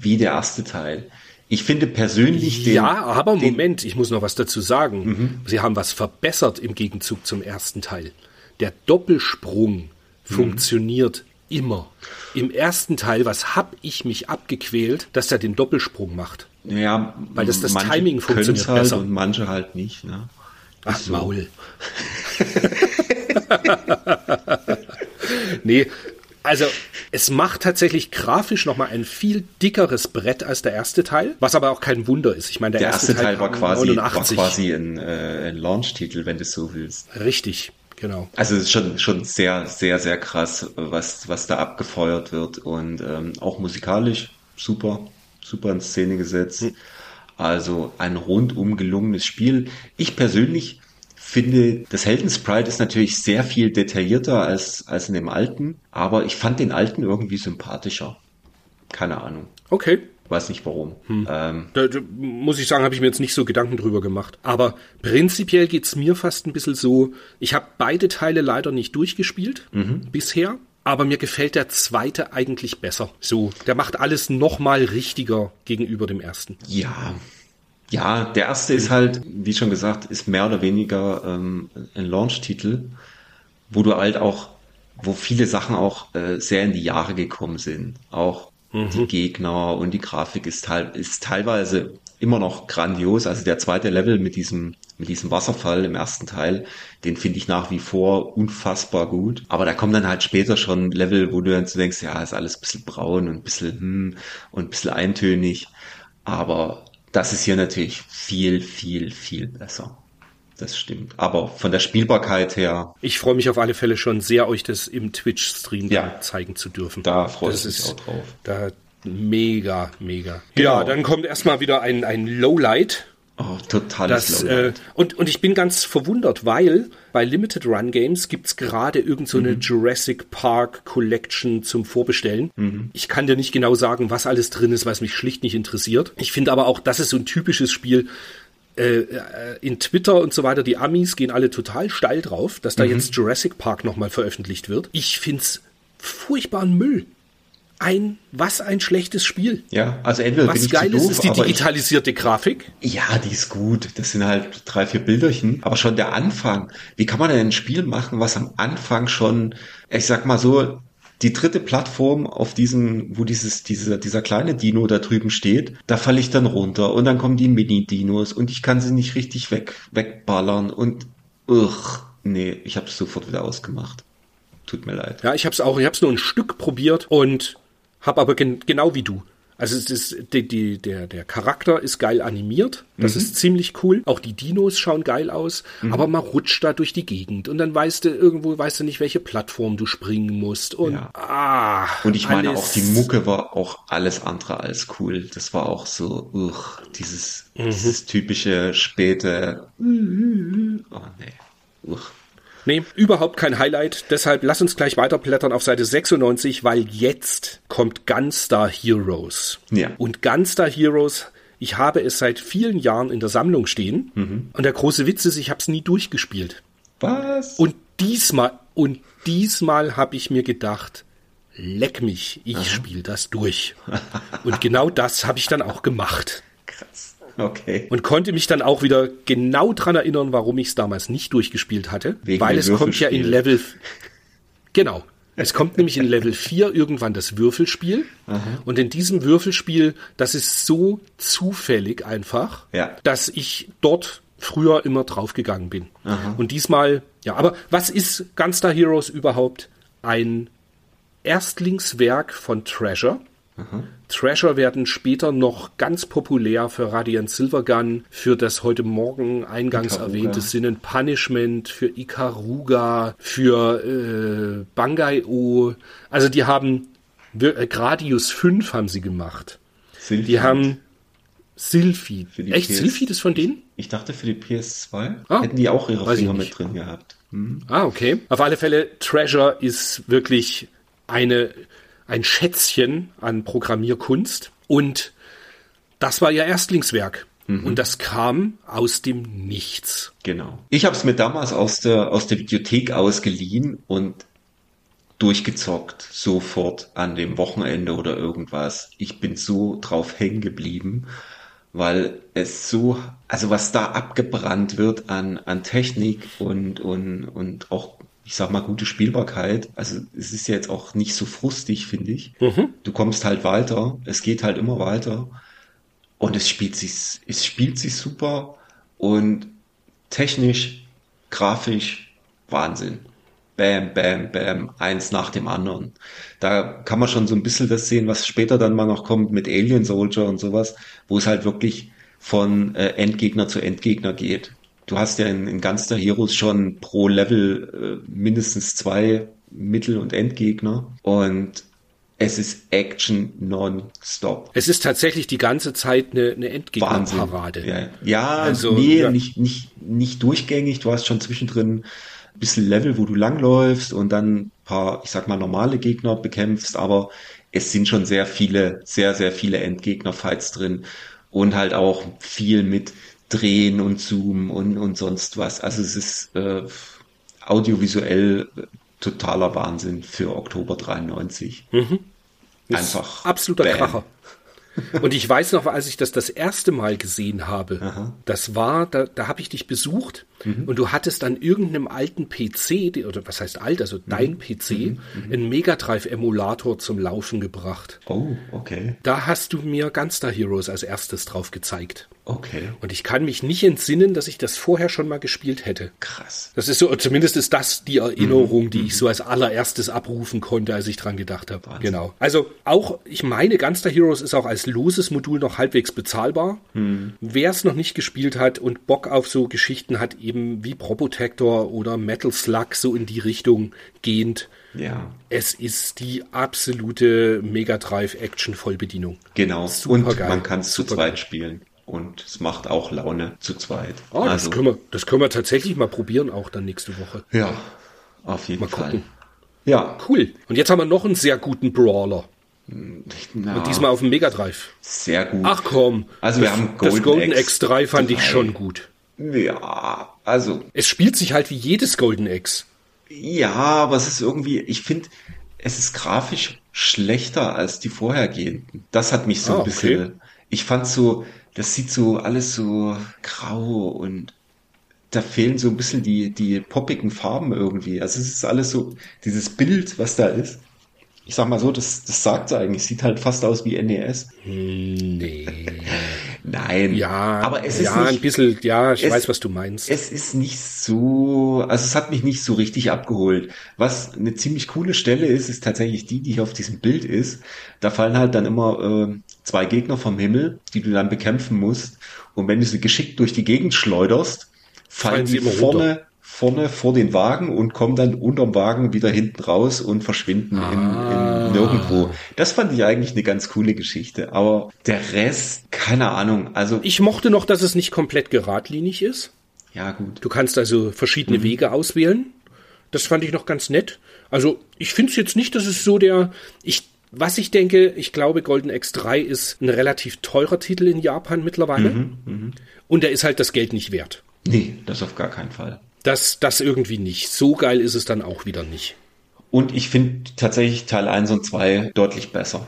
wie der erste Teil. Ich finde persönlich den, ja, aber Moment, ich muss noch was dazu sagen. Sie haben was verbessert im Gegenzug zum ersten Teil. Der Doppelsprung funktioniert immer. Im ersten Teil, was hab ich mich abgequält, dass er den Doppelsprung macht? Ja, Weil das- das manche Timing funktioniert halt besser. und manche halt nicht. Ne? Ach, so. Maul. (laughs) (laughs) nee, Also es macht tatsächlich grafisch nochmal ein viel dickeres Brett als der erste Teil, was aber auch kein Wunder ist. Ich meine, der, Der erste, erste Teil war quasi, war 89. quasi ein, äh, ein Launch-Titel, wenn du so willst. Richtig, genau. Also es ist schon, schon sehr, sehr, sehr krass, was, was da abgefeuert wird und ähm, auch musikalisch super, super in Szene gesetzt. Also ein rundum gelungenes Spiel. Ich persönlich finde, das Heldensprite ist natürlich sehr viel detaillierter als, als in dem alten, aber ich fand den alten irgendwie sympathischer. Keine Ahnung. Okay. Weiß nicht warum. Ähm, Da, da muss ich sagen, habe ich mir jetzt nicht so Gedanken drüber gemacht. Aber prinzipiell geht's mir fast ein bisschen so, ich habe beide Teile leider nicht durchgespielt bisher. Aber mir gefällt der zweite eigentlich besser. So, der macht alles noch mal richtiger gegenüber dem ersten. Ja. Ja, der erste ist halt, wie schon gesagt, ist mehr oder weniger ähm, ein Launch-Titel, wo du halt auch, wo viele Sachen auch äh, sehr in die Jahre gekommen sind. Auch die Gegner und die Grafik ist, teil, ist teilweise immer noch grandios. Also der zweite Level mit diesem, mit diesem Wasserfall im ersten Teil, den finde ich nach wie vor unfassbar gut. Aber da kommen dann halt später schon Level, wo du dann so denkst, ja, ist alles ein bisschen braun und ein bisschen, hm, und ein bisschen eintönig. Aber das ist hier natürlich viel, viel, viel besser. Das stimmt. Aber von der Spielbarkeit her, Ich freue mich auf alle Fälle schon sehr, euch das im Twitch-Stream Ja. zeigen zu dürfen. da freue ich mich auch drauf. da mega, mega. Genau. Ja, dann kommt erstmal wieder ein, ein Lowlight. Oh, totales Das, äh, und, und ich bin ganz verwundert, weil bei Limited Run Games gibt's gerade irgend so eine Jurassic Park Collection zum Vorbestellen. Ich kann dir nicht genau sagen, was alles drin ist, es mich schlicht nicht interessiert. Ich finde aber auch, das ist so ein typisches Spiel. Äh, äh, in Twitter und so weiter, die Amis gehen alle total steil drauf, dass da jetzt Jurassic Park nochmal veröffentlicht wird. Ich find's furchtbaren Müll. Ein, was ein schlechtes Spiel. Ja, also entweder bin Was ich geil zu ist, doof, ist die aber ich, digitalisierte Grafik. Ja, die ist gut. Das sind halt drei, vier Bilderchen. Aber schon der Anfang. Wie kann man denn ein Spiel machen, was am Anfang schon, ich sag mal so, die dritte Plattform auf diesen, wo dieses, dieser, dieser kleine Dino da drüben steht, da falle ich dann runter und dann kommen die Mini-Dinos und ich kann sie nicht richtig weg, wegballern und, ugh, nee, ich habe es sofort wieder ausgemacht. Tut mir leid. Ja, ich habe es auch, ich habe es nur ein Stück probiert und habe aber gen genau wie du. Also es ist die, die, der der Charakter ist geil animiert, das ist ziemlich cool. Auch die Dinos schauen geil aus, aber man rutscht da durch die Gegend und dann weißt du irgendwo weißt du nicht, welche Plattform du springen musst und Ja. ah Und ich meine, auch die Mucke war auch alles andere als cool. Das war auch so, uch, dieses, dieses typische späte, oh nee, uch. Nee, überhaupt kein Highlight. Deshalb lass uns gleich weiterblättern auf Seite 96, weil jetzt kommt Gunstar Heroes. Ja. Und Gunstar Heroes, ich habe es seit vielen Jahren in der Sammlung stehen. Und der große Witz ist, ich habe es nie durchgespielt. Was? Und diesmal, und diesmal habe ich mir gedacht, leck mich, ich spiele das durch. und genau das habe ich dann auch gemacht. Krass. Okay. Und konnte mich dann auch wieder genau dran erinnern, warum ich es damals nicht durchgespielt hatte. Wegen weil es kommt ja in. Level. Genau. Es kommt nämlich in Level 4 irgendwann das Würfelspiel. Und in diesem Würfelspiel, das ist so zufällig einfach, Ja. dass ich dort früher immer draufgegangen bin. Und diesmal, ja, aber was ist Gunstar Heroes überhaupt? Ein Erstlingswerk von Treasure. Treasure werden später noch ganz populär für Radiant Silvergun, für das heute Morgen eingangs Ikaruga. erwähnte Sin and Punishment, für Ikaruga, für äh, Bangai-O. Also die haben, wir- äh, Gradius 5 haben sie gemacht. Sylphid. Die haben die Echt? PS Sylphid ist von denen? Ich dachte für die PS2 Ah, hätten die auch ihre Finger mit drin gehabt. Hm. Ah, okay. Auf alle Fälle, Treasure ist wirklich eine, ein Schätzchen an Programmierkunst. Und das war ihr Erstlingswerk. Und das kam aus dem Nichts. Genau. Ich habe es mir damals aus der, aus der Videothek ausgeliehen und durchgezockt, sofort an dem Wochenende oder irgendwas. Ich bin so drauf hängen geblieben, weil es so, also was da abgebrannt wird an, an Technik und, und, und auch, ich sag mal, gute Spielbarkeit. Also es ist ja jetzt auch nicht so frustig, finde ich. Du kommst halt weiter, es geht halt immer weiter. Und es spielt sich, es spielt sich super und technisch, grafisch, Wahnsinn. bam, bam, bam, eins nach dem anderen. Da kann man schon so ein bisschen das sehen, was später dann mal noch kommt mit Alien Soldier und sowas, wo es halt wirklich von äh, Endgegner zu Endgegner geht. Du hast ja in, in ganz der Heroes schon pro Level äh, mindestens zwei Mittel- und Endgegner und es ist Action non-stop. Es ist tatsächlich die ganze Zeit eine, eine Endgegnerparade. Ja, ja Also, nee, ja. Nicht, nicht, nicht durchgängig. Du hast schon zwischendrin ein bisschen Level, wo du langläufst und dann ein paar, ich sag mal, normale Gegner bekämpfst, aber es sind schon sehr viele, sehr, sehr viele Endgegner-Fights drin und halt auch viel mit Drehen und Zoomen und, und sonst was. Also es ist äh, audiovisuell äh, totaler Wahnsinn für Oktober 93. Ist Einfach absoluter bam. Kracher. Und ich weiß noch, als ich das das erste Mal gesehen habe, das war, da, da habe ich dich besucht Mhm. und du hattest an irgendeinem alten PC, oder was heißt alt, also Mhm. dein PC, einen Mega Drive Emulator zum Laufen gebracht. Oh, okay. Da hast du mir Gunstar Heroes als erstes drauf gezeigt. Okay. Und ich kann mich nicht entsinnen, dass ich das vorher schon mal gespielt hätte. Krass. Das ist so, zumindest ist das die Erinnerung, Mhm. die ich so als allererstes abrufen konnte, als ich dran gedacht habe. Genau. Also auch, ich meine, Gunstar Heroes ist auch als loses Modul noch halbwegs bezahlbar. Mhm. Wer es noch nicht gespielt hat und Bock auf so Geschichten hat, eben wie Probotector oder Metal Slug, so in die Richtung gehend. Ja. Es ist die absolute Mega Drive Action Vollbedienung. Genau. Super und geil. man kann es zu zweit geil. spielen. Und es macht auch Laune zu zweit. Oh, das, also, können wir, das können wir tatsächlich mal probieren, auch dann nächste Woche. ja, auf jeden Mal Fall. gucken. Ja, Cool. Und jetzt haben wir noch einen sehr guten Brawler. na, Und diesmal auf dem Mega Drive. sehr gut. Ach komm. Also wir das, haben das Golden X X3 fand ich 3. schon gut. Ja, also, Es spielt sich halt wie jedes Golden X. ja, aber es ist irgendwie, ich finde, es ist grafisch schlechter als die vorhergehenden. Das hat mich so Ah, ein okay. bisschen, ich fand so, das sieht so alles so grau und da fehlen so ein bisschen die, die poppigen Farben irgendwie. Also es ist alles so, dieses Bild, was da ist. Ich sag mal so, das, das sagt eigentlich, sieht halt fast aus wie NES. Nee. Nein. Ja, aber es ist ja, ein nicht, bisschen, ja, ich es- weiß, was du meinst. es ist nicht so, also es hat mich nicht so richtig abgeholt. Was eine ziemlich coole Stelle ist, ist tatsächlich die, die hier auf diesem Bild ist. Da fallen halt dann immer äh, zwei Gegner vom Himmel, die du dann bekämpfen musst. Und wenn du sie geschickt durch die Gegend schleuderst, fallen, Fallen sie sie immer vorne, vor den Wagen und kommen dann unterm Wagen wieder hinten raus und verschwinden in, Ah. in nirgendwo. Das fand ich eigentlich eine ganz coole Geschichte. Aber der Rest, keine Ahnung. Also, ich mochte noch, dass es nicht komplett geradlinig ist. ja gut. Du kannst also verschiedene Mhm. Wege auswählen. Das fand ich noch ganz nett. Also ich finde es jetzt nicht, dass es so der. Ich, was ich denke, ich glaube, Golden X3 ist ein relativ teurer Titel in Japan mittlerweile. Mhm, Und er ist halt das Geld nicht wert. Nee, das auf gar keinen Fall. Das, das irgendwie nicht. So geil ist es dann auch wieder nicht. Und ich finde tatsächlich Teil 1 und 2 deutlich besser.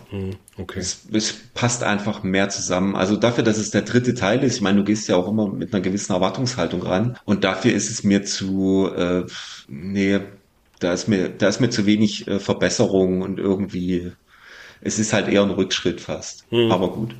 Okay. Es, es passt einfach mehr zusammen. Also dafür, dass es der dritte Teil ist, ich meine, du gehst ja auch immer mit einer gewissen Erwartungshaltung ran. Und dafür ist es mir zu, äh, nee, da ist mir, da ist mir zu wenig äh, Verbesserung und irgendwie, es ist halt eher ein Rückschritt fast. Aber gut.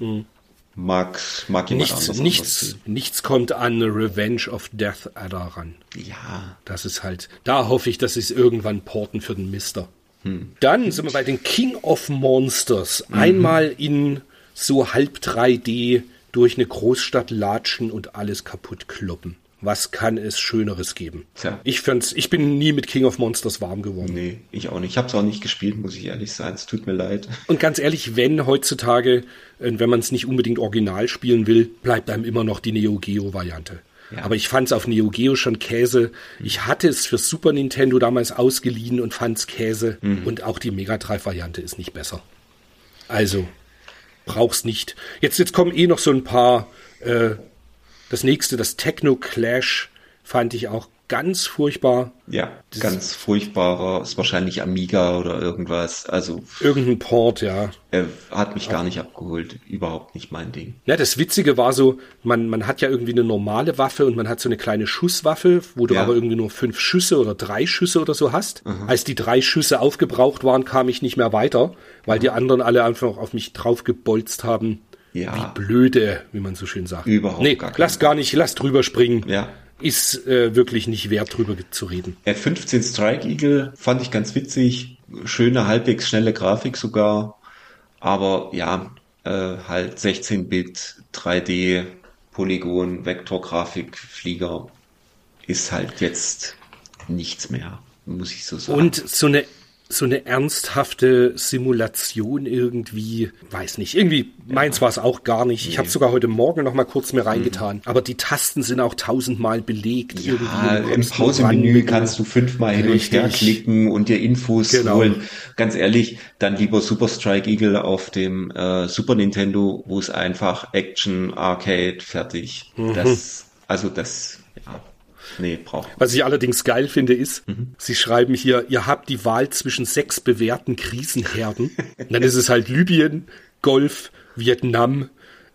Mag, mag jemand Nichts, anders nichts, nichts kommt an Revenge of Death Adder ran. Ja, Das ist halt, da hoffe ich, dass sie es irgendwann porten für den Mister. Hm. Dann sind wir bei den King of Monsters. Einmal in so halb 3D durch eine Großstadt latschen und alles kaputt kloppen. Was kann es Schöneres geben? Tja. Ich find's, ich bin nie mit King of Monsters warm geworden. nee, ich auch nicht. Ich habe es auch nicht gespielt, muss ich ehrlich sein. Es tut mir leid. Und ganz ehrlich, wenn heutzutage, äh, wenn man es nicht unbedingt original spielen will, bleibt einem immer noch die Neo Geo Variante. Ja. Aber ich fand es auf Neo Geo schon Käse. Ich hatte es für Super Nintendo damals ausgeliehen und fand es Käse. Und auch die Mega Drive Variante ist nicht besser. Also, brauch's nicht. Jetzt, jetzt kommen eh noch so ein paar, äh, das nächste, das Techno Clash, fand ich auch ganz furchtbar. Ja, ganz furchtbarer, ist wahrscheinlich Amiga oder irgendwas. Also Irgendein Port, ja. er hat mich gar nicht abgeholt. Überhaupt nicht mein Ding. Ja, das Witzige war so, man, man hat ja irgendwie eine normale Waffe und man hat so eine kleine Schusswaffe, wo du Ja. aber irgendwie nur fünf Schüsse oder drei Schüsse oder so hast. Als die drei Schüsse aufgebraucht waren, kam ich nicht mehr weiter, weil die anderen alle einfach auf mich draufgebolzt haben. Ja. Wie blöde, wie man so schön sagt. Überhaupt nee, gar lass gar nicht, lass drüber springen. Ja. ist äh, wirklich nicht wert, drüber zu reden. F-15 Strike Eagle fand ich ganz witzig. Schöne, halbwegs schnelle Grafik sogar. Aber ja, äh, halt 16-Bit, 3D, Polygon, Vektorgrafik, Flieger ist halt jetzt nichts mehr, muss ich so sagen. Und so eine so eine ernsthafte Simulation irgendwie, weiß nicht, irgendwie meins war es auch gar nicht. Ich habe sogar heute Morgen noch mal kurz mir reingetan, mhm. aber die Tasten sind auch tausendmal belegt. Ja, im Pausemenü kannst du fünfmal hin und her klicken und dir Infos genau. holen. Ganz ehrlich, dann lieber Super Strike Eagle auf dem äh, Super Nintendo, wo es einfach Action, Arcade, fertig. Mhm. Das, also das, ja. Nee, braucht. Was ich allerdings geil finde, ist, mhm. sie schreiben hier, ihr habt die Wahl zwischen sechs bewährten Krisenherden. dann ist es halt Libyen, Golf, Vietnam,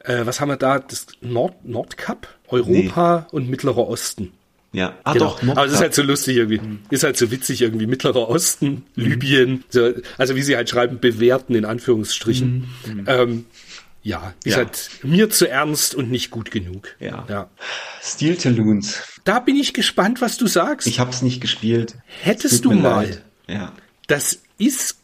äh, was haben wir da? Das Nord Nordkap, Europa nee. und Mittlerer Osten. Ja, ah, genau. doch. Nordkap. Aber es ist halt so lustig irgendwie. Mhm. Ist halt so witzig irgendwie. Mittlerer Osten, mhm. Libyen. So, also wie sie halt schreiben, bewerten in Anführungsstrichen. Mhm. mhm. Ähm, ja, ist ja. halt mir zu ernst und nicht gut genug. Ja. ja. Steel Talons. Da bin ich gespannt, was du sagst. Ich hab's nicht gespielt. Hättest du mal. Leid. Ja. Das ist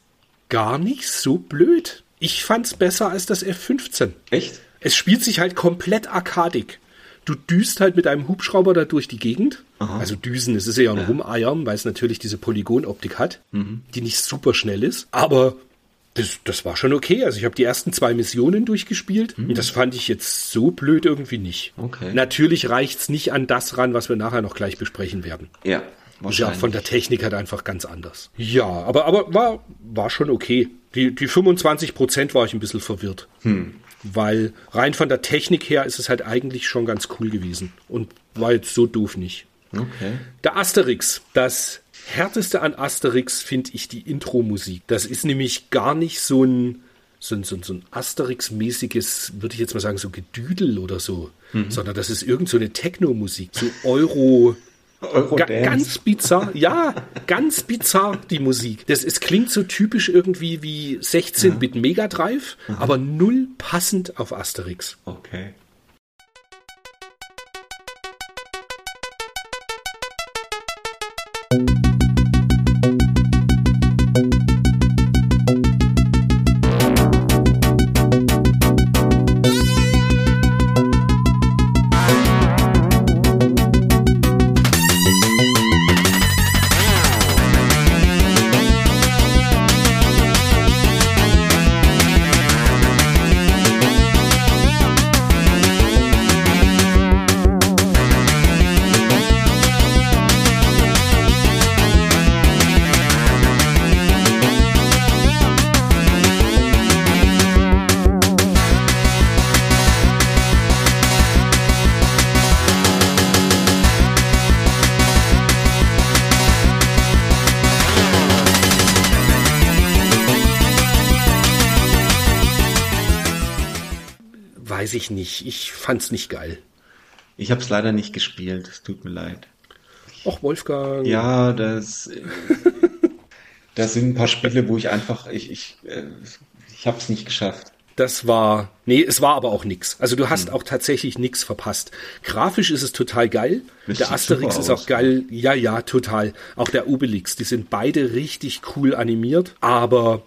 gar nicht so blöd. Ich fand's besser als das F15. Echt? Es spielt sich halt komplett arkadig. Du düst halt mit einem Hubschrauber da durch die Gegend. Aha. Also düsen, es ist ja ein ja. Rumeiern, weil es natürlich diese Polygonoptik hat, mhm. die nicht super schnell ist. Aber das, das war schon okay. Also ich habe die ersten zwei Missionen durchgespielt mhm. das fand ich jetzt so blöd irgendwie nicht. Okay. Natürlich reicht's nicht an das ran, was wir nachher noch gleich besprechen werden. Ja. Ja, von der Technik halt einfach ganz anders. Ja, aber, aber war, war schon okay. Die, die 25 Prozent war ich ein bisschen verwirrt. Hm. Weil rein von der Technik her ist es halt eigentlich schon ganz cool gewesen. Und war jetzt so doof nicht. Okay. Der Asterix, das härteste an Asterix finde ich die Intro-Musik. Das ist nämlich gar nicht so ein, so ein, so ein, so ein Asterix-mäßiges, würde ich jetzt mal sagen, so Gedüdel oder so, mhm. sondern das ist irgend so eine Techno-Musik, so Euro. Ga ganz bizarr, ja, ganz bizarr die Musik. Das es klingt so typisch irgendwie wie 16-Bit Mega Drive, mhm. aber null passend auf Asterix. Okay. weiß ich nicht. Ich fand's nicht geil. Ich habe es leider nicht gespielt. Es tut mir leid. Och, Wolfgang. Ja, das, das sind ein paar Spiele, wo ich einfach, ich, ich, äh, ich habe es nicht geschafft. Das war, nee, es war aber auch nix. Also du hast hm. auch tatsächlich nix verpasst. Grafisch ist es total geil. Das der Asterix ist auch geil. Ja, ja, total. Auch der Obelix. Die sind beide richtig cool animiert. Aber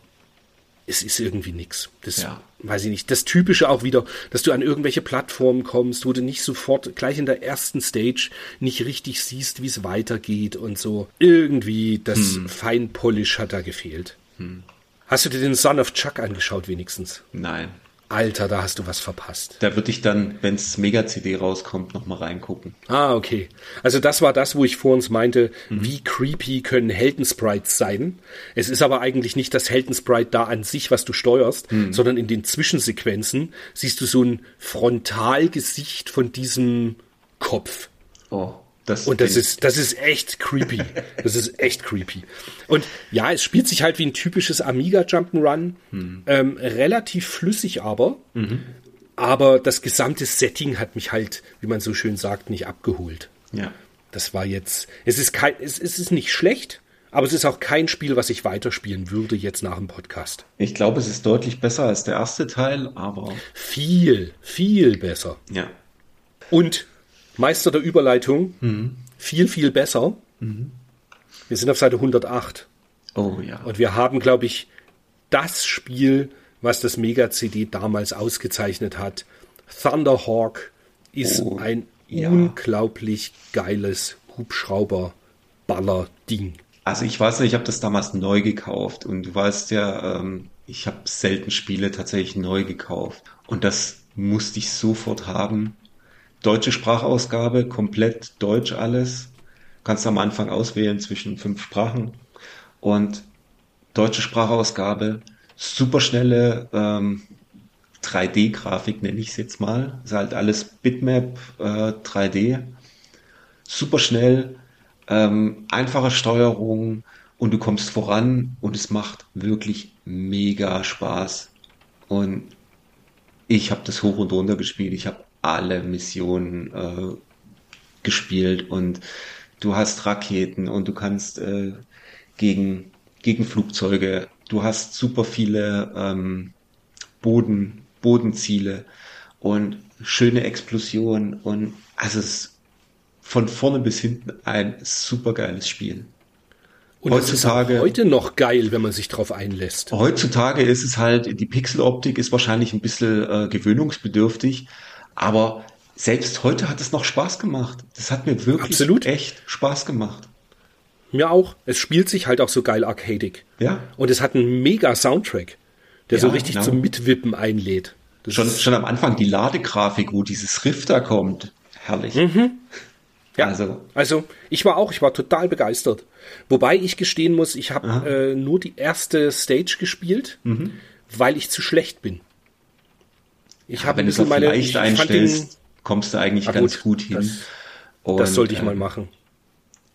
es ist irgendwie nix. Das ja. weiß ich nicht. Das Typische auch wieder, dass du an irgendwelche Plattformen kommst, wo du nicht sofort gleich in der ersten Stage nicht richtig siehst, wie es weitergeht und so. Irgendwie das hm. Feinpolish hat da gefehlt. Hm. Hast du dir den Son of Chuck angeschaut wenigstens? Nein. Alter, da hast du was verpasst. Da würde ich dann, wenns Mega-CD rauskommt, nochmal reingucken. Ah, okay. Also das war das, wo ich vor uns meinte, mhm. wie creepy können Heldensprites sein. Es ist aber eigentlich nicht das Heldensprite da an sich, was du steuerst, mhm. sondern in den Zwischensequenzen siehst du so ein Frontalgesicht von diesem Kopf. Oh. Das und das ist, das ist echt creepy. (laughs) Das ist echt creepy. Und ja, es spielt sich halt wie ein typisches Amiga Jump'n'Run. Hm. Ähm, relativ flüssig aber. Mhm. Aber das gesamte Setting hat mich halt, wie man so schön sagt, nicht abgeholt. Ja. Das war jetzt, es ist kein, es, es ist nicht schlecht, aber es ist auch kein Spiel, was ich weiterspielen würde jetzt nach dem Podcast. Ich glaube, es ist deutlich besser als der erste Teil, aber. Viel, viel besser. Ja. Und Meister der Überleitung. Mhm. Viel, viel besser. Mhm. Wir sind auf Seite 108. Oh ja. Und wir haben, glaube ich, das Spiel, was das Mega-CD damals ausgezeichnet hat. Thunderhawk ist oh, ein ja. unglaublich geiles Hubschrauber-Baller-Ding. Also ich weiß nicht, ich habe das damals neu gekauft und du weißt ja, ähm, ich habe selten Spiele tatsächlich neu gekauft und das musste ich sofort haben. Deutsche Sprachausgabe, komplett deutsch alles. Kannst am Anfang auswählen zwischen fünf Sprachen und deutsche Sprachausgabe, superschnelle ähm, 3D-Grafik nenne ich es jetzt mal. Ist halt alles Bitmap äh, 3D. Super schnell, ähm, einfache Steuerung und du kommst voran und es macht wirklich mega Spaß. Und ich habe das hoch und runter gespielt. Ich habe alle Missionen äh, gespielt und du hast Raketen und du kannst äh, gegen, gegen Flugzeuge, du hast super viele ähm, Boden, Bodenziele und schöne Explosionen und also es ist von vorne bis hinten ein super geiles Spiel. Und heutzutage, ist heute noch geil, wenn man sich drauf einlässt. Heutzutage ist es halt, die Pixeloptik ist wahrscheinlich ein bisschen äh, gewöhnungsbedürftig, aber selbst heute hat es noch Spaß gemacht. Das hat mir wirklich Absolut. echt Spaß gemacht. Mir auch. Es spielt sich halt auch so geil arcadig. Ja. Und es hat einen mega Soundtrack, der ja, so richtig genau. zum Mitwippen einlädt. schon, schon am Anfang die Ladegrafik, wo dieses Riff da kommt. Herrlich. Mhm. Ja, also. also ich war auch, ich war total begeistert. Wobei ich gestehen muss, ich habe äh, nur die erste Stage gespielt, mhm. weil ich zu schlecht bin. Ich ja, habe wenn du es meine, leicht einstellst, den, kommst du eigentlich ganz gut, gut hin. Das, Und, das sollte ich mal machen.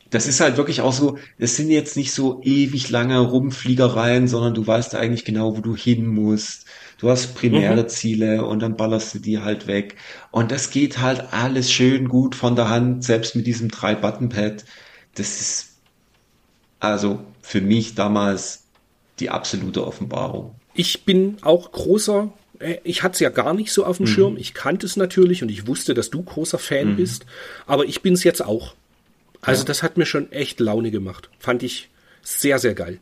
Das ist halt wirklich auch so, es sind jetzt nicht so ewig lange Rumfliegereien, sondern du weißt eigentlich genau, wo du hin musst. Du hast primäre mhm. Ziele und dann ballerst du die halt weg. Und das geht halt alles schön gut von der Hand, selbst mit diesem drei-Button-Pad. Das ist also für mich damals die absolute Offenbarung. Ich bin auch großer ich hatte es ja gar nicht so auf dem mhm. Schirm. Ich kannte es natürlich und ich wusste, dass du großer Fan mhm. bist. Aber ich bin es jetzt auch. Also ja. das hat mir schon echt Laune gemacht. Fand ich sehr, sehr geil.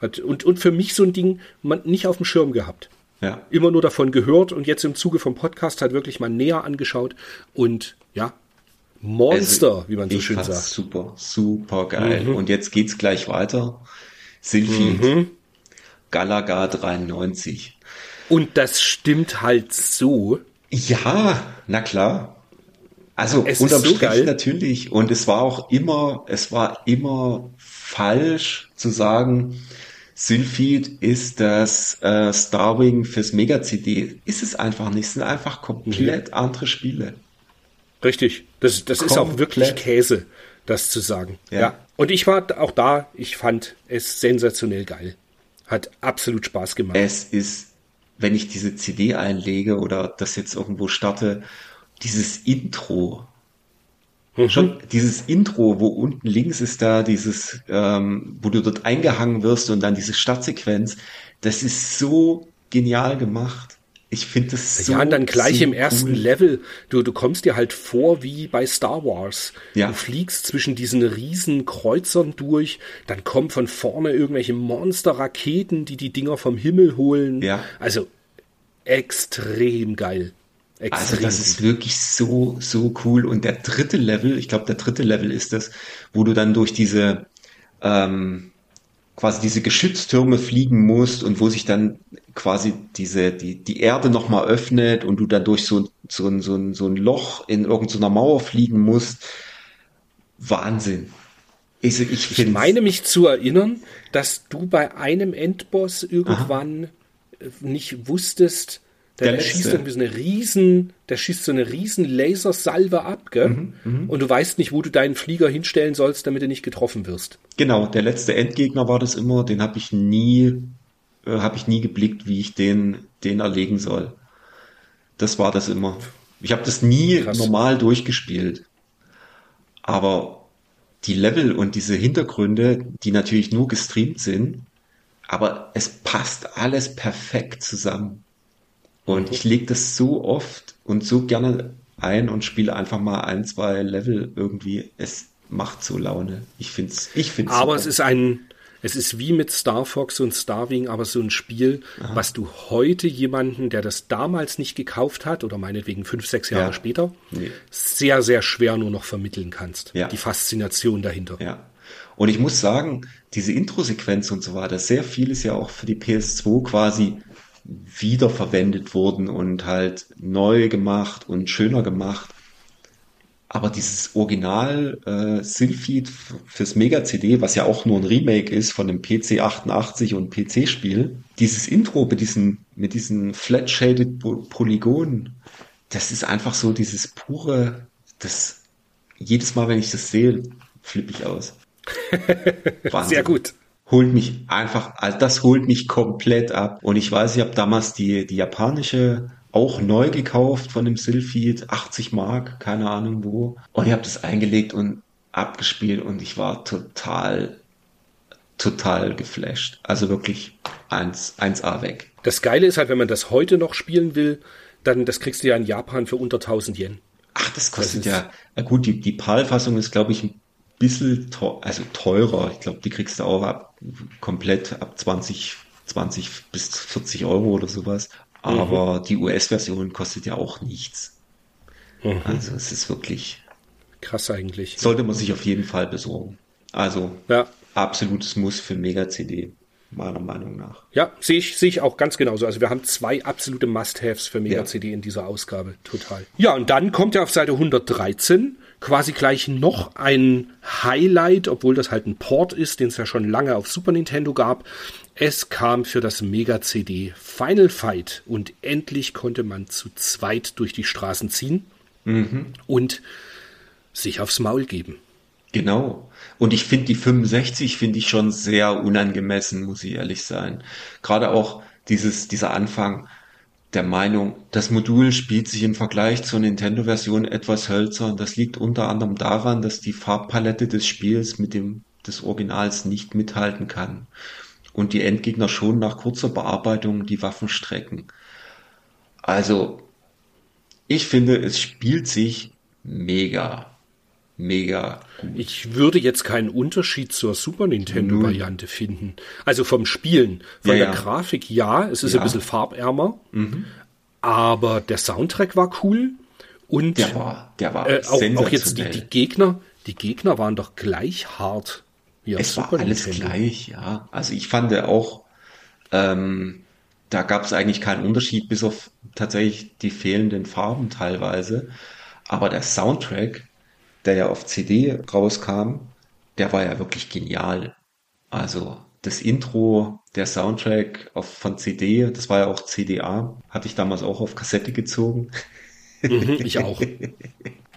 Und, und für mich so ein Ding man nicht auf dem Schirm gehabt. Ja. Immer nur davon gehört und jetzt im Zuge vom Podcast halt wirklich mal näher angeschaut. Und ja, Monster, also, wie man so schön sagt. Super, super geil. Mhm. Und jetzt geht's gleich weiter. Sylphid, mhm. Galaga 93. Und das stimmt halt so. Ja, na klar. Also es unterm so Strich geil. natürlich. Und es war auch immer, es war immer falsch zu sagen, Sylphid ist das äh, Starwing fürs Mega-CD. Ist es einfach nicht. Es sind einfach komplett ja. andere Spiele. Richtig. Das, das ist auch wirklich Käse, das zu sagen. Ja. ja. Und ich war auch da, ich fand es sensationell geil. Hat absolut Spaß gemacht. Es ist wenn ich diese CD einlege oder das jetzt irgendwo starte, dieses Intro. Mhm. Schon dieses Intro, wo unten links ist da dieses, ähm, wo du dort eingehangen wirst und dann diese Startsequenz, das ist so genial gemacht. Ich finde das so. Ja, und dann gleich so im ersten cool. Level. Du, du kommst dir halt vor wie bei Star Wars. Ja. Du fliegst zwischen diesen riesen Kreuzern durch. Dann kommen von vorne irgendwelche Monster-Raketen, die die Dinger vom Himmel holen. Ja. Also extrem geil. Extrem also das ist wirklich so, so cool. Und der dritte Level, ich glaube, der dritte Level ist das, wo du dann durch diese ähm, quasi diese Geschütztürme fliegen musst und wo sich dann quasi diese, die, die Erde nochmal öffnet und du dann durch so, so, ein, so, ein, so ein Loch in irgendeiner Mauer fliegen musst. Wahnsinn. Ich, ich, ich meine mich zu erinnern, dass du bei einem Endboss irgendwann Aha. nicht wusstest, der, der schießt irgendwie so eine riesen, der schießt so eine riesen Lasersalve ab, gell? Mhm, mh. Und du weißt nicht, wo du deinen Flieger hinstellen sollst, damit du nicht getroffen wirst. Genau, der letzte Endgegner war das immer, den habe ich nie, äh, habe ich nie geblickt, wie ich den, den erlegen soll. Das war das immer. Ich habe das nie Krass. normal durchgespielt. Aber die Level und diese Hintergründe, die natürlich nur gestreamt sind, aber es passt alles perfekt zusammen. Und ich lege das so oft und so gerne ein und spiele einfach mal ein, zwei Level irgendwie. Es macht so Laune. Ich finde es ich find's Aber super. es ist ein, es ist wie mit Star Fox und Starwing, aber so ein Spiel, Aha. was du heute jemanden, der das damals nicht gekauft hat oder meinetwegen fünf, sechs Jahre ja. später, nee. sehr, sehr schwer nur noch vermitteln kannst. Ja. Die Faszination dahinter. Ja. Und ich muss sagen, diese Intro-Sequenz und so weiter, sehr viel ist ja auch für die PS2 quasi wiederverwendet worden und halt neu gemacht und schöner gemacht. Aber dieses Original äh, Sylphid fürs Mega CD, was ja auch nur ein Remake ist von dem PC 88 und PC Spiel, dieses Intro mit diesen mit diesen flat shaded Polygonen, das ist einfach so dieses pure, das jedes Mal, wenn ich das sehe, flippe ich aus. (laughs) Sehr gut holt mich einfach, also das holt mich komplett ab. Und ich weiß, ich habe damals die, die japanische auch neu gekauft von dem Sylphid, 80 Mark, keine Ahnung wo. Und ich habe das eingelegt und abgespielt und ich war total, total geflasht. Also wirklich 1, 1A weg. Das Geile ist halt, wenn man das heute noch spielen will, dann das kriegst du ja in Japan für unter 1000 Yen. Ach, das kostet das ja, gut, die, die PAL-Fassung ist, glaube ich, ein bisschen teuer, also teurer. Ich glaube, die kriegst du auch ab, komplett ab 20, 20 bis 40 Euro oder sowas. Aber mhm. die US-Version kostet ja auch nichts. Mhm. Also es ist wirklich krass eigentlich. Sollte man sich auf jeden Fall besorgen. Also ja. absolutes Muss für Mega-CD meiner Meinung nach. Ja, sehe ich, sehe ich auch ganz genauso. Also wir haben zwei absolute Must-Haves für Mega-CD ja. in dieser Ausgabe. Total. Ja, und dann kommt ja auf Seite 113 quasi gleich noch ein Highlight, obwohl das halt ein Port ist, den es ja schon lange auf Super Nintendo gab. Es kam für das Mega-CD Final Fight und endlich konnte man zu zweit durch die Straßen ziehen mhm. und sich aufs Maul geben. Genau. Und ich finde die 65 finde ich schon sehr unangemessen, muss ich ehrlich sein. Gerade auch dieses, dieser Anfang der Meinung, das Modul spielt sich im Vergleich zur Nintendo-Version etwas hölzern. Das liegt unter anderem daran, dass die Farbpalette des Spiels mit dem des Originals nicht mithalten kann und die Endgegner schon nach kurzer Bearbeitung die Waffen strecken. Also, ich finde, es spielt sich mega, mega gut. Ich würde jetzt keinen Unterschied zur Super Nintendo-Variante finden. Also vom Spielen. Von ja, der ja. Grafik ja, es ist ja. ein bisschen farbärmer, mhm. aber der Soundtrack war cool. Und der war, der war äh, auch, auch jetzt die, die Gegner, die Gegner waren doch gleich hart. Es war alles Nintendo. gleich, ja. Also ich fand auch, ähm, da gab es eigentlich keinen Unterschied, bis auf tatsächlich die fehlenden Farben teilweise. Aber der Soundtrack, der ja auf CD rauskam, der war ja wirklich genial. Also das Intro, der Soundtrack auf, von CD, das war ja auch CDA, hatte ich damals auch auf Kassette gezogen. Mhm, ich (laughs) auch.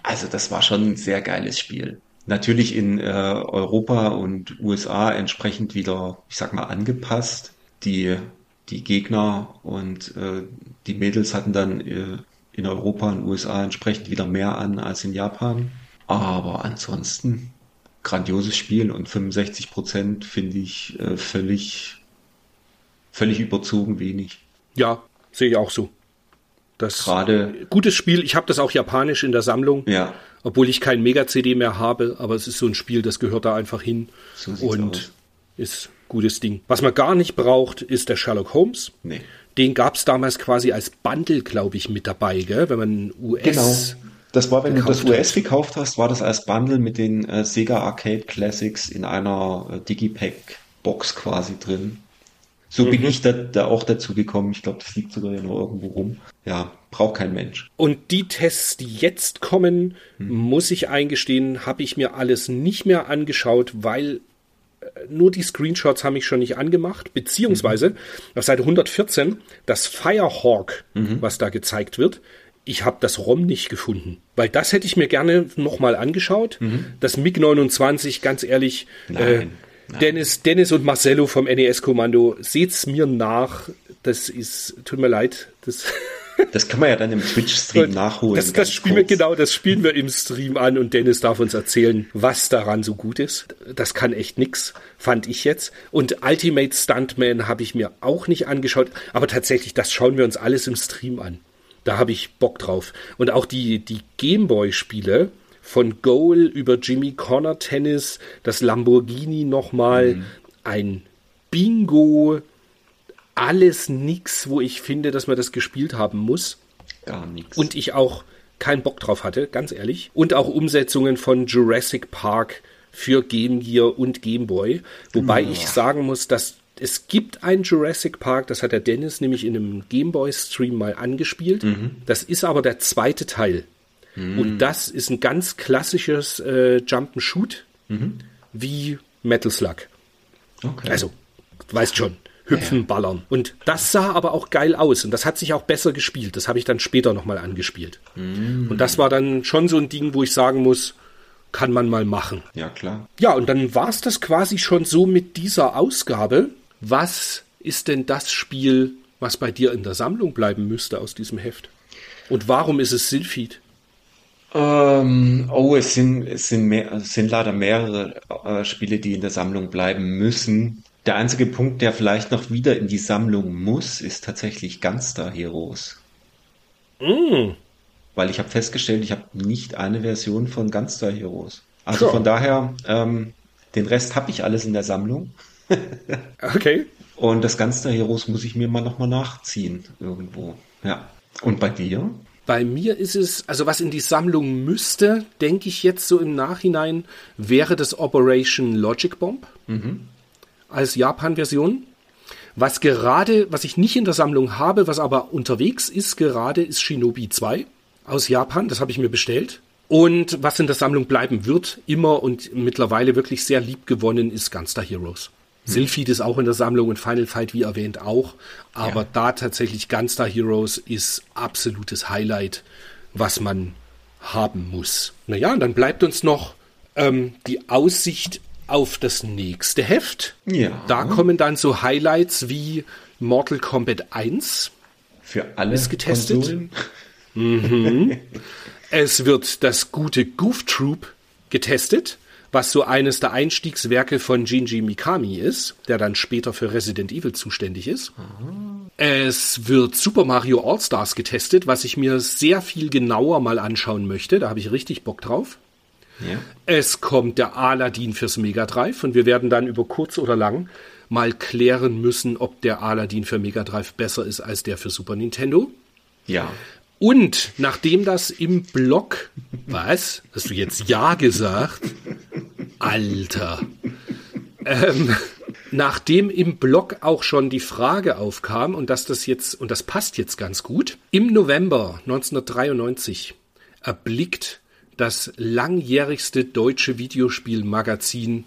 Also das war schon ein sehr geiles Spiel natürlich in äh, Europa und USA entsprechend wieder, ich sag mal, angepasst. Die, die Gegner und äh, die Mädels hatten dann äh, in Europa und USA entsprechend wieder mehr an als in Japan. Aber ansonsten grandioses Spiel und 65 Prozent finde ich äh, völlig, völlig überzogen wenig. Ja, sehe ich auch so. Das Gerade gutes Spiel. Ich habe das auch japanisch in der Sammlung. Ja obwohl ich kein Mega-CD mehr habe, aber es ist so ein Spiel, das gehört da einfach hin so und aus. ist gutes Ding. Was man gar nicht braucht, ist der Sherlock Holmes. Nee. Den gab es damals quasi als Bundle, glaube ich, mit dabei, gell? wenn man US. Genau. Das war, wenn du das US hat. gekauft hast, war das als Bundle mit den äh, Sega Arcade Classics in einer äh, Digipack-Box quasi drin. So mhm. bin ich da, da auch dazu gekommen. Ich glaube, das liegt sogar ja noch irgendwo rum. Ja, braucht kein Mensch. Und die Tests, die jetzt kommen, mhm. muss ich eingestehen, habe ich mir alles nicht mehr angeschaut, weil äh, nur die Screenshots haben mich schon nicht angemacht, beziehungsweise mhm. auf Seite 114 das Firehawk, mhm. was da gezeigt wird. Ich habe das ROM nicht gefunden, weil das hätte ich mir gerne nochmal angeschaut. Mhm. Das MiG 29, ganz ehrlich, Nein. Äh, Dennis, Dennis und Marcello vom NES-Kommando, seht's mir nach. Das ist, tut mir leid. Das, (laughs) das kann man ja dann im Twitch-Stream nachholen. Das, das spielen wir, genau, das spielen wir im Stream an und Dennis darf uns erzählen, was daran so gut ist. Das kann echt nix, fand ich jetzt. Und Ultimate Stuntman habe ich mir auch nicht angeschaut, aber tatsächlich, das schauen wir uns alles im Stream an. Da habe ich Bock drauf. Und auch die, die Gameboy-Spiele von Goal über Jimmy Connor Tennis, das Lamborghini nochmal, mhm. ein Bingo, alles nix, wo ich finde, dass man das gespielt haben muss. Gar nichts. Und ich auch keinen Bock drauf hatte, ganz ehrlich. Und auch Umsetzungen von Jurassic Park für Game Gear und Game Boy. Wobei ja. ich sagen muss, dass es gibt ein Jurassic Park, das hat der Dennis nämlich in einem Game Boy Stream mal angespielt. Mhm. Das ist aber der zweite Teil. Mhm. Und das ist ein ganz klassisches äh, Jump-and-Shoot mhm. wie Metal Slug. Okay. Also, du weißt schon, hüpfen, ja. ballern. Und das sah aber auch geil aus und das hat sich auch besser gespielt. Das habe ich dann später nochmal angespielt. Mhm. Und das war dann schon so ein Ding, wo ich sagen muss, kann man mal machen. Ja, klar. Ja, und dann war es das quasi schon so mit dieser Ausgabe. Was ist denn das Spiel, was bei dir in der Sammlung bleiben müsste aus diesem Heft? Und warum ist es Sylphid? Ähm, oh, es sind, es sind, mehr, es sind leider mehrere äh, Spiele, die in der Sammlung bleiben müssen. Der einzige Punkt, der vielleicht noch wieder in die Sammlung muss, ist tatsächlich Gunstar Heroes. Mm. Weil ich habe festgestellt, ich habe nicht eine Version von Gunstar Heroes. Also sure. von daher, ähm, den Rest habe ich alles in der Sammlung. (laughs) okay. Und das Gunstar Heroes muss ich mir mal nochmal nachziehen irgendwo. Ja. Und bei dir? Bei mir ist es, also was in die Sammlung müsste, denke ich jetzt so im Nachhinein, wäre das Operation Logic Bomb mhm. als Japan-Version. Was gerade, was ich nicht in der Sammlung habe, was aber unterwegs ist gerade, ist Shinobi 2 aus Japan. Das habe ich mir bestellt. Und was in der Sammlung bleiben wird, immer und mittlerweile wirklich sehr lieb gewonnen, ist Gunstar Heroes. Sylphid ist auch in der Sammlung und Final Fight, wie erwähnt, auch. Aber ja. da tatsächlich Gunstar Heroes ist absolutes Highlight, was man haben muss. Naja, und dann bleibt uns noch ähm, die Aussicht auf das nächste Heft. Ja. Da kommen dann so Highlights wie Mortal Kombat 1. Für alle ist getestet. Mhm. (laughs) es wird das gute Goof Troop getestet was so eines der Einstiegswerke von Jinji Mikami ist, der dann später für Resident Evil zuständig ist. Mhm. Es wird Super Mario All-Stars getestet, was ich mir sehr viel genauer mal anschauen möchte. Da habe ich richtig Bock drauf. Ja. Es kommt der Aladdin fürs Mega Drive und wir werden dann über kurz oder lang mal klären müssen, ob der Aladdin für Mega Drive besser ist als der für Super Nintendo. Ja. Und nachdem das im Blog, was? Hast du jetzt Ja gesagt? Alter. Ähm, nachdem im Blog auch schon die Frage aufkam und dass das jetzt, und das passt jetzt ganz gut, im November 1993 erblickt das langjährigste deutsche Videospielmagazin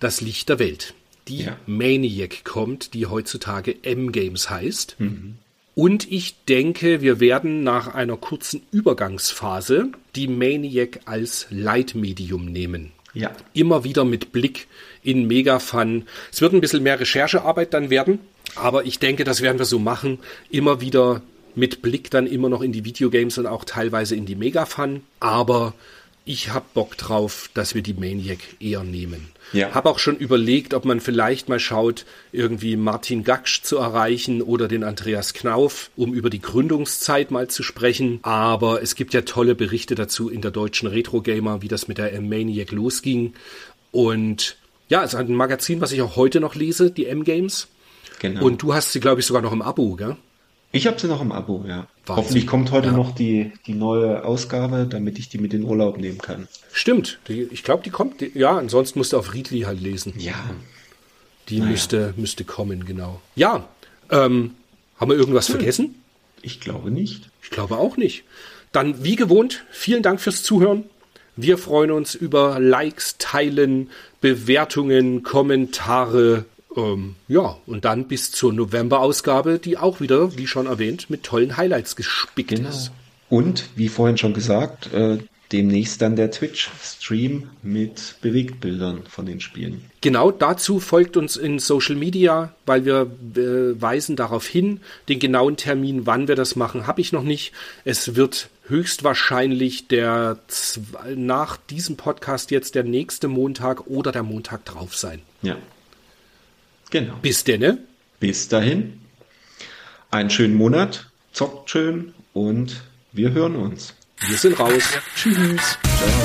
das Licht der Welt. Die ja. Maniac kommt, die heutzutage M-Games heißt. Mhm. Und ich denke, wir werden nach einer kurzen Übergangsphase die Maniac als Leitmedium nehmen. Ja. Immer wieder mit Blick in Megafun. Es wird ein bisschen mehr Recherchearbeit dann werden, aber ich denke, das werden wir so machen. Immer wieder mit Blick dann immer noch in die Videogames und auch teilweise in die Megafun. Aber ich habe Bock drauf, dass wir die Maniac eher nehmen. Ja. Habe auch schon überlegt, ob man vielleicht mal schaut, irgendwie Martin Gaksch zu erreichen oder den Andreas Knauf, um über die Gründungszeit mal zu sprechen. Aber es gibt ja tolle Berichte dazu in der deutschen Retro Gamer, wie das mit der M-Maniac losging. Und ja, es ist ein Magazin, was ich auch heute noch lese, die M-Games. Genau. Und du hast sie, glaube ich, sogar noch im Abo, gell? Ich habe sie noch im Abo, ja. Wahnsinn. Hoffentlich kommt heute ja. noch die, die neue Ausgabe, damit ich die mit in Urlaub nehmen kann. Stimmt. Die, ich glaube, die kommt. Die, ja, ansonsten musst du auf Riedli halt lesen. Ja. Die naja. müsste, müsste kommen, genau. Ja. Ähm, haben wir irgendwas hm. vergessen? Ich glaube nicht. Ich glaube auch nicht. Dann, wie gewohnt, vielen Dank fürs Zuhören. Wir freuen uns über Likes, Teilen, Bewertungen, Kommentare, ähm, ja, und dann bis zur November-Ausgabe, die auch wieder, wie schon erwähnt, mit tollen Highlights gespickt genau. ist. Und, wie vorhin schon gesagt, äh, demnächst dann der Twitch-Stream mit Bewegtbildern von den Spielen. Genau dazu folgt uns in Social Media, weil wir äh, weisen darauf hin. Den genauen Termin, wann wir das machen, habe ich noch nicht. Es wird höchstwahrscheinlich der nach diesem Podcast jetzt der nächste Montag oder der Montag drauf sein. Ja, Genau. Bis denne. Bis dahin. Einen schönen Monat. Zockt schön und wir hören uns. Wir sind raus. Tschüss. Ciao.